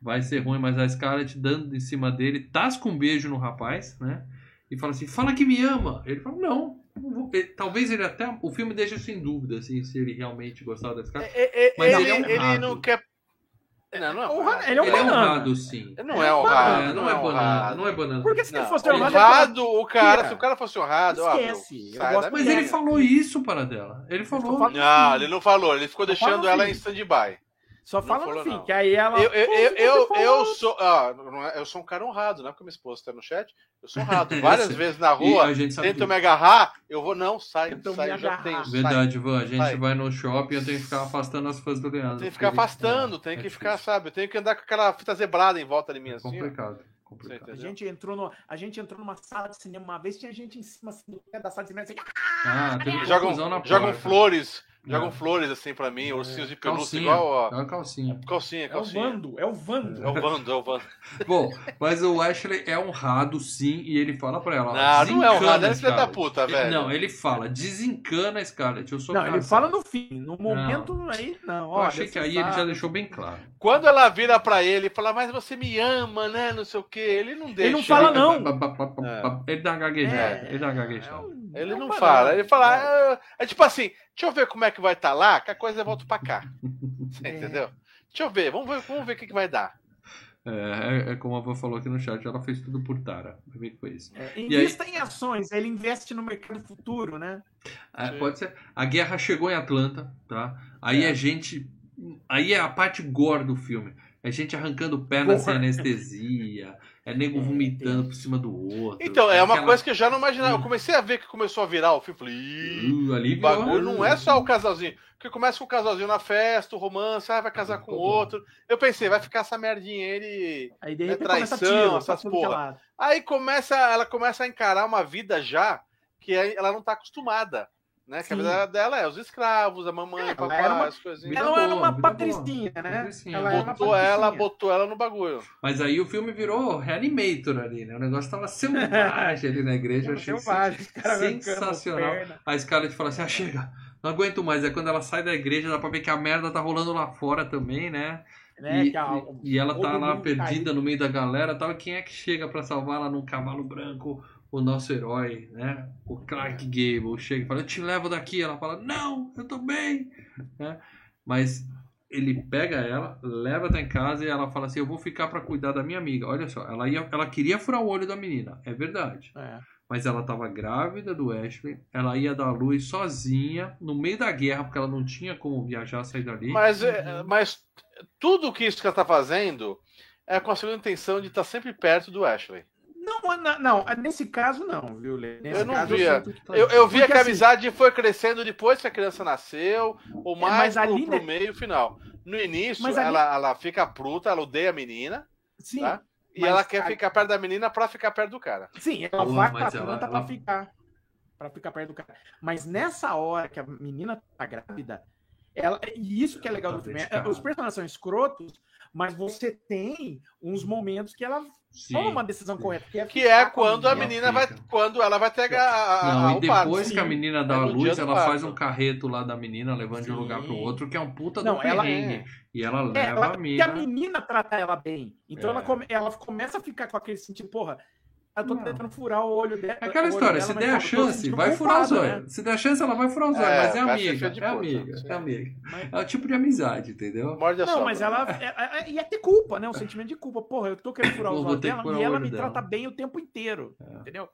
vai ser ruim, mas a Scarlett dando em cima dele, tasca um beijo no rapaz, né? E fala assim, fala que me ama. Ele fala, não. não vou." Ele- talvez ele até. O filme deixa isso em dúvida, assim, se ele realmente gostava da Scarlett. É, é, Mas ele, ele é ele honrado. não quer. Não, não é honrado. ele é um ele é banana. honrado, sim. Não é honrado. É, não é banana, não é banana. Porque se Não, ele fosse honrado, honrado, o cara, se o cara fosse honrado, ó, meu, Esquece, gosto muito Mas ele falou isso para dela. Ele falou. falando- Não, ele não falou, ele ficou deixando ela fim. em stand-by. Só Não fala no falou, fim, não. que aí ela. Eu, eu, eu, eu, sou. ah, é- eu sou um cara honrado, não é porque minha esposa tá no chat. Eu sou honrado. [LAUGHS] Várias vezes na rua, tentam me agarrar, eu vou, não, sai, Tentam sai, eu já tenho. Verdade, Ivan. A gente Sai. vai no shopping e eu tenho que ficar afastando as fãs do Leandro. Tem que ficar afastando, tem é que ficar, sabe? Eu tenho que andar com aquela fita zebrada em volta de mim É assim. complicado. Complicado. A gente, entrou no, a gente entrou numa sala de cinema uma vez, tinha gente em cima assim, da sala de cinema assim, Ah, teve Jogam, na jogam porta. flores, jogam É. flores assim pra mim, ursinhos de pelúcia Calcinha. igual, ó. É uma calcinha. Calcinha, é o calcinha. Vando, é o Vando. É o Vando, é o Vando. [LAUGHS] Bom, mas o Ashley é honrado, sim, e ele fala pra ela. Não, não é honrado, a é filha da puta, Ele- velho. Não, ele fala, desencana a Scarlett, eu sou Não, ele fala no fim, no momento aí, não. Eu olha, achei que aí ele já deixou bem claro. Quando ela vira pra ele e fala, mas você me ama, né? Não sei o quê, ele não deixa. não fala, Ele- não. pa- pa- É. Ele dá uma gaguejada. É. Ele dá uma É gaguejada. um- Ele é não banana. fala, ele fala, "Ah, é tipo assim, deixa eu ver como é que vai estar lá, que a coisa volta pra cá. [LAUGHS] Você É. entendeu? Deixa eu ver, vamos ver, vamos ver o que, que vai dar. É, é, é como a avó falou aqui no chat, ela fez tudo por Tara. Vai ver que foi isso. É, E invista em ações, ele investe no mercado futuro, né? É, pode ser. A guerra chegou em Atlanta, tá? Aí É. é gente. Aí é a parte gore do filme. É gente arrancando perna sem Gore. anestesia. É nego É, vomitando por cima do outro. Então, é uma aquela- coisa que eu já não imaginava. Eu comecei a ver que começou a virar o filme. Falei, "Ih, Uh, ali o bagulho virou- não é só o casalzinho. Porque começa com o casalzinho na festa, o romance, ah, vai casar com o outro. Eu pensei, vai ficar essa merdinha ele. Aí de É repente começa traição, tiro, essas é porra. Aí começa, ela começa a encarar uma vida já que é- ela não tá acostumada. Né? Que a vida dela é os escravos, a mamãe, É, o papai, ela era uma- as coisinhas. Ela era boa, uma boa. patricinha, né? Patricinha. Ela era uma Botou ela, patricinha. botou ela no bagulho. Mas aí o filme virou Reanimator ali, né? O negócio tava selvagem ali na igreja. Eu achei Selvagem, os caras arrancando sensacional. A Scarlett fala assim: ah, chega, não aguento mais. É quando ela sai da igreja, dá pra ver que a merda tá rolando lá fora também, né? Né, e, que a- e- ela tá lá perdida caído. no meio da galera e tal. Quem é que chega pra salvá-la num cavalo branco? O nosso herói, né? O Clark Gable chega e fala: Eu te levo daqui. Ela fala: Não, eu tô bem. Né? Mas ele pega ela, leva até em casa e ela fala assim: Eu vou ficar pra cuidar da minha amiga. Olha só, ela, ia, ela queria furar o olho da menina, é verdade. É. Mas ela tava grávida do Ashley, ela ia dar à luz sozinha, no meio da guerra, porque ela não tinha como viajar, sair dali. Mas, é, mas tudo que isso que ela tá fazendo é com a segunda intenção de estar sempre perto do Ashley. Não, não, não, nesse caso não, viu, Lê? Nesse Eu não caso, via. sinto que- Eu, eu via que a assim- amizade foi crescendo depois que a criança nasceu, ou É, mais mas pro, ali, pro né? meio final. No início, ali- ela, ela fica bruta, ela odeia a menina, Sim, tá? E ela quer a- ficar perto da menina pra ficar perto do cara. sim, ela Pô, vai pra mas ela- Atlanta ela- pra ficar. Pra ficar perto do cara. Mas nessa hora que a menina tá grávida, ela, e isso que é legal do Tá filme. é- os personagens são escrotos, mas você tem uns momentos que ela Sim. toma uma decisão correta. Que é, Que é quando a Ela menina vai. Quando ela vai ter a, a, a, Não, e parto. depois que a sim. menina dá É a luz, ela parto. faz um carreto lá da menina, levando de um Sim. lugar pro outro, que é um puta Não, do ela perrengue. é. E ela leva É, ela, a porque mina. a menina trata ela bem. Então É. ela, come- ela começa a ficar com aquele sentido, porra, eu tô Não. tentando furar o olho dela. É aquela história, dela, se der a tô chance, vai furar os olhos. né? Se der a chance, ela vai furar os olhos, É, mas é amiga. É puta, amiga, é amiga. Mas- É o tipo de amizade, entendeu? Morde a Não, sogra. mas ela é, é, ia ter culpa, né? O sentimento de culpa. Porra, eu tô querendo furar os olhos dela e ela me dela. trata bem o tempo inteiro. Entendeu?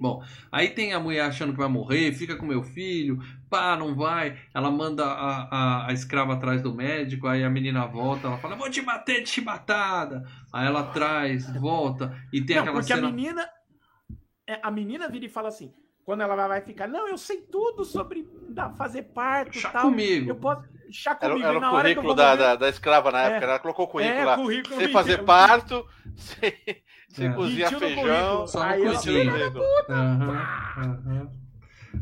Bom, aí tem a mulher achando que vai morrer, fica com meu filho, pá, não vai. Ela manda a, a, a escrava atrás do médico, aí a menina volta, ela fala, vou te bater de chibatada. Aí ela traz, volta, e tem não, aquela porque cena. a menina. é, a menina vira e fala assim. Quando ela vai ficar, não, eu sei tudo sobre fazer parto e Chá tal. comigo. Eu posso. Chá Era, comigo. era e o na hora que eu currículo vou da, morrer- da, da escrava na É. época. Ela colocou o currículo É, lá. currículo Sem fazer parto, [LAUGHS] sem, sem É. cozinhar Mentiu feijão. Só currículo. Aham, aham.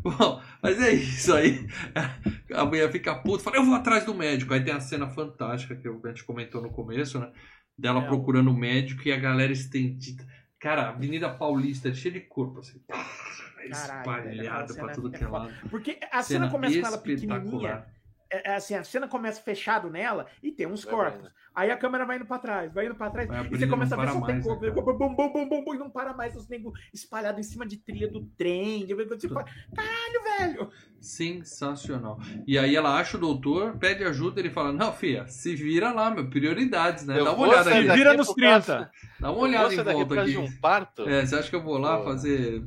Bom, mas é isso aí. [LAUGHS] A mulher fica puta, fala, eu vou atrás do médico. Aí tem a cena fantástica que a gente comentou no começo, né? Dela É, procurando o médico e a galera estendida. Cara, a Avenida Paulista cheia de corpo, assim. Caralho, espalhado pra cena tudo é que é lado. Porque a cena, começa com ela pequenininha. É, é assim, a cena começa fechado nela e tem uns Vai corpos. vendo. Aí a câmera vai indo pra trás, vai indo pra trás. Vai e abrindo, você começa a ver só tem corpo. né, cara? bum, bum, bum, bum, bum, bum, e não para mais os negros espalhados em cima de trilha do trem. Você fala, Caralho, velho! Sensacional. E aí ela acha o doutor, pede ajuda, ele fala, não, filha, se vira lá, meu, prioridades, né? Eu Dá uma olhada aqui. Vira nos causa- 30. Dá uma olhada em volta aqui. um parto. É, você acha que eu vou lá Pô. fazer.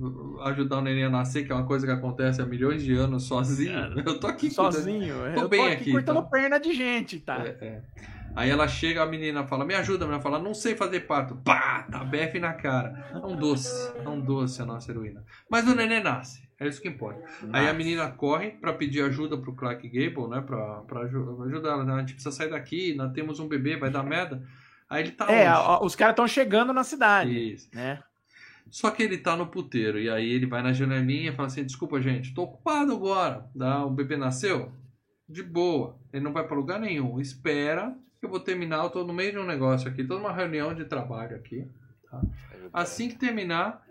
ajudar o neném a nascer, que é uma coisa que acontece há milhões de anos sozinho? [LAUGHS] Eu tô aqui cuidando. Sozinho. Tô eu bem tô aqui, aqui, cortando tá? perna de gente, tá? É, é. Aí ela chega, a menina fala, me ajuda, a menina fala, não sei fazer parto. Pá, tá BF na cara. É um doce, é um doce a nossa heroína. Mas o neném nasce, é isso que importa. Aí a menina corre pra pedir ajuda pro Clark Gable, né, pra, pra aju- ajudar ela. né? A gente precisa sair daqui, nós temos um bebê, vai dar merda. Aí ele tá É, ó, os caras estão chegando na cidade, Isso. né? Só que ele tá no puteiro. E aí ele vai na janelinha e fala assim: Desculpa, gente, tô ocupado agora. Dá, o bebê nasceu? De boa. Ele não vai pra lugar nenhum. Espera que eu vou terminar. Eu tô no meio de um negócio aqui, tô numa reunião de trabalho aqui. Assim que terminar,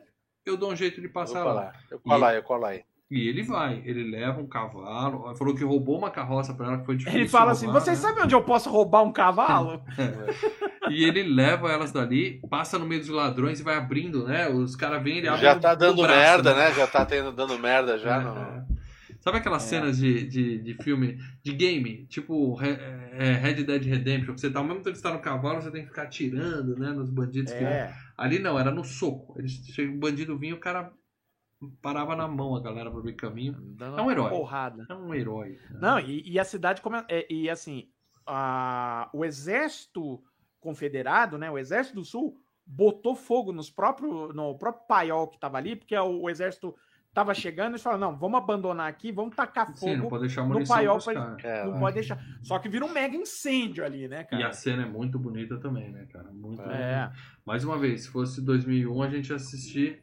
eu dou um jeito de passar lá. lá, eu colo aí, eu colo aí. E ele vai, ele leva um cavalo. Falou que roubou uma carroça pra ela, que foi difícil. Ele fala assim: roubar, vocês né? sabem onde eu posso roubar um cavalo? [LAUGHS] E ele leva elas dali, passa no meio dos ladrões e vai abrindo, né? Os caras vêm, ele abre Já tá dando braço, merda, né? Já tá tendo, dando merda já. É, no- é. Sabe aquelas É. cenas de, de, de filme, de game, tipo é, Red Dead Redemption, que você tá, ao mesmo tempo que você tá no cavalo, você tem que ficar atirando, né, nos bandidos que É. Ali não, era no soco. Eles chega o bandido vinha, o cara parava na mão a galera pra abrir caminho. Dando É um herói. Porrada. É um herói. Não, e, e a cidade come... é, e assim, a- o exército confederado, né, o exército do sul botou fogo nos próprio, no próprio paiol que tava ali, porque o, o exército tava chegando, eles falaram, não, vamos abandonar aqui, vamos tacar fogo, Sim, não pode deixar no paiol pra-. É, não pode deixar. Só que vira um mega incêndio ali, né, E cara? a cena é muito bonita também, né, cara? Muito É. bonita. Mais uma vez, se fosse 2001, a gente ia assistir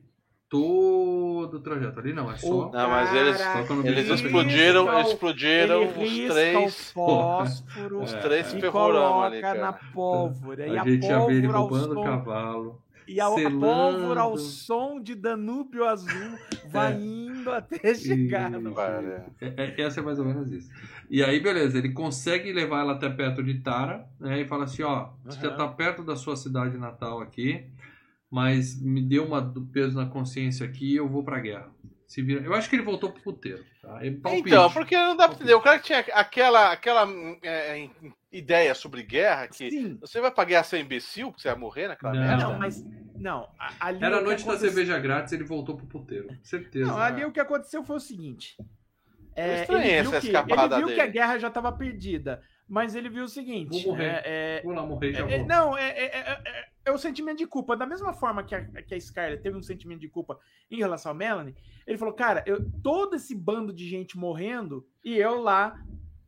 todo o trajeto. Ali não, é só... Não, mas eles- cara Eles explodiram, o- explodiram ele os três. fósforo Os É, três e ferrorama ali, coloca na cara. pólvora. e a a gente ia ver ele roubando o som cavalo. E a, a pólvora ao som de Danúbio Azul [LAUGHS] vai É. indo até chegar. no- Cara, É, é, ia ser mais ou menos isso. E aí, beleza, ele consegue levar ela até perto de Tara, né? E fala assim, ó, você já tá perto da sua cidade natal aqui, mas me deu uma do peso na consciência aqui eu vou pra guerra. Se vira... Eu acho que ele voltou pro puteiro. Tá? Ele, palpite. Então, porque não dá pra entender. O cara que tinha aquela, aquela é, ideia sobre guerra que Sim. você vai pra guerra ser imbecil, porque você vai morrer naquela Não. merda. Não, mas. Não, ali. Era a noite da aconteceu- cerveja grátis, ele voltou pro puteiro. Certeza. Não, ali o que aconteceu foi o seguinte. É, estranhei ele viu, essa que, escapada ele viu que a dele. guerra já estava perdida. Mas ele viu o seguinte. Vou morrer. é- é, Vou lá morrer já É, vou. não, é, é, é, é- é o sentimento de culpa. Da mesma forma que a, que a Scarlett teve um sentimento de culpa em relação a Melanie, ele falou, cara, eu, todo esse bando de gente morrendo e eu lá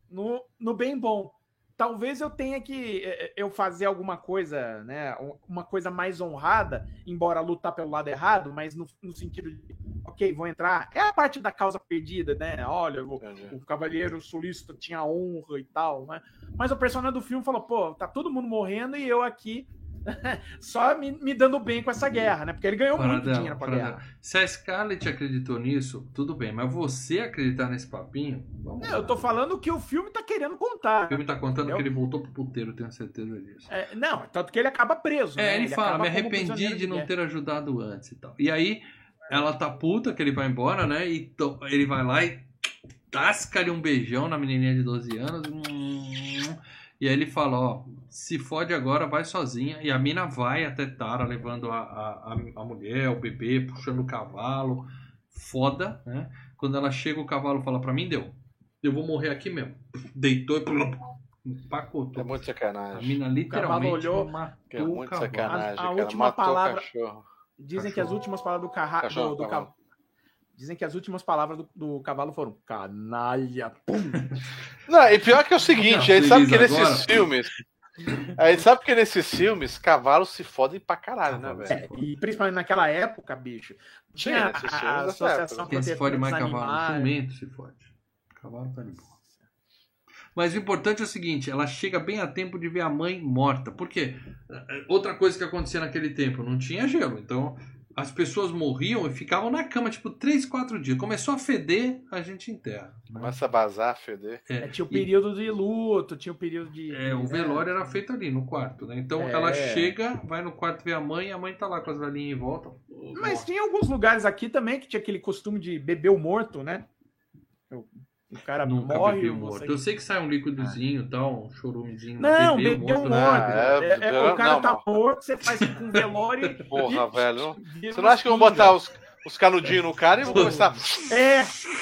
no, no bem bom. Talvez eu tenha que é, é, eu fazer alguma coisa, né? Uma coisa mais honrada, embora lutar pelo lado errado, mas no, no sentido de, ok, vou entrar. É a parte da causa perdida, né? Olha, o, o Cavaleiro Sulista tinha honra e tal, né? Mas o personagem do filme falou, pô, tá todo mundo morrendo e eu aqui [LAUGHS] só me, me dando bem com essa guerra, né? Porque ele ganhou muito Paradela, dinheiro com a guerra. Se a Scarlett acreditou nisso, tudo bem. Mas você acreditar nesse papinho, vamos Não, lá. eu tô falando o que o filme tá querendo O contar. filme tá contando que ele voltou pro puteiro, tenho certeza disso. É, não, tanto que ele acaba preso. É, né? ele, fala, acaba me arrependi de não ter ajudado antes e tal. E aí, ela tá puta que ele vai embora, né? E to- ele vai lá e tasca-lhe um beijão na menininha de 12 anos. Hum. E aí ele fala, ó, se fode agora, vai sozinha. E a mina vai até Tara, levando a, a, a, a mulher, o bebê, puxando o cavalo. Foda, né? Quando ela chega, o cavalo fala pra mim, deu. Eu vou morrer aqui mesmo. Deitou e pulou. Empacotou. É muito A sacanagem. mina literalmente olhou, matou É o muito cavalo. sacanagem, A- a última Matou palavra- o cachorro. Dizem que as últimas palavras do, carra... Cachorro, do, do cavalo. Dizem que as últimas palavras do, do cavalo foram canalha. Pum. [LAUGHS] Não, e pior que é o seguinte, gente sabe que agora. nesses filmes. A gente sabe que nesses filmes, cavalos se fodem pra caralho, né, velho? É, e principalmente naquela época, bicho, tinha nesses a, a Associação. Quem se fode mais cavalo? Jumento se fode. Cavalo tá de boa. Mas o importante é o seguinte, ela chega bem a tempo de ver a mãe morta. Por quê? Outra coisa que acontecia naquele tempo, não tinha gelo. Então, as pessoas morriam e ficavam na cama, tipo, 3, 4 dias. Começou a feder, a gente enterra. Começa a bazar, feder. É, tinha o e- período de luto, tinha o período de. É, o velório era feito ali no quarto, né? Então É. ela chega, vai no quarto ver a mãe, e a mãe tá lá com as velhinhas em volta. Mas tinha alguns lugares aqui também que tinha aquele costume de beber o morto, né? O, cara Nunca morre. você- morto. Eu sei que sai um líquidozinho e tal, um chorumezinho. Não, o bebeu o morto. morto, não. É, É, é, não, o cara não, tá não. morto, você faz com um velório [LAUGHS] e. Porra, e- [LAUGHS] velho. não- Você não acha que vão botar os, os canudinhos no cara e vão começar. [LAUGHS] É,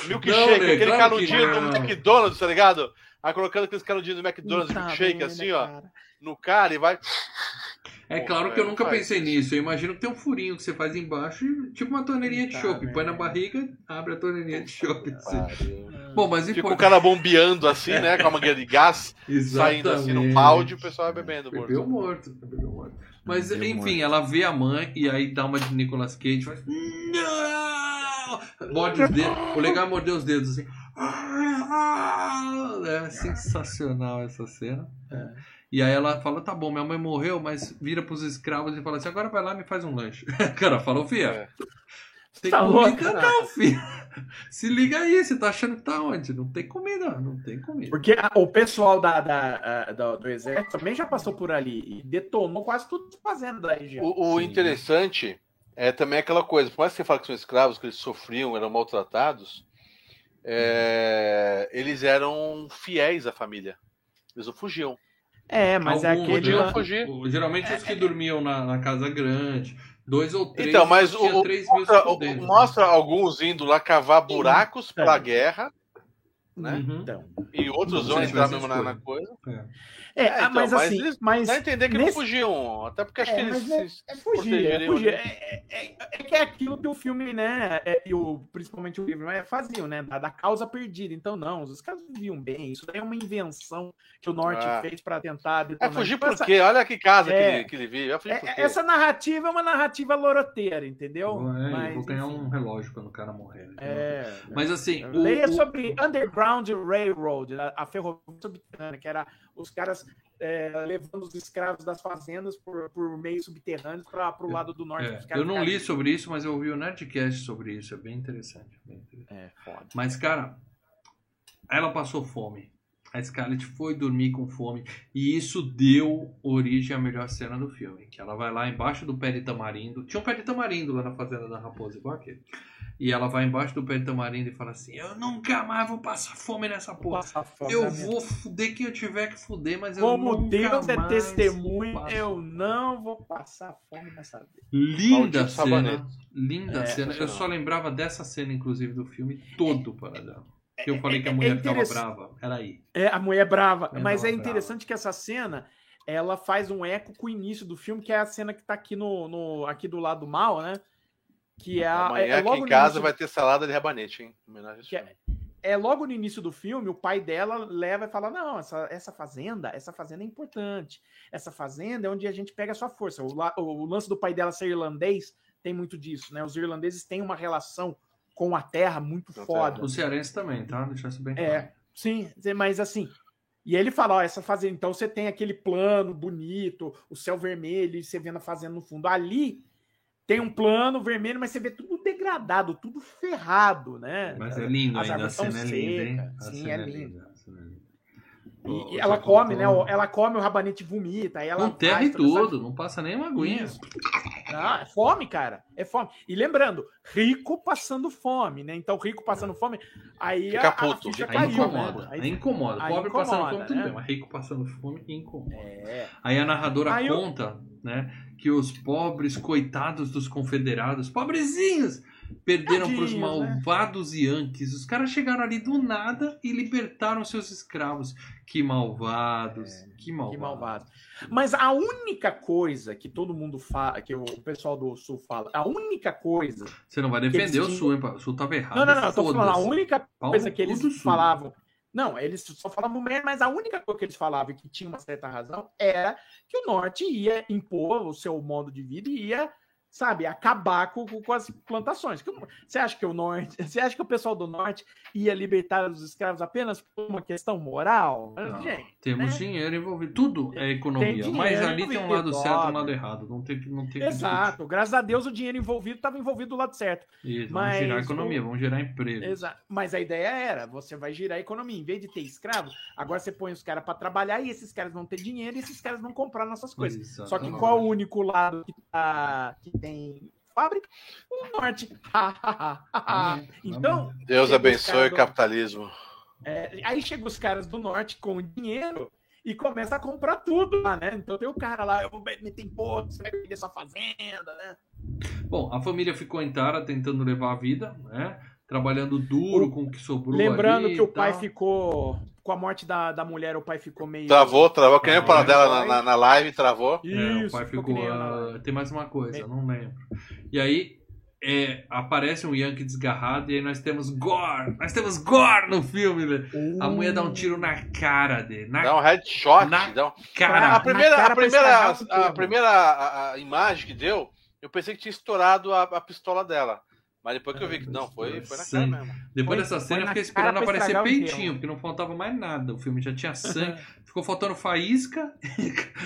Milkshake, Não, né? aquele canudinho do. McDonald's, tá ligado? Aí colocando aqueles canudinhos do McDonald's, Puta milkshake, merda, assim, ó, cara. no cara e vai. É Porra, claro que eu nunca pensei isso. nisso. Eu imagino que tem um furinho que você faz embaixo, tipo uma torneirinha de Puta chopp. Põe na merda. barriga, abre a torneirinha de chopp. assim. Bom, mas Fica o cara bombeando assim, né? Com a mangueira de gás, [LAUGHS] saindo assim no balde e o pessoal vai bebendo. Bebeu morto. morto. Bebeu morto. Mas, Bebeu enfim, ela vê a mãe e aí dá uma de Nicolas Cage faz. Não! Morde os dedos. O legal é morder os dedos assim. [LAUGHS] É sensacional essa cena. E aí ela fala: tá bom, minha mãe morreu, mas vira pros escravos e fala assim: agora vai lá e me faz um lanche. [LAUGHS] Cara, falou, filha. É. Tem Tá comida louca, não, filho. Se liga aí, você tá achando que tá onde? Não tem comida, não tem comida. Porque a- o pessoal da, da- a- do, exército também já passou por ali e detonou quase tudo fazendo da região. O, o Sim. interessante é também aquela coisa, por mais que você fale que são escravos, que eles sofriam, eram maltratados, é, eles eram fiéis à família. Eles não fugiam. É, mas é aquele. podiam fugir. O- Geralmente os que dormiam na, na casa grande, dois ou três. Então, mas o, três mil mostra, o- né? mostra alguns indo lá cavar buracos Então. pra guerra, né? Uhum. Então. E outros vão entrar mesmo na, na coisa. É, É, ah, então, mas mas assim, eles- mas. Dá a entender que nesse- não fugiam. Até porque acho É, que eles mas é- se É fugir, é fugir. É, é- é que é aquilo que o filme, né? é- e o, principalmente o livro, né, faziam, né? Da, da causa perdida. Então, não, os caras viviam bem. Isso daí é uma invenção que o Norte Ah. fez para tentar. É fugir por quê? Olha que casa que, É. ele, que ele vive. É- essa narrativa é uma narrativa loroteira, entendeu? É, eu Mas, vou ganhar enfim, um relógio quando o cara morrer. né? É, Mas assim, o- Leia o- sobre Underground Railroad, a, a ferrovia subterrânea, que era os caras é, levando os escravos das fazendas por, por meios subterrâneos para o lado do norte. é, eu não li sobre isso, mas eu ouvi o Nerdcast sobre isso. É bem interessante. bem interessante. É, foda. Mas, cara, ela passou fome. A Scarlett foi dormir com fome. E isso deu origem à melhor cena do filme. Que ela vai lá embaixo do pé de tamarindo. Tinha um pé de tamarindo lá na fazenda da raposa, igual aquele. E ela vai embaixo do pé de tamarindo e fala assim: Eu nunca mais vou passar fome nessa porra. Passar fome Eu vou fuder quem eu tiver que fuder, mas eu Como nunca Deus é testemunho, eu não vou passar fome nessa vida. Linda Maldito cena. sabonete. Linda É, cena. Eu só lembrava dessa cena, inclusive, do filme todo para dela. Que eu falei que a é- é mulher ficava interess- brava. Era aí. É, a mulher brava. Mulher Mas é brava. interessante que essa cena ela faz um eco com o início do filme, que é a cena que tá aqui no, no aqui do lado mal, né? Que é, a, Amanhã é, é aqui logo em no casa início- vai ter salada de rabanete, hein? Em é- é logo no início do filme, o pai dela leva e fala: Não, essa, essa fazenda, essa fazenda é importante. Essa fazenda é onde a gente pega a sua força. O, la- o lance do pai dela ser irlandês tem muito disso, né? Os irlandeses têm uma relação com a terra muito foda. O cearense também, tá? Deixar isso bem claro. É, sim, mas assim. E ele fala: Ó, essa fazenda, então você tem aquele plano bonito, o céu vermelho, e você vendo a fazenda no fundo. Ali tem um plano vermelho, mas você vê tudo degradado, tudo ferrado, né? Mas é lindo As ainda, a cena é linda, hein? sim, cena é é é linda. E, Ô, e ela come, né? o- Ela come, o rabanete vomita. Aí ela Com terra faz e tudo, não passa nem uma aguinha. Isso. Ah, é fome, cara. É fome. E lembrando, rico passando fome, né? Então, rico passando fome, aí Fica a, a puto, ficha Aí caiu, incomoda, né? aí Aí- incomoda. aí Pobre passando incomoda, fome, tudo né? bem, mas rico passando fome incomoda. É. Aí a narradora Aí eu- conta, né, que os pobres coitados dos confederados, pobrezinhos, perderam para os né? malvados Yankees. Os caras chegaram ali do nada e libertaram seus escravos. Que malvados, que malvados. Que malvado. Mas a única coisa que todo mundo fala, que o pessoal do Sul fala, a única coisa. Você não vai defender o Sul, hein? O Sul tava errado. Não, não, não, eu tô falando, a única coisa que eles falavam. Não, eles só falavam merda, mas a única coisa que eles falavam e que tinha uma certa razão era que o Norte ia impor o seu modo de vida e ia, sabe, acabar com, com as plantações. Que Você acha que o Norte, [LAUGHS] você acha que o pessoal do Norte ia libertar os escravos apenas por uma questão moral? Não, Gente, temos né? dinheiro envolvido. Tudo é economia. dinheiro mas ali tem um lado certo e um lado errado. Não tem que. Não tem que Exato. Graças a Deus o dinheiro envolvido estava envolvido do lado certo. Isso, Mas vamos girar a economia, vamos gerar emprego. Exato. Mas a ideia era, você vai girar a economia. Em vez de ter escravo, agora você põe os caras para trabalhar e esses caras vão ter dinheiro e esses caras vão comprar nossas coisas. Só que qual o único lado que, tá, que tem fábrica? O norte. Então, Deus abençoe caras o do- capitalismo. é, aí chegam os caras do norte com dinheiro e começa a comprar tudo lá, né? Então tem o cara lá, eu vou meter imposto, você vai perder sua fazenda, né? Bom, a família ficou em Tara tentando levar a vida, né? Trabalhando duro O- com o que sobrou. Lembrando ali que o pai ficou. Com a morte da, da mulher, o pai ficou meio. Travou, travou, que nem o Paradela vai. na, na, na live, travou. É, o Isso, pai ficou ficou. tem mais uma coisa, É. eu não lembro. E aí é, aparece um Yankee desgarrado e aí nós temos gore. Nós temos gore no filme, né? A mulher dá um tiro na cara dele. Na Dá um headshot. Na dá um- cara. a primeira, cara a primeira, a, futuro. primeira a, a imagem que deu, eu pensei que tinha estourado a, a pistola dela. Mas depois que eu vi que não, foi, foi na cara Sangue. mesmo. Depois Foi- dessa cena eu fiquei cara esperando aparecer peitinho, porque não faltava mais nada. O filme já tinha sangue. [LAUGHS] Ficou faltando faísca.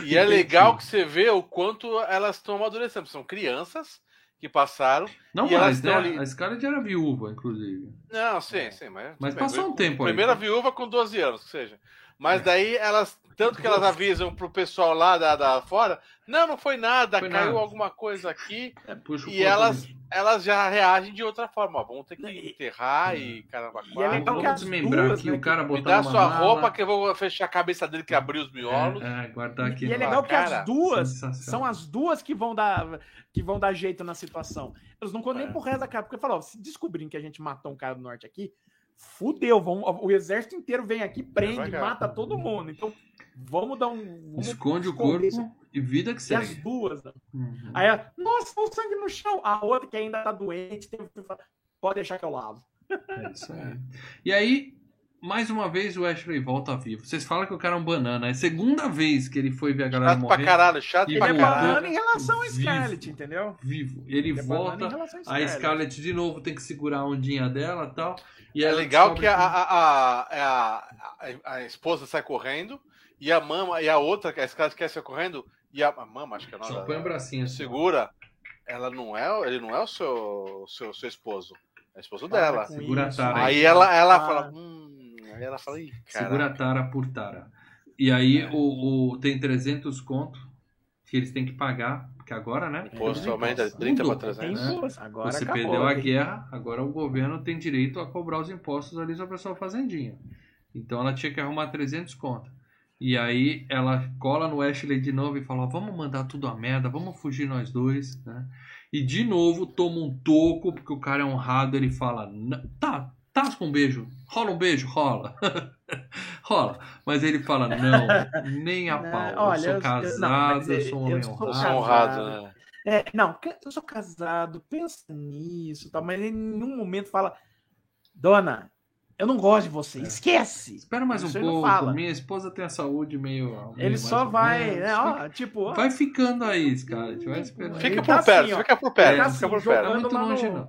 E é legal que você vê o quanto elas estão amadurecendo. São crianças que passaram. Não E elas mais, né? ali- A Scarlett era viúva, inclusive. Não, sim, sim. Mas, Mas bem, passou um tempo aí. Primeira tá? viúva com 12 anos, que seja. Mas daí elas, tanto que elas avisam pro pessoal lá da, da fora, não, não foi nada, Foi caiu nada. alguma coisa aqui. É, E elas, elas já reagem de outra forma. ó, Vamos ter que E- enterrar e caramba, E é legal que as desmembrar duas, aqui né, o cara Me botar dá uma sua mala. roupa que eu vou fechar a cabeça dele que abriu os miolos. É, é, guardar aqui. E é legal que cara, as duas são as duas que vão dar que vão dar jeito na situação. Eles não contam É. nem pro resto da cara, porque falou, se descobrirem que a gente matou um cara do norte aqui, fudeu, vão, o exército inteiro vem aqui, prende, mata todo mundo. Então, vamos dar um vamos Esconde o esconder isso. corpo e vida que E as segue. duas. né? Uhum. Aí ela, nossa, o sangue no chão. A outra que ainda tá doente, teve que falar, pode deixar que eu lavo. É isso aí. [LAUGHS] E aí, mais uma vez o Ashley volta vivo. Vocês falam que o cara é um banana. É a segunda vez que ele foi ver a galera Chato pra morrer caralho, chato E Ele pra é voltou. caralho. banana em relação a Vivo. Scarlet, entendeu? vivo. Ele Ele é volta, relação a a Scarlet. Scarlett de novo tem que segurar a ondinha dela e tal. E É legal que a, a, a, a, a- a esposa sai correndo e a mama e a outra, que a Scarlett quer sair correndo, e a, a mama, acho que é Só da- põe o bracinho assim. segura, ela não é, ele não é o seu, seu, seu esposo, é o esposo Para dela. Segura a tara Aí ela, ela Ah, fala, hum, aí ela fala, ih, Segura a tara por tara. E aí É. o, o- tem 300 conto que eles têm que pagar, porque agora, né? Imposto É, aumenta de imposto. 30 para Mudou. 300. Tem duas, agora Você acabou, perdeu a guerra, agora o governo tem direito a cobrar os impostos ali sobre a sua fazendinha. Então ela tinha que arrumar 300 conto. E aí ela cola no Ashley de novo e fala: vamos mandar tudo a merda, vamos fugir nós dois, né? E de novo toma um toco, porque o cara é honrado, ele fala: "Não- tá, tasca um beijo, rola um beijo, rola. [LAUGHS] rola. Mas ele fala: não, nem a [LAUGHS] Não, pau. olha, eu sou casado, eu eu- sou um homem honrado. sou honrado, né? É, não, eu sou casado, pensa nisso, tá? mas ele em nenhum momento fala, dona, eu não gosto de você, esquece. Espera mais um pouco. fala. Minha esposa tem a saúde meio. meio Ele só vai, menos. né, ó, tipo, ó, Vai ficando aí. Vai esperando. Ele Fica tá por perto, assim, ó. fica por perto, É, fica assim, por Não é perto. muito longe, no- não.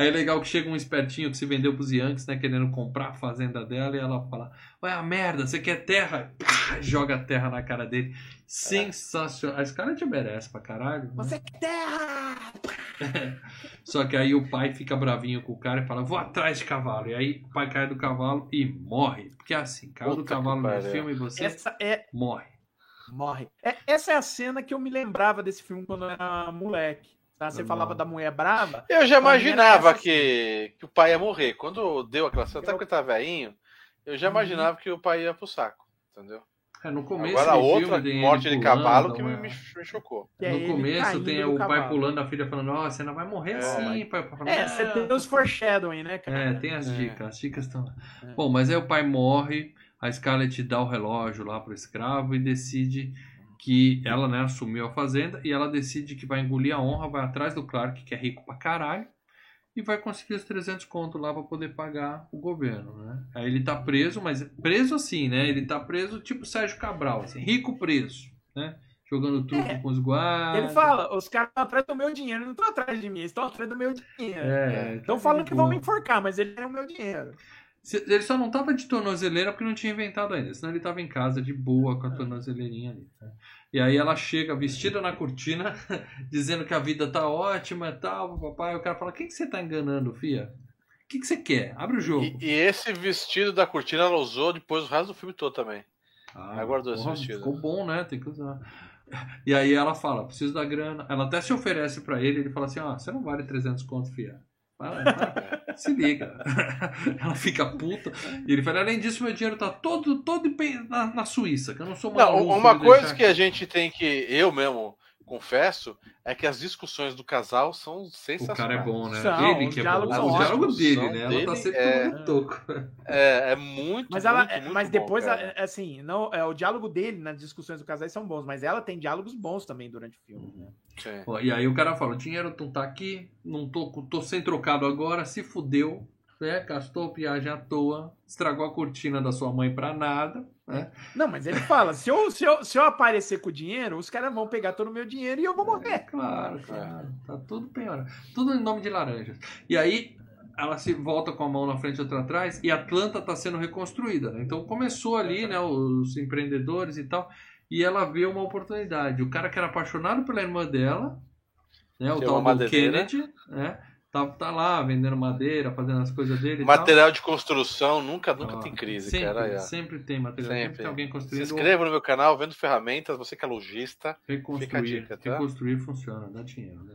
Aí é legal que chega um espertinho que se vendeu pros Yankees, né? Querendo comprar a fazenda dela e ela fala: Ué, a merda, você quer terra? Pá, joga a terra na cara dele. Sensacional. A Scarlett merece pra caralho. né? você quer terra! [LAUGHS] Só que aí o pai fica bravinho com o cara e fala: Vou atrás de cavalo. E aí o pai cai do cavalo e morre. Porque é assim: caiu do cavalo no filme e você Essa é, morre. morre. É, essa é a cena que eu me lembrava desse filme quando eu era moleque. Tá? Você Normal. falava da mulher brava, Eu já era imaginava que, que o pai ia morrer. Quando deu aquela cena, até Eu- porque ele tá velhinho, eu já Uhum. imaginava que o pai ia pro saco. Entendeu? É, no começo Agora outra filme, morte de pulando, cavalo que uma- me, me chocou. é No começo tem o pai pulando, a filha falando, ó, você não vai morrer É. assim, pai. Pai É, você "Não." tem os foreshadowing, né, cara? É, tem as É. dicas, as dicas estão lá. É. Bom, mas aí o pai morre, a Scarlett dá o relógio lá pro escravo e decide que ela, né, assumiu a fazenda e ela decide que vai engolir a honra, vai atrás do Clark, que é rico pra caralho, e vai conseguir os 300 contos lá pra poder pagar o governo, né? Aí ele tá preso, mas preso assim, né? Ele tá preso tipo Sérgio Cabral, assim, rico preso, né? Jogando truco É. com os guardas. Ele fala, os caras estão atrás do meu dinheiro, não estão atrás de mim, eles estão atrás do meu dinheiro. É, Estão tá falando que vão me enforcar, mas ele é o meu dinheiro. Ele só não tava de tornozeleira porque não tinha inventado ainda, senão ele tava em casa de boa com a tornozeleirinha ali. né? E aí ela chega vestida na cortina, [LAUGHS] dizendo que a vida tá ótima e tal, papai. O cara fala: Quem que você tá enganando, fia? O que, que você quer? Abre o jogo. E, e esse vestido da cortina ela usou depois o resto do filme todo também. Ah, Ela guardou esse vestido. Ficou bom, né? Tem que usar. E aí ela fala: Preciso da grana. Ela até se oferece pra ele. Ele fala assim: Ó, você não vale 300 conto, fia. Se liga. [LAUGHS] Ela fica puta. E ele fala: Além disso, meu dinheiro tá todo, todo na, na Suíça, que eu não sou Não, maluco uma coisa que a gente tem que, eu mesmo confesso, é que as discussões do casal são O sensacionais. cara é bom, né? São, ele que é bom. diálogos O são diálogo dele, são né? Ela dele, tá sempre é- toco. É, é muito, Mas ela, muito, é- muito mas bom, depois, cara. é, assim, não, é, o diálogo dele nas discussões do casais são bons, mas ela tem diálogos bons também durante o filme. Né? Ó, E aí o cara fala: o dinheiro não tá aqui, não tô, tô sem trocado agora, se fudeu, né? Gastou viagem à toa, estragou a cortina da sua mãe pra nada, né? Não, mas ele fala: se eu, se, eu, se eu aparecer com o dinheiro, os caras vão pegar todo o meu dinheiro e eu vou morrer. Claro, claro. Tá tudo pior. Tudo em nome de laranjas. E aí ela se volta com a mão na frente e outra atrás e Atlanta tá sendo reconstruída. né? Então começou ali, né, os empreendedores e tal, e ela vê uma oportunidade. O cara que era apaixonado pela irmã dela, né, o é tal do madeira. Kennedy, né? Tá, tá lá vendendo madeira, fazendo as coisas dele. e Material de construção nunca, nunca tal. tem crise, sempre, cara. é. Sempre tem material. Sempre, Sempre. tem alguém Se construindo. inscreva no meu canal, vendo ferramentas, você que é lojista. Reconstruir, Fica a dica, tá? reconstruir funciona, dá dinheiro. Né?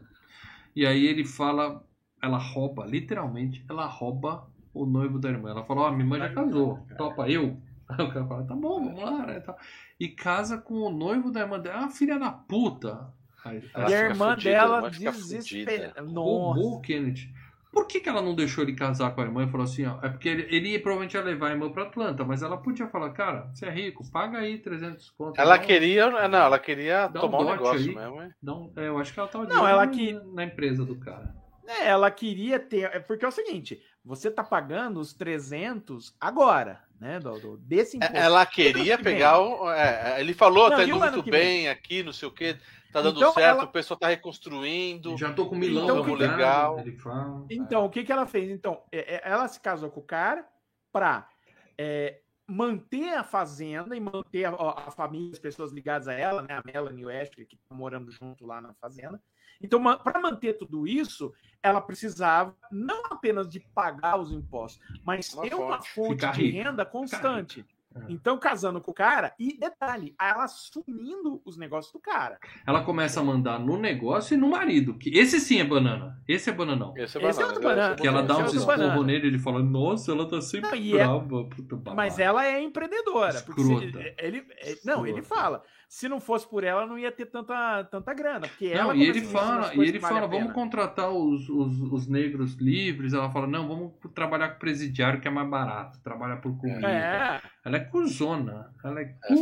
E aí ele fala, ela rouba, literalmente, ela rouba o noivo da irmã. Ela fala, ó, minha irmã já casou, topa eu. Aí [LAUGHS] o cara fala, tá bom, vamos lá, né? E casa com o noivo da irmã dela, ah, filha da puta. E a irmã fudida, dela desespera. fudida. roubou Nossa. o Kennedy. Por que, que ela não deixou ele casar com a irmã e falou assim, ó, é porque ele, ele ia, provavelmente ia levar a irmã pra Atlanta, mas ela podia falar, cara, você é rico, paga aí 300 contos. Ela um- queria. Não, ela queria um tomar um negócio aí. mesmo, hein? um- é, eu acho que ela tava de Não, ela na- que- na empresa do cara. É, ela queria ter. É porque é o seguinte: você tá pagando os 300 agora, né? Do, do- desse imposto. É, Ela queria pegar o. é, ele falou, Não, ano muito bem aqui, não sei o que, tá dando Então, certo, ela- o pessoal tá reconstruindo. Já tô com Milão Então, que legal. Então, o que, que ela fez? Então, é- é- ela se casou com o cara pra é, manter a fazenda e manter a, a família, as pessoas ligadas a ela, né? A Melanie e o Ashley, que estão morando junto lá na fazenda. Então, para manter tudo isso, ela precisava não apenas de pagar os impostos, mas Uma ter uma fonte. fonte Ficar de rica. renda constante. Então, casando com o cara, e detalhe, ela assumindo os negócios do cara. Ela começa a mandar no negócio e no marido. Que esse sim é banana. Esse é bananão. Esse é Esse é banana, outro esse é banana. Que ela dá é uns outro esporros banana. nele ele fala, nossa, ela tá sempre Não, é- brava. Puta babaca. Mas ela é empreendedora. Escrota. ele, é- não, ele fala. Se não fosse por ela, não ia ter tanta, tanta grana. Porque Não, ela e ele começa a investir nas fala, e ele vale fala, vamos contratar os, os, os negros livres. Ela fala, não, vamos trabalhar com presidiário que é mais barato. Trabalhar por comida. É. Ela é cuzona. Ela é É,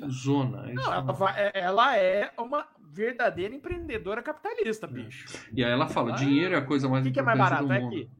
cuzona. Não, ela, vai- é- ela é uma verdadeira empreendedora capitalista, bicho. E aí ela fala, Ah, dinheiro é a coisa mais O que, que é mais importante barato? É do mundo. aqui.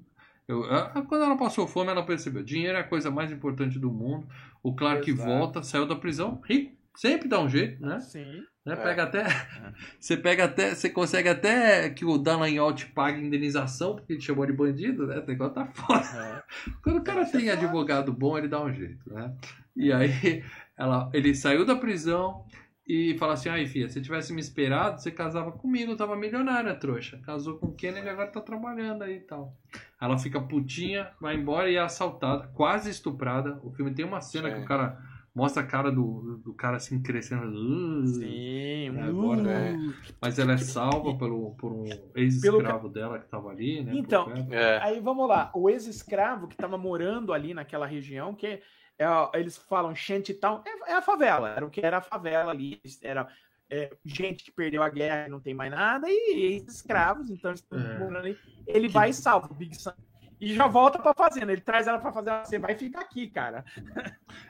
Eu- a- quando ela passou fome, ela percebeu. Dinheiro é a coisa mais importante do mundo. O Clark Exato. volta, saiu da prisão, rico. Sempre dá um jeito, né? Sim. Né? É. Pega até. [LAUGHS] Você pega até. Você consegue até que o Dallagnol te pague indenização, porque ele chamou de bandido, né? O negócio tá foda. É. Quando o cara é tem advogado bom, ele dá um jeito, né? E aí, ela, ele saiu da prisão e fala assim: ai, filha, se tivesse me esperado, você casava comigo, eu tava milionária, trouxa. Casou com o Kennedy e agora tá trabalhando aí e tal. Ela fica putinha, vai embora e é assaltada, quase estuprada. O filme tem uma cena Sim. que o cara mostra a cara do, do cara assim crescendo. Uh, Sim. É, agora, uh. é. Mas ela é salva pelo, por um ex-escravo dela que tava ali, né? Então. É. Aí vamos lá. O ex-escravo que estava morando ali naquela região, que é, eles falam Shantytown, é, é a favela. Era o que era a favela ali. Era é, gente que perdeu a guerra e não tem mais nada, e ex-escravos, então eles estão É. morando ali. Ele vai e salva o Big Sam. E já volta pra fazenda. Ele traz ela pra fazer. Você vai ficar aqui, cara.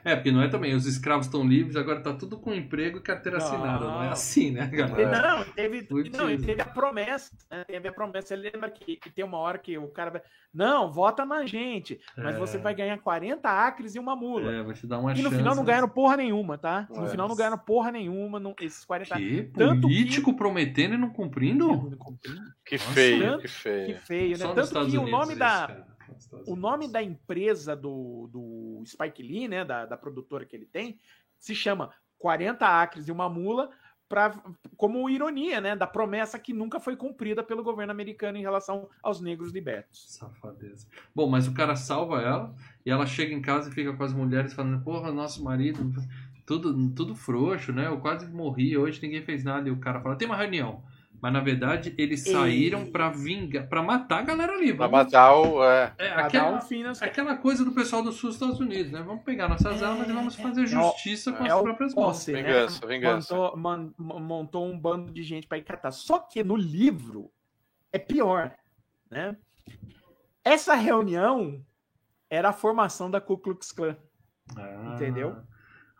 É, porque não é também, os escravos estão livres, agora tá tudo com emprego e carteira Não. assinada, não é assim, né, galera? Não, teve, não, teve a promessa. né? Teve a promessa. Você lembra que, que tem uma hora que o cara vai. Não, vota na gente. Mas É. você vai ganhar 40 acres e uma mula. É, vai te dar uma E chance. no final não ganharam porra nenhuma, tá? No É. final não ganharam porra nenhuma não, esses 40 Que Tanto político prometendo e não cumprindo? Que Nossa, feio, tanto que Que feio. feio, né? Tanto Estados que o nome da cara. O nome da empresa do, do Spike Lee, né, da, da produtora que ele tem, se chama 40 acres e uma mula, pra, como ironia, né, da promessa que nunca foi cumprida pelo governo americano em relação aos negros libertos. Safadeza. Bom, mas o cara salva ela e ela chega em casa e fica com as mulheres falando: Porra, nosso marido, tudo, tudo frouxo, né? Eu quase morri, hoje ninguém fez nada. E o cara fala: Tem uma reunião. Mas na verdade eles saíram pra vingar, pra matar a galera ali. Pra Vamos- matar o. É, É, Pra dar aquela, um fim nas aquela coisa do pessoal do sul dos Estados Unidos, né? Vamos pegar nossas É, armas e vamos fazer é. justiça com é as próprias mãos. né? vingança, vingança. Montou, man- montou um bando de gente para ir catar. Só que no livro é pior, né? Essa reunião era a formação da Ku Klux Klan. Ah, Entendeu?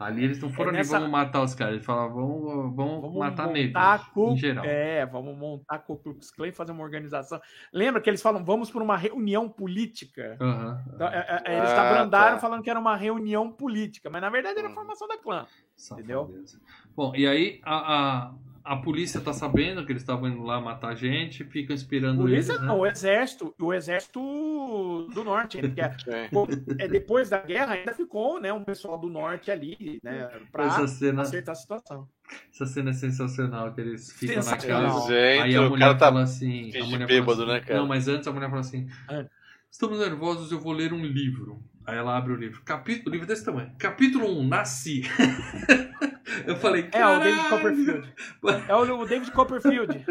Ali eles não foram É ali, nessa- vamos matar os caras. Eles falaram, vamos, vamos, Vamos matar negros, Ku- em geral. É, vamos montar Ku Klux Klan e fazer uma organização. Lembra que eles falam, vamos para uma reunião política? Aham. Então, é, é, eles Ah, abrandaram tá. falando que era uma reunião política, mas na verdade era a formação da clã. Safadeza. Entendeu? Bom, e aí a, a- a polícia tá sabendo que eles estavam indo lá matar gente, ficam esperando Polícia eles, né? não, o exército, o exército do norte, que [LAUGHS] é, é, depois da guerra ainda ficou, né, um pessoal do norte ali, né, para Essa cena, acertar a situação. essa cena é sensacional, que eles ficam na casa. Gente, Aí a o mulher cara tá fala assim. A mulher bêbado, fala assim, né, cara? Não, mas antes a mulher fala assim: Ah. Estamos nervosos, eu vou ler um livro. Aí ela abre o livro. Capítulo, livro desse tamanho. Capítulo 1, Nasci. [LAUGHS] eu falei, É, o David! Copperfield. [LAUGHS] É o, David Copperfield.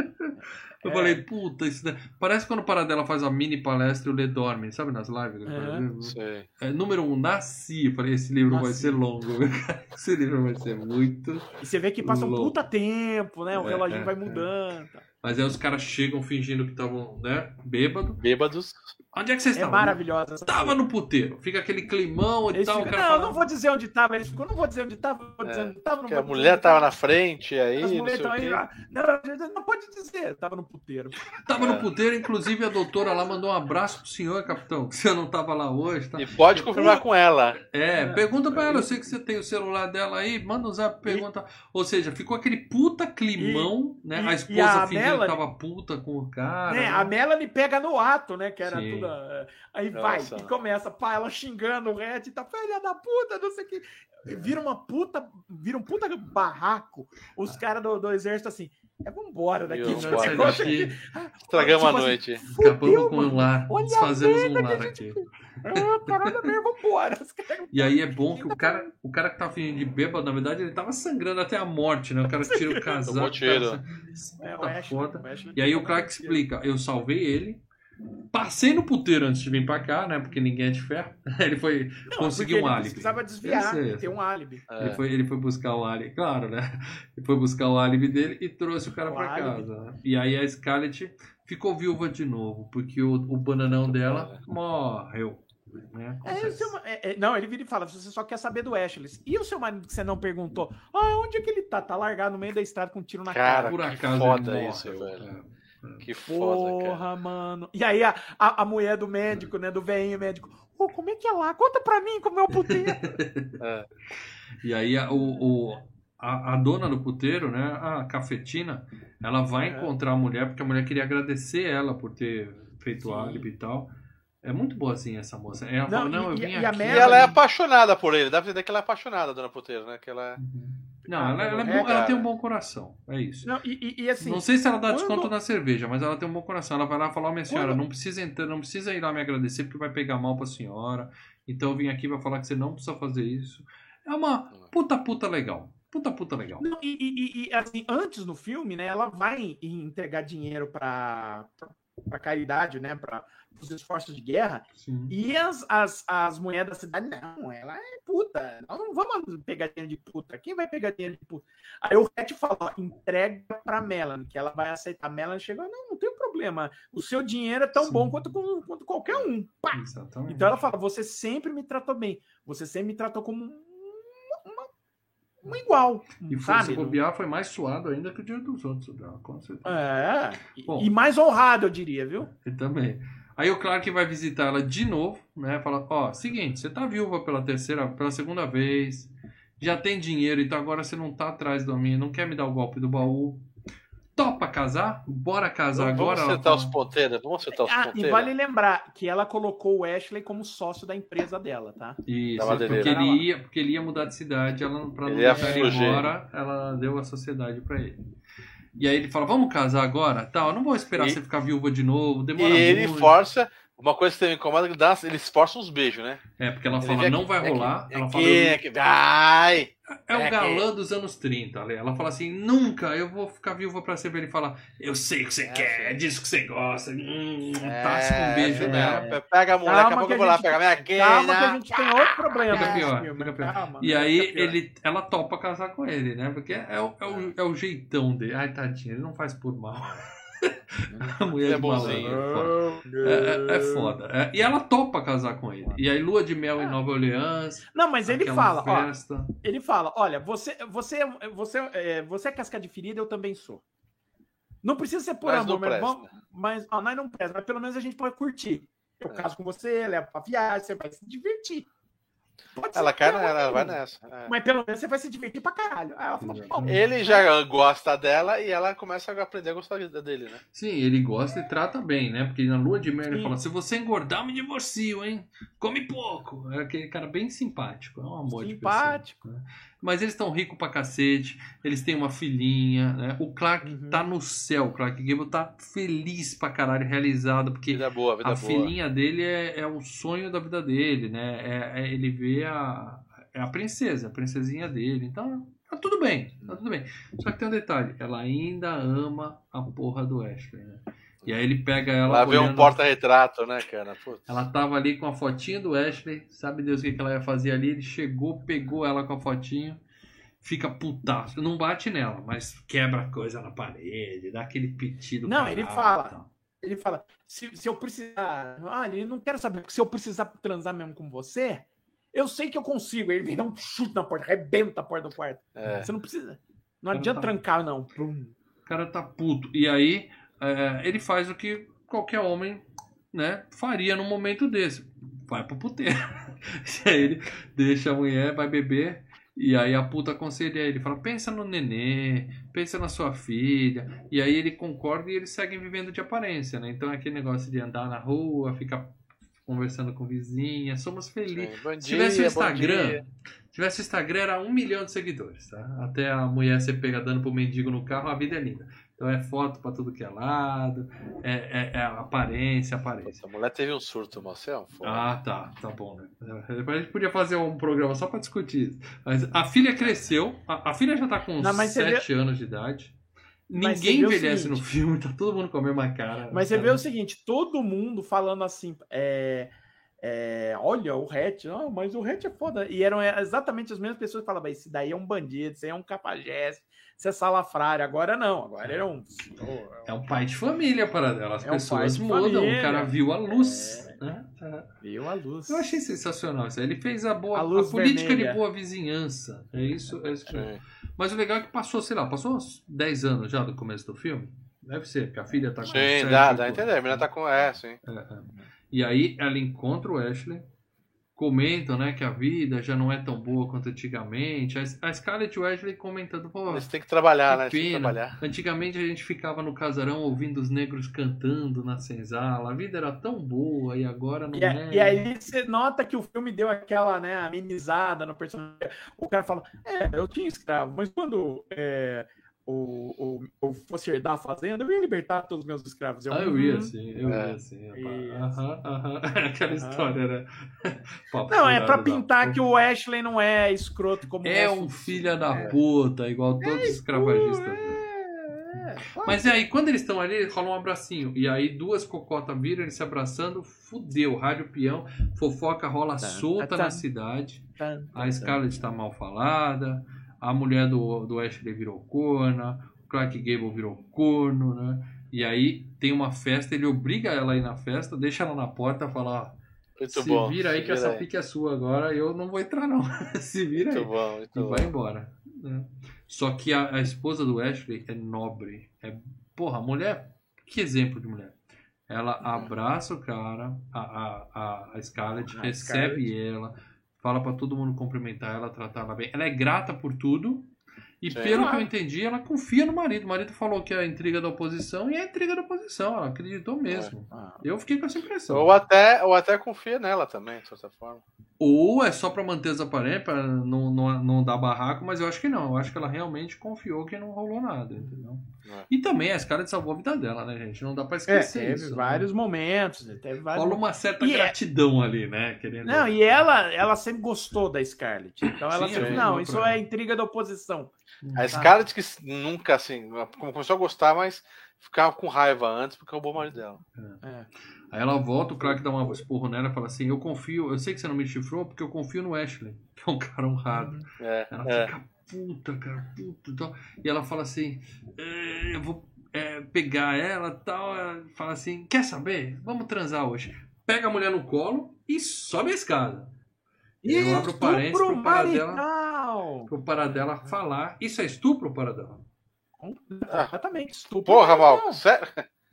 Eu É. falei, puta, isso daí... Parece quando o Paradela faz a mini palestra e o Lê dorme, sabe, nas lives? Sei. É, número 1, um, Nasci. Eu falei, esse livro vai Nasci. ser longo. [LAUGHS] esse livro vai ser muito... E você vê que passa um Louco. puta tempo, né? O É, reloginho é, vai é. mudando. tá. Mas aí os caras chegam fingindo que estavam, né, bêbado. Bêbados. Onde é que vocês É estavam? maravilhosa essa Tava no puteiro. Fica aquele climão e Eles tal. ficam, não, fala, não vou dizer onde tava. Eles ficam, não vou dizer onde tava, não vou dizer É, onde tava. Não a mulher tava na frente, aí, As não mulheres aí, ah, não, não, pode dizer, tava no puteiro. Tava É. no puteiro, inclusive a doutora lá mandou um abraço pro senhor, capitão. que Você não tava lá hoje, tá? E pode confirmar com ela. É, pergunta pra ela, eu sei que você tem o celular dela aí, manda um zap, pergunta. Ou seja, ficou aquele puta climão, né? e- a e esposa a fingindo Melanie- tava puta com o cara. né? né? A Melanie pega no ato, né? Que era Sim. tudo. eh, Aí vai, Nossa. e começa, pá, ela xingando o Red, tá, filha da puta, não sei o que. Vira uma puta, vira um puta barraco. Os caras do, do exército assim, é vambora daqui, Eu daqui, aqui. Estragamos a Tipo assim, noite. acabamos Fudeu, com um lar, a desfazemos um lar a gente aqui. Ah, caralho, mesmo, vambora. E aí é bom que [LAUGHS] o cara, o cara que tá fingindo de bêbado, na verdade, ele tava sangrando até a morte, né? O cara tira o [LAUGHS] casaco. Tomou tiro. cara, É, o tá Ashley, foda. o Ashley- E aí o Clark explica, eu salvei ele, passei no puteiro antes de vir pra cá, né? Porque ninguém é de ferro. [LAUGHS] Ele foi Não, conseguiu porque um ele álibi. precisava desviar, sei, ter um álibi. É. Ele, foi, ele foi buscar o álibi, claro, né? [LAUGHS] Ele foi buscar o álibi dele e trouxe o cara O pra álibi. casa. né? E aí a Scarlett ficou viúva de novo, porque o, o bananão dela morreu. Né? É, seu é, é, não, ele vira e fala: você só quer saber do Ashley. E o seu marido que você não perguntou? Ah, onde é que ele tá? Tá largado no meio da estrada com um tiro na Cara, cara. Por que acaso foda ele isso, velho. cara. Que foda, cara. Porra, mano. E aí a, a, a mulher do médico, né? Do velhinho médico. Ô, como é que é lá? Conta pra mim como é o puteiro. [LAUGHS] É. E aí a, o, o- a, a dona do puteiro, né, a cafetina, ela vai É. encontrar a mulher porque a mulher queria agradecer ela por ter feito o Sim. álibi e tal. É muito boazinha essa moça. Ela Não, fala, não, eu e- vim e aqui. E ela é apaixonada por ele. Dá pra entender que ela é apaixonada, dona Puteiro, né? Que ela é... Não, ela, ela é É, ela tem um bom coração. É isso. não, e, e- assim. não sei se ela dá quando- desconto na cerveja, mas ela tem um bom coração. Ela vai lá falar, "Ó, minha senhora, Quando- não precisa entrar, não precisa ir lá me agradecer porque vai pegar mal pra senhora. Então eu vim aqui pra falar que você não precisa fazer isso. É uma puta puta legal. Puta puta legal. Não, e, e- assim, antes no filme, né, ela vai entregar dinheiro para para caridade, né, para os esforços de guerra, Sim. e as, as, as mulheres da cidade, não, ela é puta, nós não vamos pegar dinheiro de puta, quem vai pegar dinheiro de puta? Aí o Red fala, ó, entrega pra Melanie, que ela vai aceitar. A Melanie chegou, não, não tem problema, o seu dinheiro é tão Sim. bom quanto, quanto qualquer um, pá! Exatamente. Então ela fala: você sempre me tratou bem. Você sempre me tratou como uma, uma, uma igual. E foi, se sabe? bobear, foi mais suado ainda que o dia dos outros dela, com certeza. É. E- Bom. E mais honrado, eu diria, viu? Também. Aí o Clark vai visitar ela de novo, né? Fala, ó, seguinte, você tá viúva pela terceira, pela segunda vez, já tem dinheiro, então agora você não tá atrás da minha, não quer me dar o golpe do baú. Topa casar? Bora casar Vamos agora? Ela acertar os fala, ponteiros. Vamos acertar os Ah, e vale lembrar que ela colocou o Ashley como sócio da empresa dela, tá? Isso, porque ele, ia, porque ele ia mudar de cidade, ela, pra não Ele deixar ele embora, ela deu a sociedade pra ele. E aí ele fala, vamos casar agora? Tá, eu não vou esperar E- você ficar viúva de novo, E demora ele muito. força. Uma coisa que me incomoda é que dá, eles forçam uns beijos, né? É, porque ela fala, não vai rolar. ela fala, vai! É o galã dos anos 30, Ale. Ela fala assim: nunca eu vou ficar viúva pra sempre. Ele fala: Eu sei o que você É, quer, é disso que você gosta. Hum, É, tasca um beijo é, nela. Pega a mulher, daqui a pouco eu a vou lá pegar minha quina. Calma que a gente tem outro problema Fica pior, fica pior. Calma, E aí ele, ela topa casar com ele, né? Porque é o, é, o, é o jeitão dele. Ai, tadinho, ele não faz por mal. [LAUGHS] [LAUGHS] a mulher é de malandro. É, é, é foda. É, e ela topa casar com ele. E aí, lua de mel em Nova Orleans. Não, mas ele fala, ó, festa. ele fala, olha, você, você, você, é, você é casca de ferida, eu também sou. Não precisa ser por Mas amor, mas, vamos, mas ó, nós não presta, mas pelo menos a gente pode curtir. Eu É. caso com você, levo pra viagem, você vai se divertir. Pode Ela, cai, ela- ela vai nessa. é. Mas pelo menos você vai se divertir pra caralho. Aí ela fala, Ele já gosta dela e ela começa a aprender a gostar dele, né? Sim, ele gosta e trata bem, né? Porque na lua de mel ele fala: se você engordar, me divorcio, hein? Come pouco. É aquele cara bem simpático. É um amor Simpático. de pessoa. né? Mas eles estão ricos pra cacete. Eles têm uma filhinha, né? O Clark Uhum. tá no céu. O Clark Gable tá feliz pra caralho, realizado. Porque Vida boa, vida a boa. filhinha dele é, é o sonho da vida dele, né? É, é- ele vê a, é a princesa, a princesinha dele. Então, tá tudo bem, tá tudo bem. Só que tem um detalhe, ela ainda ama a porra do Ashley, né? E aí ele pega ela Lá vem um porta-retrato, né, cara? Putz. Ela tava ali com a fotinha do Ashley, sabe Deus o que, que ela ia fazer ali? Ele chegou, pegou ela com a fotinho, fica putaço. Não bate nela, mas quebra coisa na parede, dá aquele pitido. Não, ele fala. tal. Ele fala, se, se eu precisar. Ah, ele não quero saber, porque se eu precisar transar mesmo com você, eu sei que eu consigo. Ele vem dar um chute na porta, arrebenta a porta do quarto. É. Você não precisa. Não adianta tá- trancar, não. O cara tá puto. E aí é, ele faz o que qualquer homem né, faria num momento desse. Vai pro puteiro. [LAUGHS] e aí ele deixa a mulher, vai beber. E aí a puta aconselha ele, fala, pensa no nenê, pensa na sua filha. E aí ele concorda e eles seguem vivendo de aparência, né? Então é aquele negócio de andar na rua, ficar conversando com vizinha, somos felizes. Sim. Bom Se tivesse o dia, Instagram, dia. se tivesse o Instagram, era um milhão de seguidores, tá? Até a mulher ser pega dando pro mendigo no carro, a vida é linda. Então é foto pra tudo que é lado, é, é- é aparência, aparência. A mulher teve um surto, Marcelo. Ah, tá, tá bom, né? Depois a gente podia fazer um programa só pra discutir. Mas a filha cresceu, a, a filha já tá com Não, mas você 7 anos de idade. Ninguém envelhece no seguinte- filme, tá todo mundo com a mesma cara. Mas você cara. vê o seguinte, todo mundo falando assim, é, é, olha, o Hatch, mas o Hatch é foda. E eram exatamente as mesmas pessoas que falavam, esse daí é um bandido, esse aí é um capajeste, é salafrário. Agora não, agora era um... É um pai de família para dela. As É um pessoas de mudam. família. O cara viu a luz. É. né? Tá. Viu a luz. Eu achei sensacional isso. aí. Ele fez a boa A a, política vermelha. de boa vizinhança. É isso. É isso. Mas o legal é que passou, sei lá, passou uns 10 anos já do começo do filme. Deve ser, porque a filha tá com Sim, dá, dá a oito entender. A menina tá com. É, sim. é, é. E aí ela encontra o Ashley, comentam, né, que a vida já não é tão boa quanto antigamente. A a Scarlett o Ashley comentando, pô, Eles têm que trabalhar, né? que Eles têm que pena. trabalhar. Antigamente a gente ficava no casarão ouvindo os negros cantando na senzala. A vida era tão boa e agora não E, é. e aí você nota que o filme deu aquela, né, amenizada no personagem. O cara fala, é, eu tinha escravo, mas quando é, o, o, eu fosse herdar a fazenda, eu ia libertar todos os meus escravos. Ah, eu ia "Uhum." sim, eu É. ia sim. Aham, aham. [LAUGHS] Aquela história, né? [LAUGHS] Papo Não, é pra pintar que o Ashley não é escroto como É um filho da É. puta, igual todos os escravagistas. É, é. Mas e aí, quando eles estão ali, rola um abracinho. E aí duas cocotas viram eles se abraçando, fudeu. Rádio peão, fofoca rola solta na cidade. A Scarlett tá mal falada, a mulher do, do Ashley virou corna, o Clark Gable virou corno, né? E aí tem uma festa, ele obriga ela a ir na festa, deixa ela na porta e fala, ó, Muito se bom. vira aí se que essa aí. pique é sua agora, eu não vou entrar não. [LAUGHS] se vira Muito aí. bom, muito E bom. vai embora. né? Só que a, a esposa do Ashley é nobre. É, porra, a mulher. Que exemplo de mulher. Ela abraça o cara, a, a, a, Scarlett, A recebe ela, fala pra todo mundo cumprimentar ela, tratar ela bem. Ela é grata por tudo. E Sim. pelo que eu entendi, ela confia no marido. O marido falou que é a intriga da oposição e é a intriga da oposição. Ela acreditou mesmo. Ah, Eu fiquei com essa impressão. Ou até, ou até confia nela também, de certa forma. Ou é só pra manter as aparências, pra não, não, não dar barraco, mas eu acho que não. Eu acho que ela realmente confiou que não rolou nada, entendeu? É. E também a Scarlett salvou a vida dela, né, gente? Não dá pra É, esquecer teve isso. né? vários momentos, né? teve vários Rola uma certa E é- gratidão ali, né? Querendo... Não, e ela, ela sempre gostou da Scarlett. Então ela Sim, sempre, sim. não, isso pra é intriga da oposição. A Scarlett que nunca, assim, começou a gostar, mas ficava com raiva antes porque roubou o marido dela. É. Aí ela volta, o Clark dá uma esporro nela e fala assim: Eu confio, eu sei que você não me chifrou porque eu confio no Ashley, [LAUGHS] que é um cara honrado. É, Ela é. fica puta, cara, puta e tal. E ela fala assim: "É, Eu vou é, pegar ela e tal. Ela fala assim: Quer saber? Vamos transar hoje. Pega a mulher no colo e sobe a escada. E eu abro parênteses Estupro pro paradela, pro paradela falar. Isso é estupro, paradela? Exatamente, estupro Porra. Mal, sério?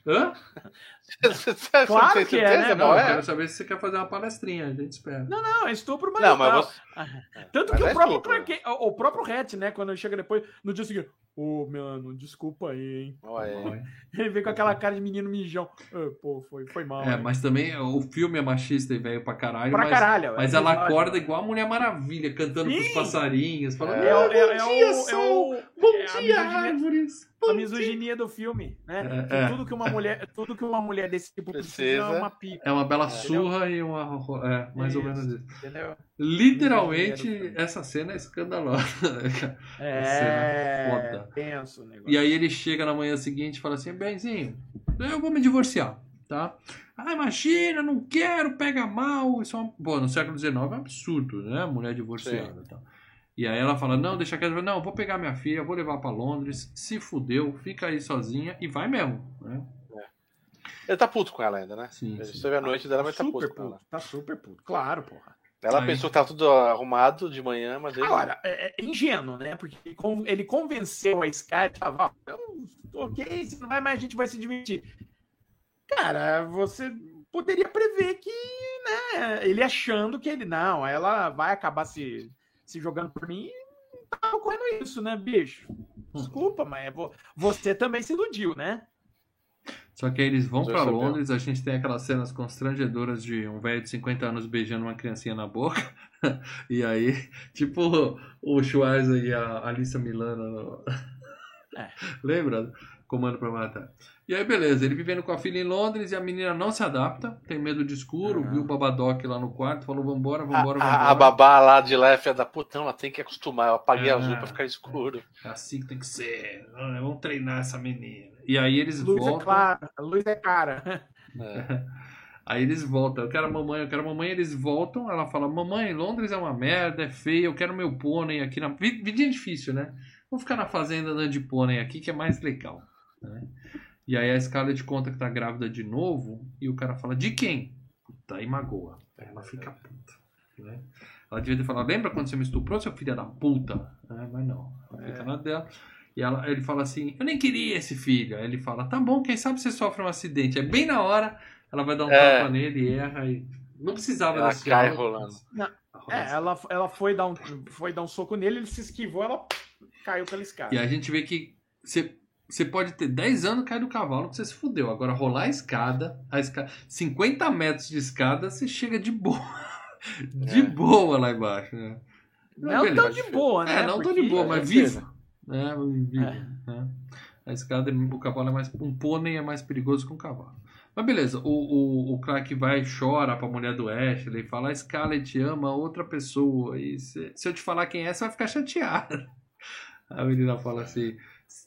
Hã? [LAUGHS] Você- Claro tem que é, certeza, né? Não, não eu é? quero saber se você quer fazer uma palestrinha, a gente espera. Não, não, é estupro Não, marital. mas você... Tanto Mas que é o próprio, estupro. Clark Kent- o próprio Hatch, né, quando chega depois, no dia seguinte, ô, mano, desculpa aí, hein. Olha, Ele vem com aquela cara de menino mijão. "Ah, pô, foi, foi mal. É, hein." mas também o filme é machista e velho pra caralho. Pra mas, caralho. Mas é ela episódio. acorda igual a Mulher Maravilha, cantando pros Sim. passarinhos, falando: É, o- "Ah, é, é, bom o- dia, é sol! o- Bom é dia, árvores! a misoginia do filme, né? É, é. Tudo que uma mulher, tudo que uma mulher desse tipo precisa, Precisa. é uma pica, É uma bela É. surra e uma. É, mais ou Isso. menos isso. entendeu? Literalmente, essa cena é escandalosa. [LAUGHS] né, cara? É, foda. tenso o negócio. E aí ele chega na manhã seguinte e fala assim: Benzinho, eu vou me divorciar, tá? Ah, imagina, não quero, pega mal. Isso é uma... Pô, no século XIX é um absurdo, né? Mulher divorciada e tal. E aí ela fala: Não, deixa quieto. Não, vou pegar minha filha, vou levar pra Londres. Se fudeu, fica aí sozinha e vai mesmo, né? Ele tá puto com ela ainda, né? Sim, A sim. gente teve a noite dela, mas tá super puto com ela. puto, tá super puto. Claro, porra. Ela Aí. pensou que tava tudo arrumado de manhã, mas ele. Agora, é, é ingênuo, né? Porque ele con- ele convenceu a Sky, falava, ó, então, ok, se não vai mais, a gente vai se divertir. Cara, você poderia prever que, né, ele achando que ele, não, ela vai acabar se, se jogando por mim e não tá ocorrendo isso, né, bicho? Desculpa, mas é vo- você também se iludiu, né? Só que aí eles vão sabia. Londres, a gente tem aquelas cenas constrangedoras de um velho de 50 anos beijando uma criancinha na boca. [LAUGHS] e aí, tipo o Schwarzer e a Alissa Milano. no- É. [LAUGHS] Lembra? Comando pra matar. E aí, beleza, ele vivendo com a filha em Londres e a menina não se adapta, tem medo de escuro, Uhum. viu o Babadoc lá no quarto, falou: vambora, A, vambora, a- vambora. a babá lá de lá é filha da puta, não, ela tem que acostumar. Eu apaguei É. a azul pra ficar escuro. É assim que tem que ser. Vamos treinar essa menina. E aí eles Luz voltam. é clara, luz é cara. É. [LAUGHS] Aí eles voltam, eu quero a mamãe, eu quero a mamãe, eles voltam, ela fala, mamãe, Londres é uma merda, é feio, eu quero meu pônei aqui na. Vi- Vidinha difícil, né? Vou ficar na fazenda andando de pônei aqui, que é mais legal. né? E aí a Scarlett conta que tá grávida de novo, e o cara fala, de quem? Puta, aí magoa. Ela fica puta. Né? Ela devia ter falado, lembra quando você me estuprou, seu filho da puta? É, mas não, ela fica na dela. E ela, ele fala assim, eu nem queria esse filho. Aí ele fala, tá bom, quem sabe você sofre um acidente. É bem na hora, ela vai dar um É. tapa nele, erra e. Não precisava Ela desse cai rolando. Não, É, ela, ela foi, dar um, foi dar um soco nele, ele se esquivou, ela caiu pela escada. E a gente vê que você, você pode ter 10 anos cai do cavalo que você se fudeu. Agora, rolar a escada, a escada 50 metros de escada, você chega de boa. [LAUGHS] De É. boa lá embaixo. Né? Não beleza. tão de boa, né? É, não tô Porque- de boa, mas certeza. Vivo. É, né? A escada, o cavalo é mais. Um pônei é mais perigoso que um cavalo. Mas beleza, o, o, o Clark vai e chora pra mulher do Ashley, fala: a Scarlett ama outra pessoa. E se, se eu te falar quem é, você vai ficar chateada. [LAUGHS] A menina fala assim: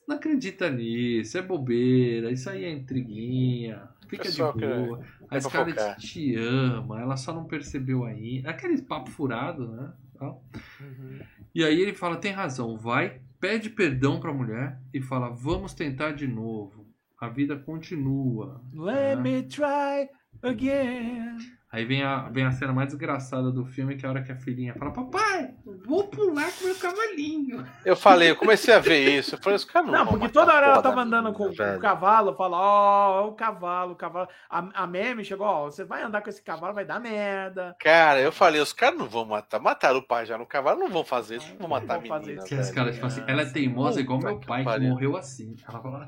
não acredita nisso, é bobeira, isso aí é intriguinha, fica Pessoal de que- boa. A é Scarlett fofocar. te ama, ela só não percebeu ainda. Aquele papo furado, né? Uhum. E aí ele fala: tem razão, vai, pede perdão pra mulher e fala: vamos tentar de novo. A vida continua. Let né? me try again. Aí vem a, vem a cena mais desgraçada do filme, que é a hora que a filhinha fala: Papai, vou pular com meu cavalinho. Eu falei, eu comecei a ver isso. Eu falei, os caras não. Não, porque toda hora ela tava da andando menina, com, com o cavalo, fala, ó, o cavalo, o cavalo. A, a meme chegou, ó, você vai andar com esse cavalo, vai dar merda. Cara, eu falei, os caras não vão matar. Mataram o pai já no cavalo, não vão fazer isso, não vão Não matar a vão fazer menina. isso. Que as velho. caras falam assim: ela é teimosa igual Puta meu que pai, que pariu. morreu assim. Ela fala: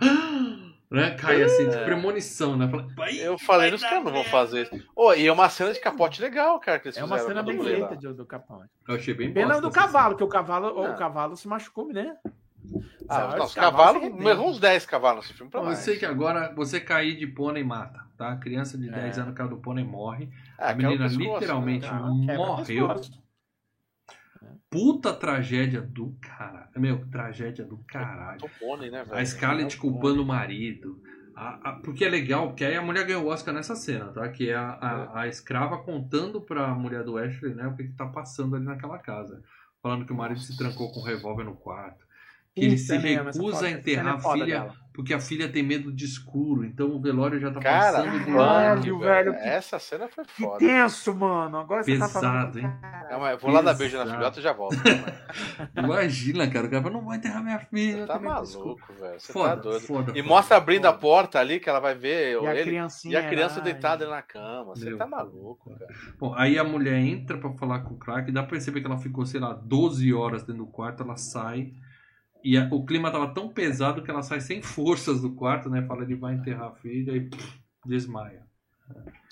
né? Cai assim, de É. premonição, né? Fala, "Pai, Eu falei, vai os dar caras não vão merda." fazer isso. Ô, e é uma cena de capote legal, cara, que eles É uma cena bem a feita de- do capão. Eu achei bem Pena do cavalo, que o cavalo, o Não. cavalo se machucou, né? Ah, cavalos, arrebentam. errou uns 10 cavalos nesse filme pra Eu mais. sei que agora você cair de pônei mata, tá? Criança de 10 É. anos caiu do pônei morre. Ah, a o menina pescoço, literalmente né? Quebra o morreu. Puta tragédia do caralho. Meu, tragédia do caralho. Tô pônei, né, velho? A Scarlett culpando o marido. A- a- porque é legal, porque aí a mulher ganhou o Oscar nessa cena, tá? Que é a, a, a escrava contando pra mulher do Ashley, né? O que, que tá passando ali naquela casa. Falando que o marido se trancou com um revólver no quarto. Que ele Puta se mesmo, essa recusa foda- a enterrar é a filha dela. Porque a filha tem medo de escuro, então o velório já tá Cara, passando do mano, lado. Caralho, velho, que- Essa cena foi Que foda. tenso, mano. Agora você tá Pesado, falando. hein? Calma aí, vou lá dar beijo na filhota e já volto. [LAUGHS] Imagina, cara, o cara fala, não vai enterrar minha filha. tá de escuro." maluco, velho. Você Foda, tá doido. foda, E foda. mostra abrindo a porta ali que ela vai ver E a ele criancinha. e a criança lá, deitada na cama. Você Meu. tá maluco, cara. Bom, aí a mulher entra pra falar com o Clark, dá pra perceber que ela ficou, sei lá, 12 horas dentro do quarto, ela sai. E a- o clima tava tão pesado que ela sai sem forças do quarto, né? Fala, ele vai enterrar a filha e pff, desmaia.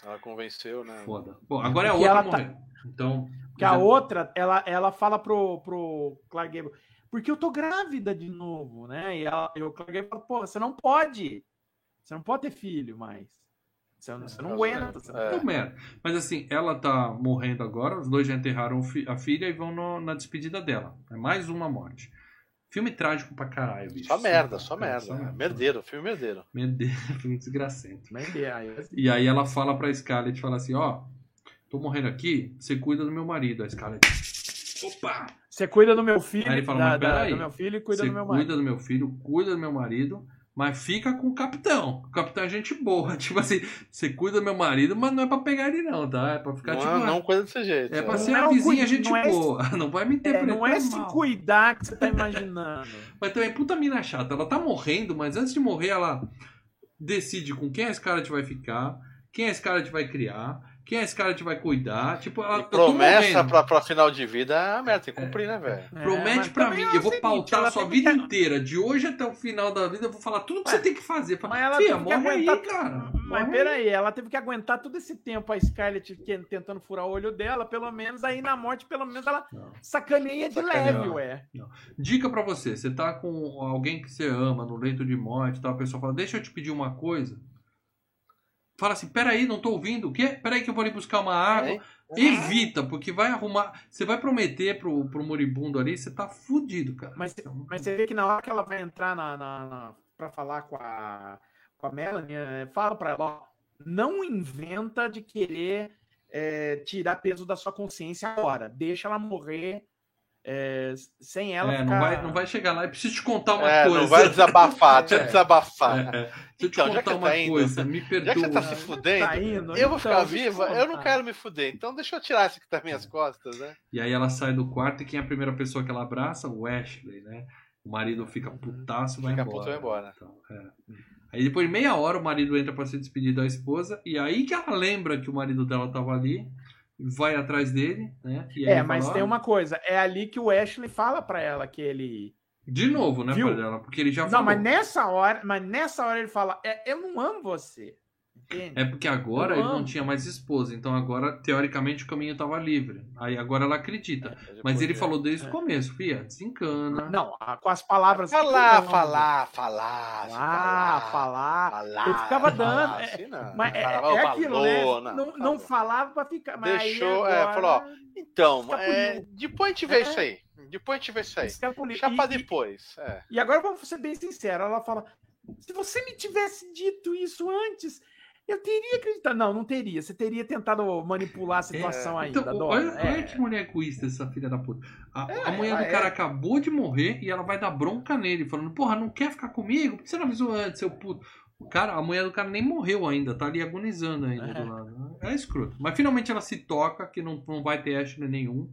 Ela convenceu, né? Foda. Bom, agora é a Porque outra ela tá- morrer. Então. Que a já- outra, ela, ela fala pro, pro Clark Gable, porque eu tô grávida de novo, né? E, ela, e o Clark Gable fala, pô, você não pode. Você não pode ter filho mais. Você, não- você não É, aguenta. Você não- é. Então, merda. Mas assim, ela tá morrendo agora, os dois já enterraram a filha e vão no- na despedida dela. É mais uma morte. Filme trágico pra caralho, bicho. Só merda, só É, merda. Merdeiro, filme merdeiro. Meu Deus, [LAUGHS] filme desgracento. E aí ela fala pra Scarlett, fala assim, ó, tô morrendo aqui, você cuida do meu marido. A Scarlett, opa! Você cuida do meu filho, Aí ele fala, da- mas da- peraí, do meu filho e cuida do meu cuida do meu filho, cuida do meu marido, mas fica com o capitão. O capitão é gente boa. [LAUGHS] Tipo assim, você cuida do meu marido, mas não é pra pegar ele não, tá? É pra ficar, Não, tipo, é- não coisa desse jeito. é pra é. ser Não é a vizinha gente não é esse- boa. [LAUGHS] Não vai me É, interpretar não é se mal. cuidar que você tá imaginando. [LAUGHS] Mas também, puta mina chata. Ela tá morrendo, mas antes de morrer, ela decide com quem a Scarlett vai ficar, quem a Scarlett vai criar, quem a Scarlett vai cuidar. Tipo, ela E promessa pra, pra final de vida é a merda, tem que cumprir, né, velho? É, Promete mas pra mim, é eu vou seguinte, pautar a sua vida que- inteira, de hoje até o final da vida, eu vou falar tudo que você tem que fazer. Mas ela Fia, teve que morre aí, aguentar. cara. Mas Morre aí. peraí, ela teve que aguentar todo esse tempo a Scarlett que- tentando furar o olho dela, pelo menos aí na morte, pelo menos ela Não. sacaneia de leve, ué. Dica pra você, você tá com alguém que você ama no leito de morte, tal, a pessoa fala, deixa eu te pedir uma coisa. Fala assim, peraí, não tô ouvindo, o quê? Peraí que eu vou ali buscar uma água. Hein? Evita, porque vai arrumar. Você vai prometer pro, pro moribundo ali, você tá fudido, cara. Mas, Então, mas você vê que na hora que ela vai entrar na, na, na- pra falar com a, com a Melanie, é, fala pra ela, ó, não inventa de querer é, tirar peso da sua consciência agora. Deixa ela morrer é, sem ela é, ficar... não, vai, não vai chegar lá e preciso te contar uma É, coisa. não vai desabafar, [LAUGHS] deixa eu É. desabafar. É, é. Deixa eu Então, te já que contar tá uma indo, coisa, me Já perdoa. que você tá se fudendo, Tá indo, eu vou então, ficar deixa eu viva, eu não quero me fuder. Então deixa eu tirar isso que tá nas minhas costas, né? E aí ela sai do quarto e quem é a primeira pessoa que ela abraça? O Ashley, né? O marido fica putaço e vai Fica embora. puto e vai embora. Então, é. Aí depois de meia hora o marido entra pra se despedir da esposa e aí que ela lembra que o marido dela tava ali, vai atrás dele, né? É, mas fala, tem "Ó, uma coisa, é ali que o Ashley fala pra ela que ele... De novo, né, Viu? pai dela? Porque ele já Não, falou. mas nessa hora, mas nessa hora ele fala, "É, eu não amo você. É porque agora Eu ele não tinha mais esposa, então agora, teoricamente, o caminho tava livre. Aí agora ela acredita. Mas ele falou desde o É. começo, Fia, desencana. Não, com as palavras... Falar, eu falar, falar. Falar, falar. falar. Ele ficava dando, falar, é, assim não. Mas é, Falava, é aquilo, né? Não, não falava pra ficar. Mas Deixou, aí é, agora, falou, ó, Então, é, depois a gente vê É. isso aí. Depois a gente vê isso aí. Deixa pra depois. É. E agora vamos ser bem sinceros. Ela fala: se você me tivesse dito isso antes, eu teria acreditado. Não, não teria. Você teria tentado manipular a situação ainda, Então, Dora. olha, É. olha que mulher egoísta essa filha da puta. A, É, a mulher ela do cara é. acabou de morrer e ela vai dar bronca nele, falando, porra, não quer ficar comigo? Por que você não avisou antes, seu puto? O cara, a mulher do cara nem morreu ainda, tá ali agonizando ainda É. do lado. É escroto. Mas finalmente ela se toca que não, não vai ter Ashley nenhum,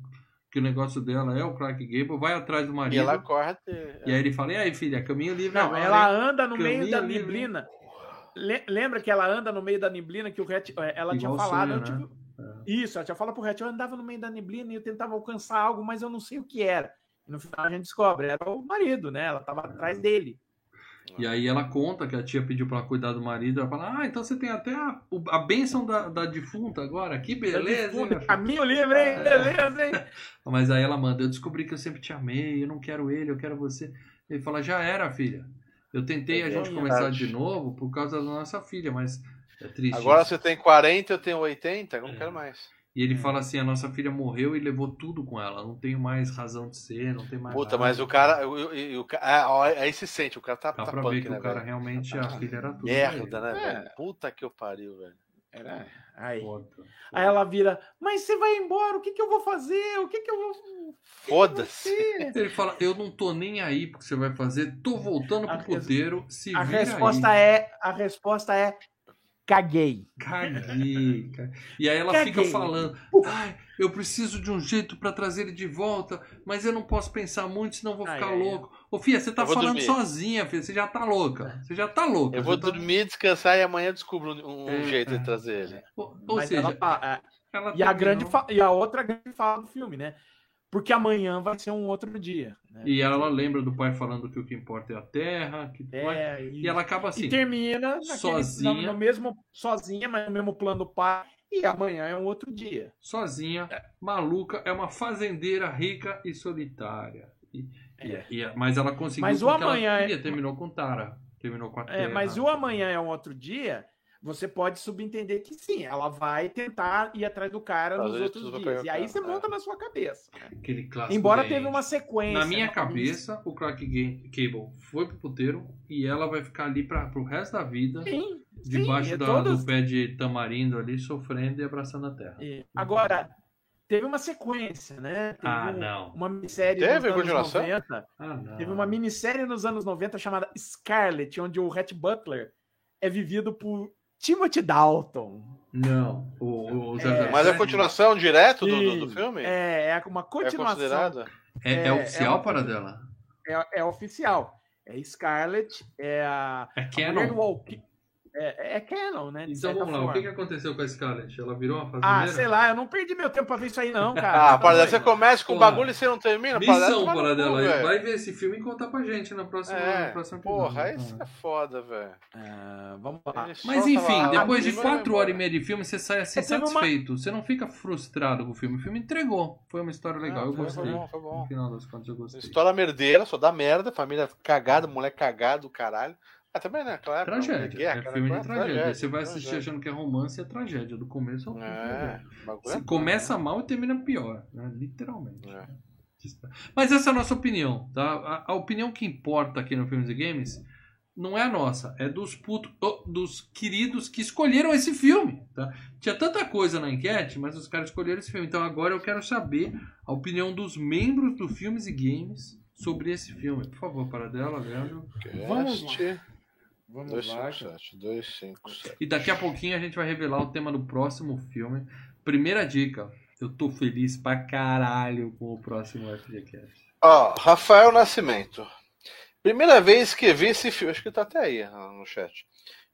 que o negócio dela é o Clark Gable, vai atrás do E marido. ela corre até. E aí ele fala, e aí, filha, caminho livre Não, agora, ela hein?" anda no meio da livre. neblina. Le- lembra que ela anda no meio da neblina que o Ret, eh, ela tinha falado. sonho, eu né? tive- Isso, ela tinha falado pro Ret, eu andava no meio da neblina e eu tentava alcançar algo, mas eu não sei o que era. E no final a gente descobre, era o marido, né? Ela tava atrás dele. E aí ela conta que a tia pediu pra ela cuidar do marido. Ela fala, ah, então você tem até a, o- a bênção da, da defunta agora. Que beleza, hein, minha filha?" caminho livre, hein? Beleza, hein? [LAUGHS] Mas aí ela manda, eu descobri que eu sempre te amei, eu não quero ele, eu quero você. Ele fala, já era, filha. Eu tentei a É gente verdade. começar de novo por causa da nossa filha, mas é triste. Agora isso. você tem 40, eu tenho 80, eu não quero mais. E ele fala assim, a nossa filha morreu e levou tudo com ela. Não tenho mais razão de ser, não tem mais Puta, nada. mas o cara. o- o- o ca- é, ó, aí se sente, o cara tá, Dá tá pra punk, ver que né, o cara velho? realmente, a filha era tudo. Merda, ele. né, É. velho? Puta que eu pariu, velho. Era. Aí. Foda. Aí ela vira, mas você vai embora, o que, que eu vou fazer? O que, que eu vou. Foda-se. ser?" Ele fala, eu não tô nem aí porque você vai fazer, tô voltando A pro res- puteiro, se A vira resposta aí. é. A resposta é. Caguei. Caguei. E aí ela Caguei. fica falando, ai, eu preciso de um jeito pra trazer ele de volta, mas eu não posso pensar muito, senão eu vou ficar ai, ai. louco. Ô, Fia, você tá falando dormir. sozinha, Fia, você já tá louca. Você já tá louca. Eu vou você tá- dormir, descansar e amanhã descubro um, um É, jeito é. de trazer ele. Ou, ou seja, ela fala- é, ela e, a terminou- grande fa- e a outra grande fala do filme, né? Porque amanhã vai ser um outro dia. Né? E ela lembra do pai falando que o que importa é a terra, que É, e ela acaba assim. E termina naquele- sozinha. no, no mesmo sozinha, mas no mesmo plano do pai. E amanhã é um outro dia. sozinha, maluca, é uma fazendeira rica e solitária. E- É. e- e- mas ela conseguiu Mas o amanhã ela é- queria, terminou com Tara. Terminou com a É, mas o amanhã é um outro dia. Você pode subentender que sim, ela vai tentar ir atrás do cara Fazer nos outros dias. E aí você é. monta na sua cabeça. Aquele clássico. Embora teve uma sequência. Na minha uma- cabeça, o Clark Cable foi pro puteiro e ela vai ficar ali pra, pro resto da vida, Sim, debaixo sim, é da- todos- do pé de tamarindo ali, sofrendo e abraçando a terra. E Agora, teve uma sequência, né? Teve Ah, não. Uma minissérie Teve nos anos continuação? 90. Ah, não. Teve uma minissérie nos anos 90 chamada Scarlet, onde o Rhett Butler é vivido por Timothy Dalton. Não. O, o, o É, 007 Mas é a continuação direto do, do, do filme? É, é uma É continuação. considerada? é, é é- oficial é para dela? É, é oficial. É Scarlet, é a, É a mulher do canon? Walk- É, é canon, né? Então vamos lá, o forma. que, que aconteceu com a Scarlett? Ela virou uma fazendeira? Ah, sei lá, eu não perdi meu tempo pra ver isso aí, não, cara. Ah, para você começa com o bagulho e você não termina? Paradela, Missão, Paradela. velho. Vai ver esse filme e contar pra gente na próxima, É, no próximo porra, episódio. isso é foda, velho. Ah, vamos lá. Ele Mas enfim, lá, depois de abrindo e vai quatro horas e meia de filme, você sai assim uma- satisfeito. Você não fica frustrado com o filme. O filme entregou. Foi uma história legal, Ah, eu foi- gostei. Foi bom, foi bom. No final das contas, eu gostei. História merdeira, só dá merda, família cagada, moleque cagado, caralho. Ah, também, né? Claro, Tragédia. guerra, é cara, filme de claro, tragédia. Você vai assistir tragédia. achando que é romance, é tragédia. Do começo ao fim. É, é- começa mal e termina pior, né? literalmente. É. Mas essa é a nossa opinião, tá? A, a opinião que importa aqui no Filmes e Games não é a nossa, é dos putos, oh, dos queridos que escolheram esse filme, tá? Tinha tanta coisa na enquete, mas os caras escolheram esse filme. Então agora eu quero saber a opinião dos membros do Filmes e Games sobre esse filme. Por favor, para dela, Leandro. Vamos Cast Vamos lá. 257, 257. E daqui a pouquinho a gente vai revelar o tema do próximo filme. Primeira dica, eu tô feliz pra caralho com o próximo FGCast. Ó, Rafael Nascimento. Primeira vez que vi esse filme, acho que tá até aí ah, no chat.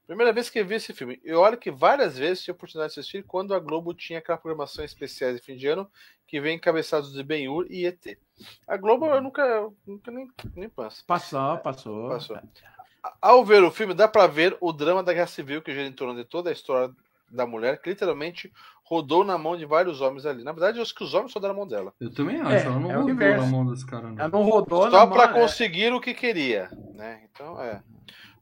Primeira vez que vi esse filme. E olha que várias vezes tive a oportunidade de assistir quando a Globo tinha aquela programação especiais de fim de ano que vem encabeçados de Ben-Hur e ET. A Globo eu nunca, eu nunca nem, nem penso. Passou, passou. Passou. Ao ver o filme, dá pra ver o drama da guerra civil que gira em torno de toda a história da mulher, que literalmente rodou na mão de vários homens ali. Na verdade, eu acho que os homens só deram na mão dela. Eu também acho, É, ela não é rodou na mão dos caras, Ela não. não rodou Só mão, é. conseguir o que queria, né? Então, é.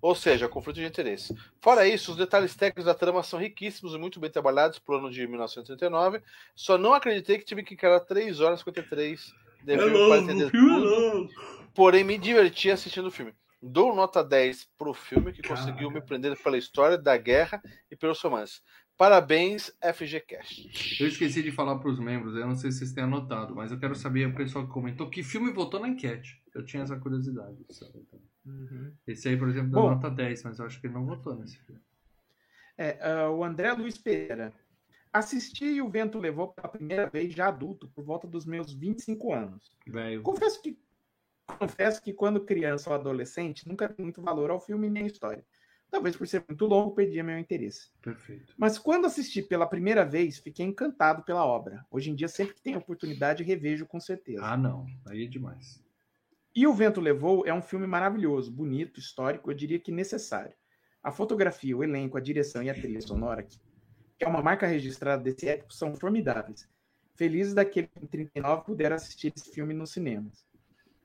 Ou seja, conflito de interesse. Fora isso, os detalhes técnicos da trama são riquíssimos e muito bem trabalhados pro ano de 1939. Só não acreditei que tive que encarar 3 horas e 53 de filme para entender tudo. Porém, me diverti assistindo o filme. Dou nota 10 pro filme que conseguiu me prender pela história da guerra e pelos romances. Parabéns, FGCast. Eu esqueci de falar pros membros, eu não sei se vocês têm anotado, mas eu quero saber o pessoal que comentou que filme votou na enquete. Eu tinha essa curiosidade. de saber também. Uhum. Esse aí, por exemplo, dá Bom. nota 10, mas eu acho que ele não votou nesse filme. É, ah, o André Luiz Pereira. Assisti e o vento levou pela primeira vez já adulto, por volta dos meus 25 anos. Velho. Confesso que confesso que quando criança ou adolescente nunca dei muito valor ao filme nem à história. Talvez por ser muito longo perdia meu interesse. Perfeito. Mas quando assisti pela primeira vez, fiquei encantado pela obra. Hoje em dia, sempre que tenho oportunidade, revejo com certeza. Ah, não. Aí é demais. E O Vento Levou é um filme maravilhoso, bonito, histórico, eu diria que necessário. A fotografia, o elenco, a direção e a trilha sonora, que é uma marca registrada desse épico, são formidáveis. Felizes daquele que em 39 puderam assistir esse filme nos cinemas.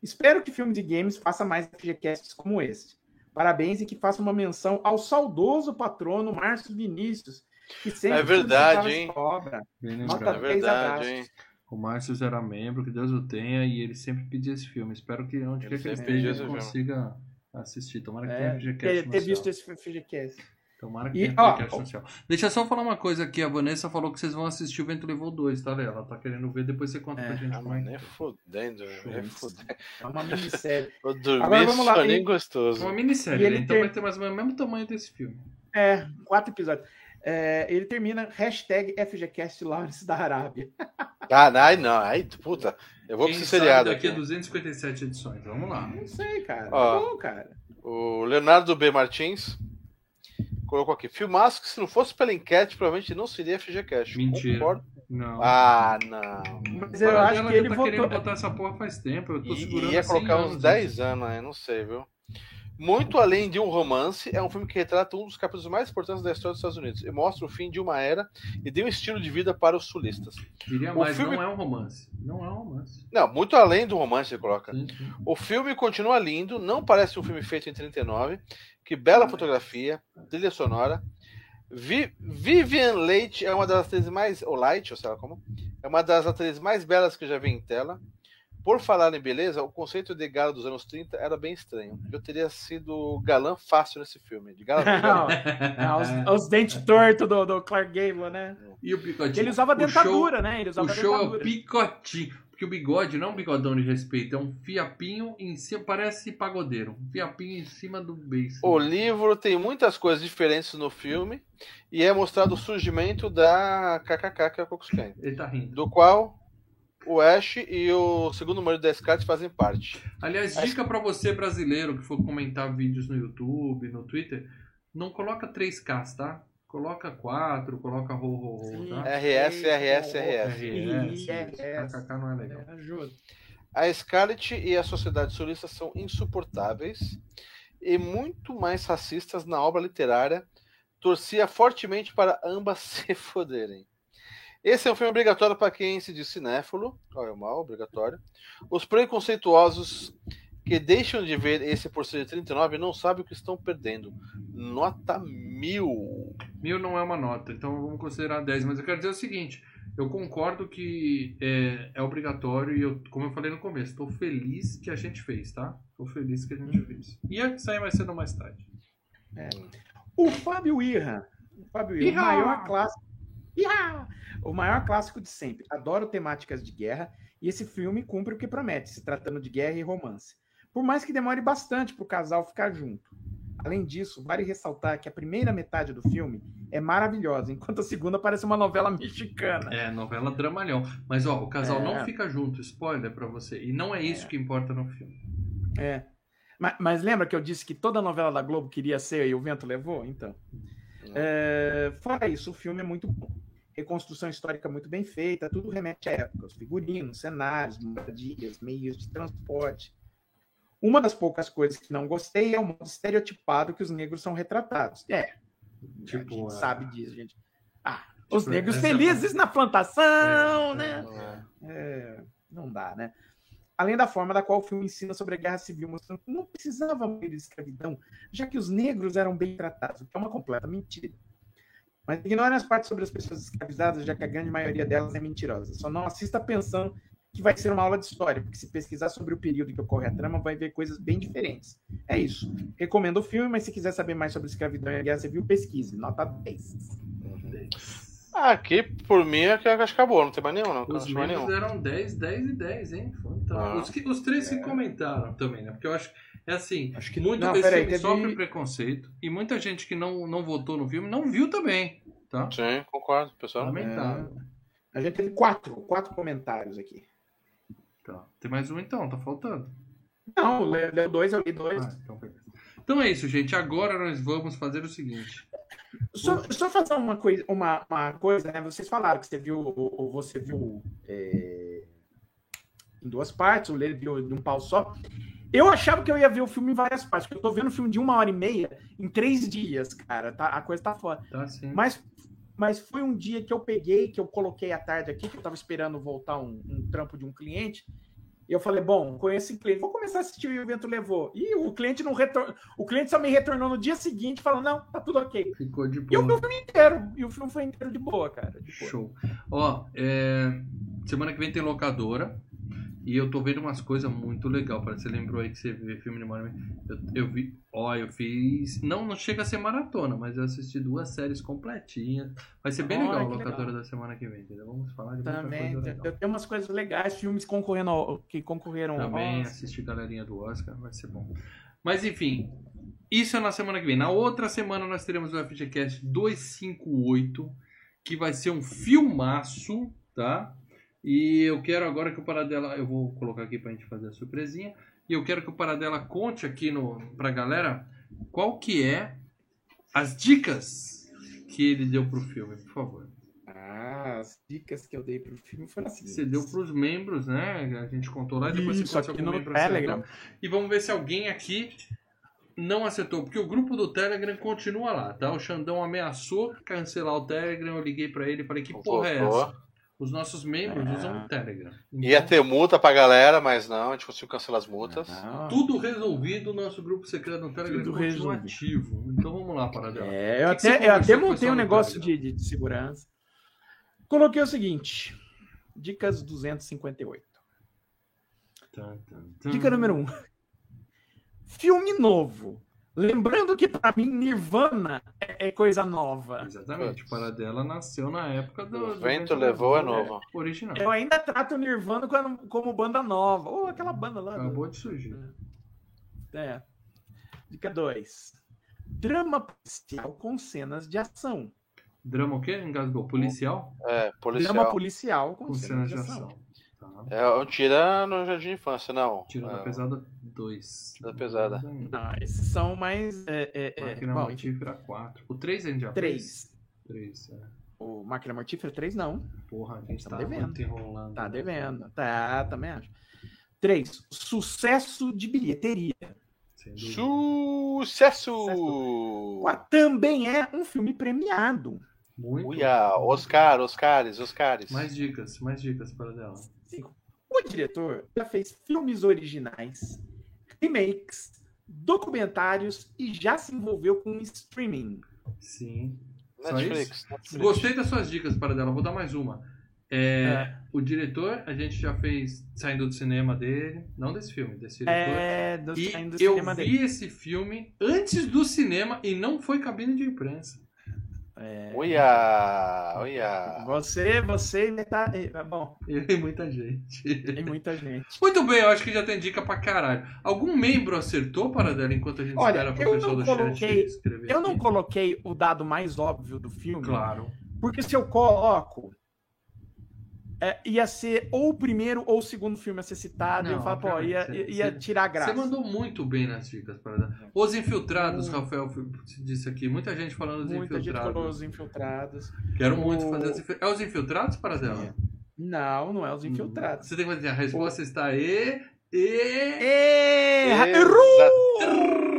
Espero que filme de games faça mais FGCasts como este. Parabéns e que faça uma menção ao saudoso patrono Márcio Vinícius, que sempre É verdade, hein? obra. Nota. É verdade, hein? O Márcio era membro, que Deus o tenha, e ele sempre pedia esse filme. Espero que onde Ele quer que ele esteja esse filme. consiga assistir. Tomara que É, tenha ter, FGCast ter no visto esse FGCast. Tomara que E, tenha ó, social. Deixa eu só falar uma coisa aqui. A Vanessa falou que vocês vão assistir o Vento Levou 2, tá, Léo? Ela tá querendo ver, depois você conta É. pra gente como é nem fudendo, nem Isso. fudendo. É uma minissérie. [LAUGHS] Agora vamos lá, e- gostoso. É uma minissérie, E ele né? Então tem- vai ter mais ou menos o mesmo tamanho desse filme. É, quatro episódios. É, ele termina hashtag FGCast Lawrence da Arábia. [LAUGHS] Ah, não, aí não. Aí, puta, eu vou pra Quem sabe seriado daqui aqui. a 257 edições. Vamos lá. Não sei, cara. Ó. Tá bom, cara. O Leonardo B. Martins colocou aqui. Filmaço que se não fosse pela enquete, provavelmente não seria FGCast. Mentira. Concordo. Não. Ah, não. Mas eu acho que ele tá votou. querendo botar essa porra faz tempo. Eu tô E, segurando ia há 100 colocar uns anos, 10 anos aí, não sei, viu? Muito além de um romance, é um filme que retrata um dos capítulos mais importantes da história dos Estados Unidos e mostra o fim de uma era e de um estilo de vida para os sulistas. Diria O mais, filme- não é um romance. Não é um romance. Não, muito além do romance, ele coloca. Sim, sim. O filme continua lindo, não parece um filme feito em 39. Que bela fotografia, trilha sonora. Vi- Vivian Leite é uma das atrizes mais. Ou Light, ou sei lá como. É uma das atrizes mais belas que eu já vi em tela. Por falar em beleza, o conceito de gala dos anos 30 era bem estranho. Eu teria sido galã fácil nesse filme. De gala, de gala. Não, [LAUGHS] os, os dentes tortos do, do Clark Gable, né? E o bigodinho? Ele usava O show- dentadura, né? Ele O usava show é o dentadura. picotinho. Porque o bigode não é um bigodão de respeito, é um fiapinho em cima, parece pagodeiro. Um fiapinho em cima do beiço. O livro tem muitas coisas diferentes no filme e é mostrado o surgimento da KKK, que é Klux Klan, Ele tá rindo. do qual o Ash e o segundo marido da Scarlett fazem parte. Aliás, dica pra você brasileiro que for comentar vídeos no YouTube, no Twitter, não coloca 3Ks, tá? Coloca 4, coloca ro, ro, ro, tá? RS, RS, RS. RS, RS. KKK não é legal. É, ajuda. A Scarlett e a sociedade sulista são insuportáveis e muito mais racistas na obra literária. Torcia fortemente para ambas [LAUGHS] se foderem. Esse é um filme obrigatório para quem se diz cinéfilo. Olha, é mal, obrigatório. Os preconceituosos que deixam de ver esse por ser de 39 não sabem o que estão perdendo. Nota mil. Mil não é uma nota, então vamos considerar 10. Mas eu quero dizer o seguinte: eu concordo que é, é obrigatório e, eu, como eu falei no começo, estou feliz que a gente fez, tá? Estou feliz que a gente fez. Ia sair mais cedo ou mais tarde. O Fábio Irra. O Fábio Irra, Irra! o maior clássico. Irra! O maior clássico de sempre. Adoro temáticas de guerra e esse filme cumpre o que promete, se tratando de guerra e romance. Por mais que demore bastante para o casal ficar junto. Além disso, vale ressaltar que a primeira metade do filme é maravilhosa, enquanto a segunda parece uma novela mexicana. É, novela dramalhão. Mas ó, o casal É. não fica junto, spoiler pra você. E não é isso que importa no filme. É. Mas, mas lembra que eu disse que toda novela da Globo queria ser e o vento levou? Então. É, fora isso, o filme é muito bom. Reconstrução histórica muito bem feita, tudo remete à época. Os figurinos, cenários, moradias, meios de transporte. Uma das poucas coisas que não gostei é o modo estereotipado que os negros são retratados. É. Tipo, a gente é. sabe disso, gente. Ah, os Tipo, negros essa- felizes na plantação, É, né? É. É, não dá, né? Além da forma da qual o filme ensina sobre a guerra civil, mostrando que não precisava morrer de escravidão, já que os negros eram bem tratados, o que é uma completa mentira. Mas ignorem as partes sobre as pessoas escravizadas, já que a grande maioria delas é mentirosa. Só não assista pensando que vai ser uma aula de história, porque se pesquisar sobre o período em que ocorre a trama, vai ver coisas bem diferentes. É isso. Recomendo o filme, mas se quiser saber mais sobre escravidão e a guerra civil, pesquise. Nota 10. Ah, Aqui, por mim, é que acho que acabou. Não tem mais nenhum, não. Não Os mais nenhum. eram 10, 10 e 10, hein? Então, Ah. os, que- os três que comentaram também, né? Porque eu acho. É assim, Acho que muito não, esse peraí, filme teve- sofre preconceito e muita gente que não, não votou no filme não viu também, tá? Sim, concordo, pessoal. Lamentável. A gente teve quatro, quatro comentários aqui. Tá. Tem mais um então, tá faltando. Não, leu dois, eu li dois. Ah, então. Então é isso, gente. Agora nós vamos fazer o seguinte. Só, só fazer uma coisa, uma, uma coisa, né? Vocês falaram que você viu, o- o- você viu é, em duas partes, o Lê viu de um pau só. Eu achava que eu ia ver o filme em várias partes, porque eu tô vendo o filme de uma hora e meia em três dias, cara. Tá, a coisa tá foda. Tá sim. Mas, mas foi um dia que eu peguei, que eu coloquei à tarde aqui, que eu tava esperando voltar um, um trampo de um cliente. E eu falei, bom, conheço esse cliente, vou começar a assistir o E o Vento Levou. E o cliente não retor... o cliente só me retornou no dia seguinte, falando, não, tá tudo ok. Ficou de E boa. o filme inteiro. E o filme foi inteiro de boa, cara. De boa. Show. Ó, é, semana que vem tem locadora. E eu tô vendo umas coisas muito legal. Parece que você lembrou aí que você vê filme de Marvel. Eu, eu vi. Ó, eu fiz. Não, não chega a ser maratona, mas eu assisti duas séries completinhas. Vai ser bem legal a locadora legal. da semana que vem, entendeu? Vamos falar de Também. coisa legal. tem umas coisas legais, filmes concorrendo ao- que concorreram Também Oscar. assistir galerinha do Oscar, vai ser bom. Mas enfim, isso é na semana que vem. Na outra semana nós teremos o FGCast 258, que vai ser um filmaço, tá? E eu quero agora que o Paradela, eu vou colocar aqui pra gente fazer a surpresinha, e eu quero que o Paradela conte aqui no, pra galera qual que é as dicas que ele deu pro filme, por favor. Ah, as dicas que eu dei pro filme foram assim. Você deu pros membros, né? A gente contou lá, depois Isso, você conta se aqui algum no. Telegram. E vamos ver se alguém aqui não acertou, porque o grupo do Telegram continua lá, tá? O Xandão ameaçou cancelar o Telegram, eu liguei pra ele e falei, que porra é essa? Os nossos membros É. usam o Telegram. Ia Então, ter multa pra galera, mas não, a gente conseguiu cancelar as multas. Não. Tudo resolvido, o nosso grupo secreto no Telegram Tudo continua resolvido. ativo. Então vamos lá, Paradela. É, eu até, eu até montei um negócio de, de, de segurança. Coloquei o seguinte: Dicas 258. Tan, tan, tan. Dica número 1. Um. Filme novo. Lembrando que pra mim Nirvana é, é coisa nova. Exatamente, o Paradela nasceu na época do. O do vento levou é novo. Original. Eu ainda trato Nirvana como, como banda nova. Ou aquela banda lá. Acabou de surgir. É. Dica 2. Drama policial com cenas de ação. Drama o quê? Engasgou. Policial? É, policial. Drama policial com, Com cenas, cenas de de ação. ação. Tá. É um tira no Jardim de Infância, não. Tiro da É, pesada 2. Da pesada. Não, esses são mais. É, é, é, Máquina bom, mortífera 4. O 3 a gente já 3. fez? 3, é. O Máquina Mortífera 3 não. Porra, a gente Tá tá, devendo. muito enrolando. Tá devendo. Tá, também acho. 3. Sucesso de bilheteria. Sucesso! Quatro, Também é um filme premiado. Muito. Uia, Oscar, Oscares, Oscares. Mais dicas, mais dicas para dela. 5. O diretor já fez filmes originais, remakes, documentários e já se envolveu com streaming. Sim. Só Netflix. Netflix. Gostei das suas dicas para dela. Vou dar mais uma. É, É. O diretor, a gente já fez saindo do cinema dele. Não desse filme, desse diretor. É, do, E saindo do eu cinema vi dele. esse filme antes do cinema e não foi cabine de imprensa. É, Uia, [LAUGHS] uia. Você, você ainda tá. é, Bom, E tem muita gente. tem muita gente. Muito bem, eu acho que já tem dica pra caralho. Algum membro acertou para dela enquanto a gente Olha, espera pro eu pessoal não do chat coloquei- escrever? Eu não aqui? coloquei o dado mais óbvio do filme, Claro. porque se eu coloco, é, ia ser ou o primeiro ou o segundo filme a ser citado, e eu Não, falo, pô, ia, ia você- tirar a graça. Você mandou muito bem nas dicas, para dar. Os infiltrados. Rafael disse aqui. Muita gente falando dos Muita gente infiltrados. falou os infiltrados. Quero O- muito fazer os infiltrados. É os infiltrados, para dela? Não, não é os infiltrados. Você tem que dizer, a resposta está E. E. Erra- Exato. Errou!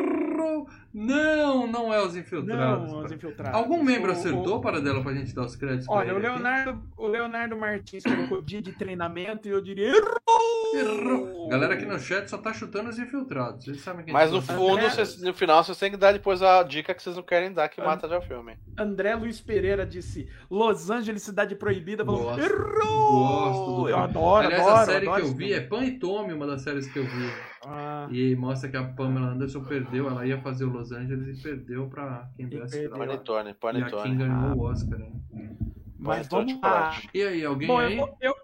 Não, não é os infiltrados. Não, os para- infiltrados. Algum membro O- o- acertou para dela pra gente dar os créditos pra Olha, o ele aqui? Leonardo, o Leonardo Martins colocou dia de treinamento e eu diria errou! Errou. Galera aqui no chat só tá chutando os infiltrados. Vocês sabem quem Mas no fundo, André- vocês- no final, vocês têm que dar depois a dica que vocês não querem dar, que mata já o filme. André Luiz Pereira disse Los Angeles, cidade proibida. Falou, Gosto. errou! Gosto do Eu adoro, Aliás, adoro. a série adoro que eu vi é Pan e Tome, uma das séries que eu vi. Ah, E mostra que a Pamela Anderson perdeu, ela ia fazer o Los Angeles e perdeu pra quem E perdeu. pra lá. Panetone, E a Kim panetone. ganhou o Oscar, né? mas Panetone de vamos lá. E aí, alguém Bom, aí? eu, eu,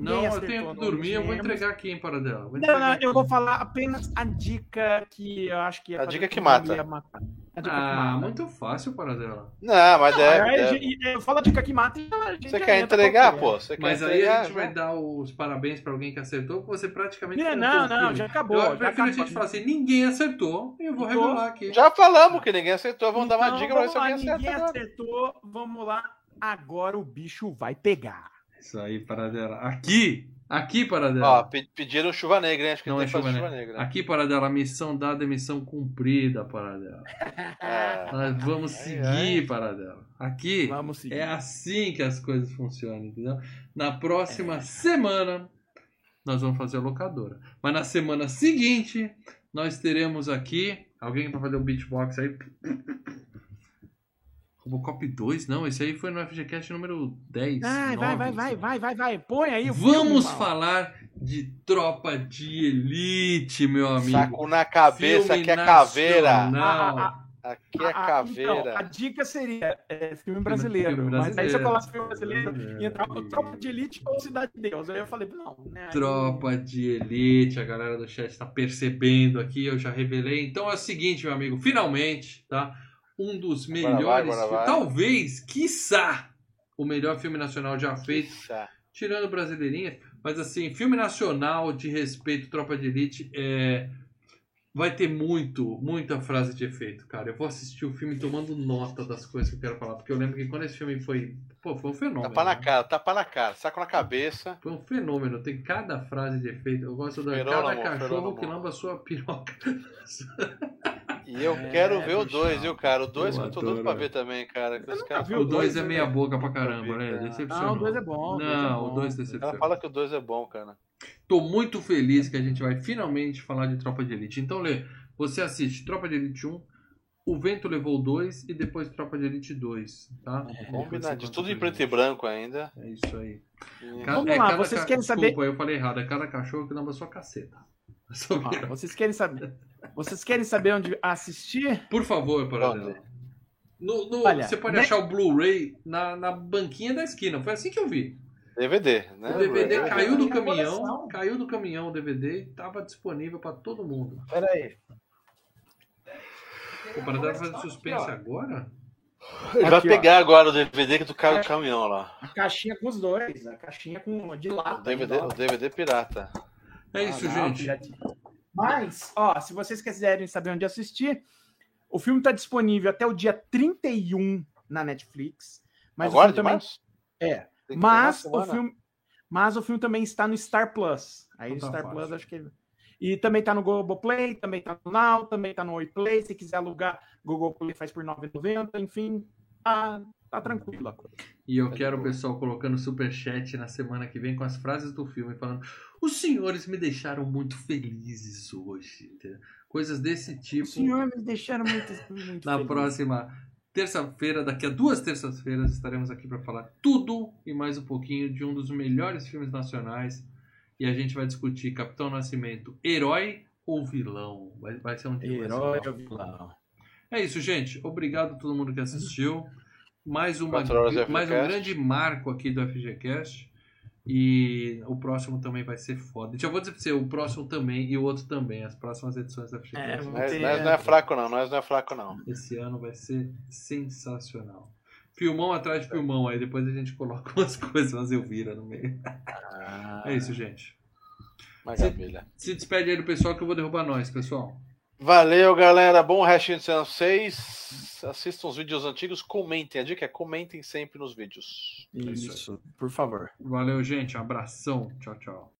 Não, eu tenho que dormir, eu vou entregar aqui em para dela. Não, não, eu vou falar apenas a dica que eu acho que ia A fazer dica que mata. ia matar. Que Ah, muito fácil para dela. Não, mas Não, é. é- gente- eu falo a dica que mata e a gente Você quer entregar, pô? Você quer Mas aí a entregar? gente vai dar os parabéns pra alguém que acertou, porque você praticamente. Não, não, não, já acabou. Eu já prefiro a gente acabou. falar assim: ninguém acertou, e eu vou Acabou. revelar aqui. Já falamos que ninguém acertou, vamos dar uma Então, dica pra ver se alguém acerta. Ninguém acertou, vamos lá. Agora o bicho vai pegar. Isso aí, Paradela. Aqui! Aqui, Paradela. Ó, pe- pediram chuva negra, hein? Acho que não tem é chuva, chuva né? negra. Aqui, Paradela, missão dada, missão cumprida, Paradela. É. Nós vamos seguir, Paradela. Aqui Vamos seguir. é assim que as coisas funcionam, entendeu? Na próxima semana, nós vamos fazer a locadora. Mas na semana seguinte, nós teremos aqui. Alguém para fazer o beatbox aí? Robocop 2? Não, esse aí foi no FGCast número 10. Vai, vai, 9, vai, não vai, sei. vai, vai, vai. Põe aí o Vamos filme, falar de Tropa de Elite, meu amigo. Saco na cabeça, Filme aqui é caveira. Ah, ah, Aqui é Ah, ah, caveira. então, a dica seria é, filme brasileiro. filme Mas aí você brasileiro. coloca filme brasileiro e entrava Tropa de Elite ou Cidade de Deus. Aí eu falei, não, né? Tropa de Elite, a galera do chat está percebendo aqui, eu já revelei. Então é o seguinte, meu amigo, finalmente, tá? Um dos Agora vai, melhores, agora vai. talvez, quiçá, o melhor filme nacional já feito, Isso. tirando brasileirinha, mas assim, filme nacional de respeito, Tropa de Elite, é... vai ter muito, muita frase de efeito, cara. Eu vou assistir o filme tomando nota das coisas que eu quero falar, porque eu lembro que quando esse filme foi, pô, foi um fenômeno. Tapa na né? cara, tapa na cara, saco na cabeça. Foi um fenômeno, tem cada frase de efeito. Eu gosto da Fenômeno, cada amor, cachorro que lamba a sua piroca. [LAUGHS] E eu É, quero ver o bicho. 2, viu, cara? O 2 Eu que eu tô doido pra ver também, cara. vi O falam- 2 é meia boca pra caramba, né? Decepcionou. Não, o dois é bom, é Não, bom. o 2 O cara decepcionou. fala que o 2 é bom, cara. Tô muito feliz que a gente vai finalmente falar de Tropa de Elite. Então, Lê, você assiste Tropa de Elite 1, O Vento Levou 2 e depois Tropa de Elite 2, tá? É. Tudo em preto e branco ainda. É isso aí. E- Ca- Vamos é lá, cada vocês ca- querem saber- Desculpa, eu falei errado. É cada cachorro que lamba sua caceta. [LAUGHS] Vira. vocês querem saber? Vocês querem saber onde assistir? Por favor, Paradela. Onde? No, no- Olha, você pode né- achar o Blu-ray na, na banquinha da esquina. Foi assim que eu vi. DVD, né? O DVD é, caiu do caminhão, caiu do caminhão o DVD e tava disponível pra todo mundo. Pera aí. O Paradela tá fazendo suspense agora? Ele vai Aqui, ó. pegar agora o DVD que tu caiu do caminhão lá. A caixinha com os dois. A caixinha com de O lata. DVD, o DVD pirata. É isso, Ah, não, gente. Mas, ó, se vocês quiserem saber onde assistir, o filme está disponível até o dia 31 na Netflix. Mas Agora o também é. Mas o filme, mas o filme também está no Star Plus. Aí o Então tá Star Plus acho que ele... e também está no Google Play, também está no Now, também está no Oi Play. Se quiser alugar, Google Play faz por R$ 9,90. Enfim, tá, tá tranquilo a coisa. E eu quero o pessoal colocando superchat na semana que vem com as frases do filme, falando: Os senhores me deixaram muito felizes hoje. Coisas desse tipo. Os senhores me deixaram muito, muito [LAUGHS] Na próxima terça-feira, daqui a duas terças-feiras, estaremos aqui para falar tudo e mais um pouquinho de um dos melhores filmes nacionais. E a gente vai discutir Capitão Nascimento, herói ou vilão? Vai, vai ser um dia mais Herói ou vilão? É isso, gente. Obrigado a todo mundo que assistiu. Mais, uma, mais um grande marco aqui do FGCast. E o próximo também vai ser foda. Já vou dizer pra você, o próximo também e o outro também. As próximas edições do FGCast. É, Nós, Tem- nós não é fraco, não. Nós não é fraco, não. Esse ano vai ser sensacional. Filmão atrás de filmão, aí depois a gente coloca [LAUGHS] umas coisas, umas eu vira no meio. Ah, É isso, gente. Maravilha. Se despede aí do pessoal que eu vou derrubar nós, pessoal. Valeu, galera. Bom restinho de semana vocês. Assistam os vídeos antigos, comentem. A dica é comentem sempre nos vídeos. isso aí. Isso, por favor. Valeu, gente. Um abração. Tchau, tchau.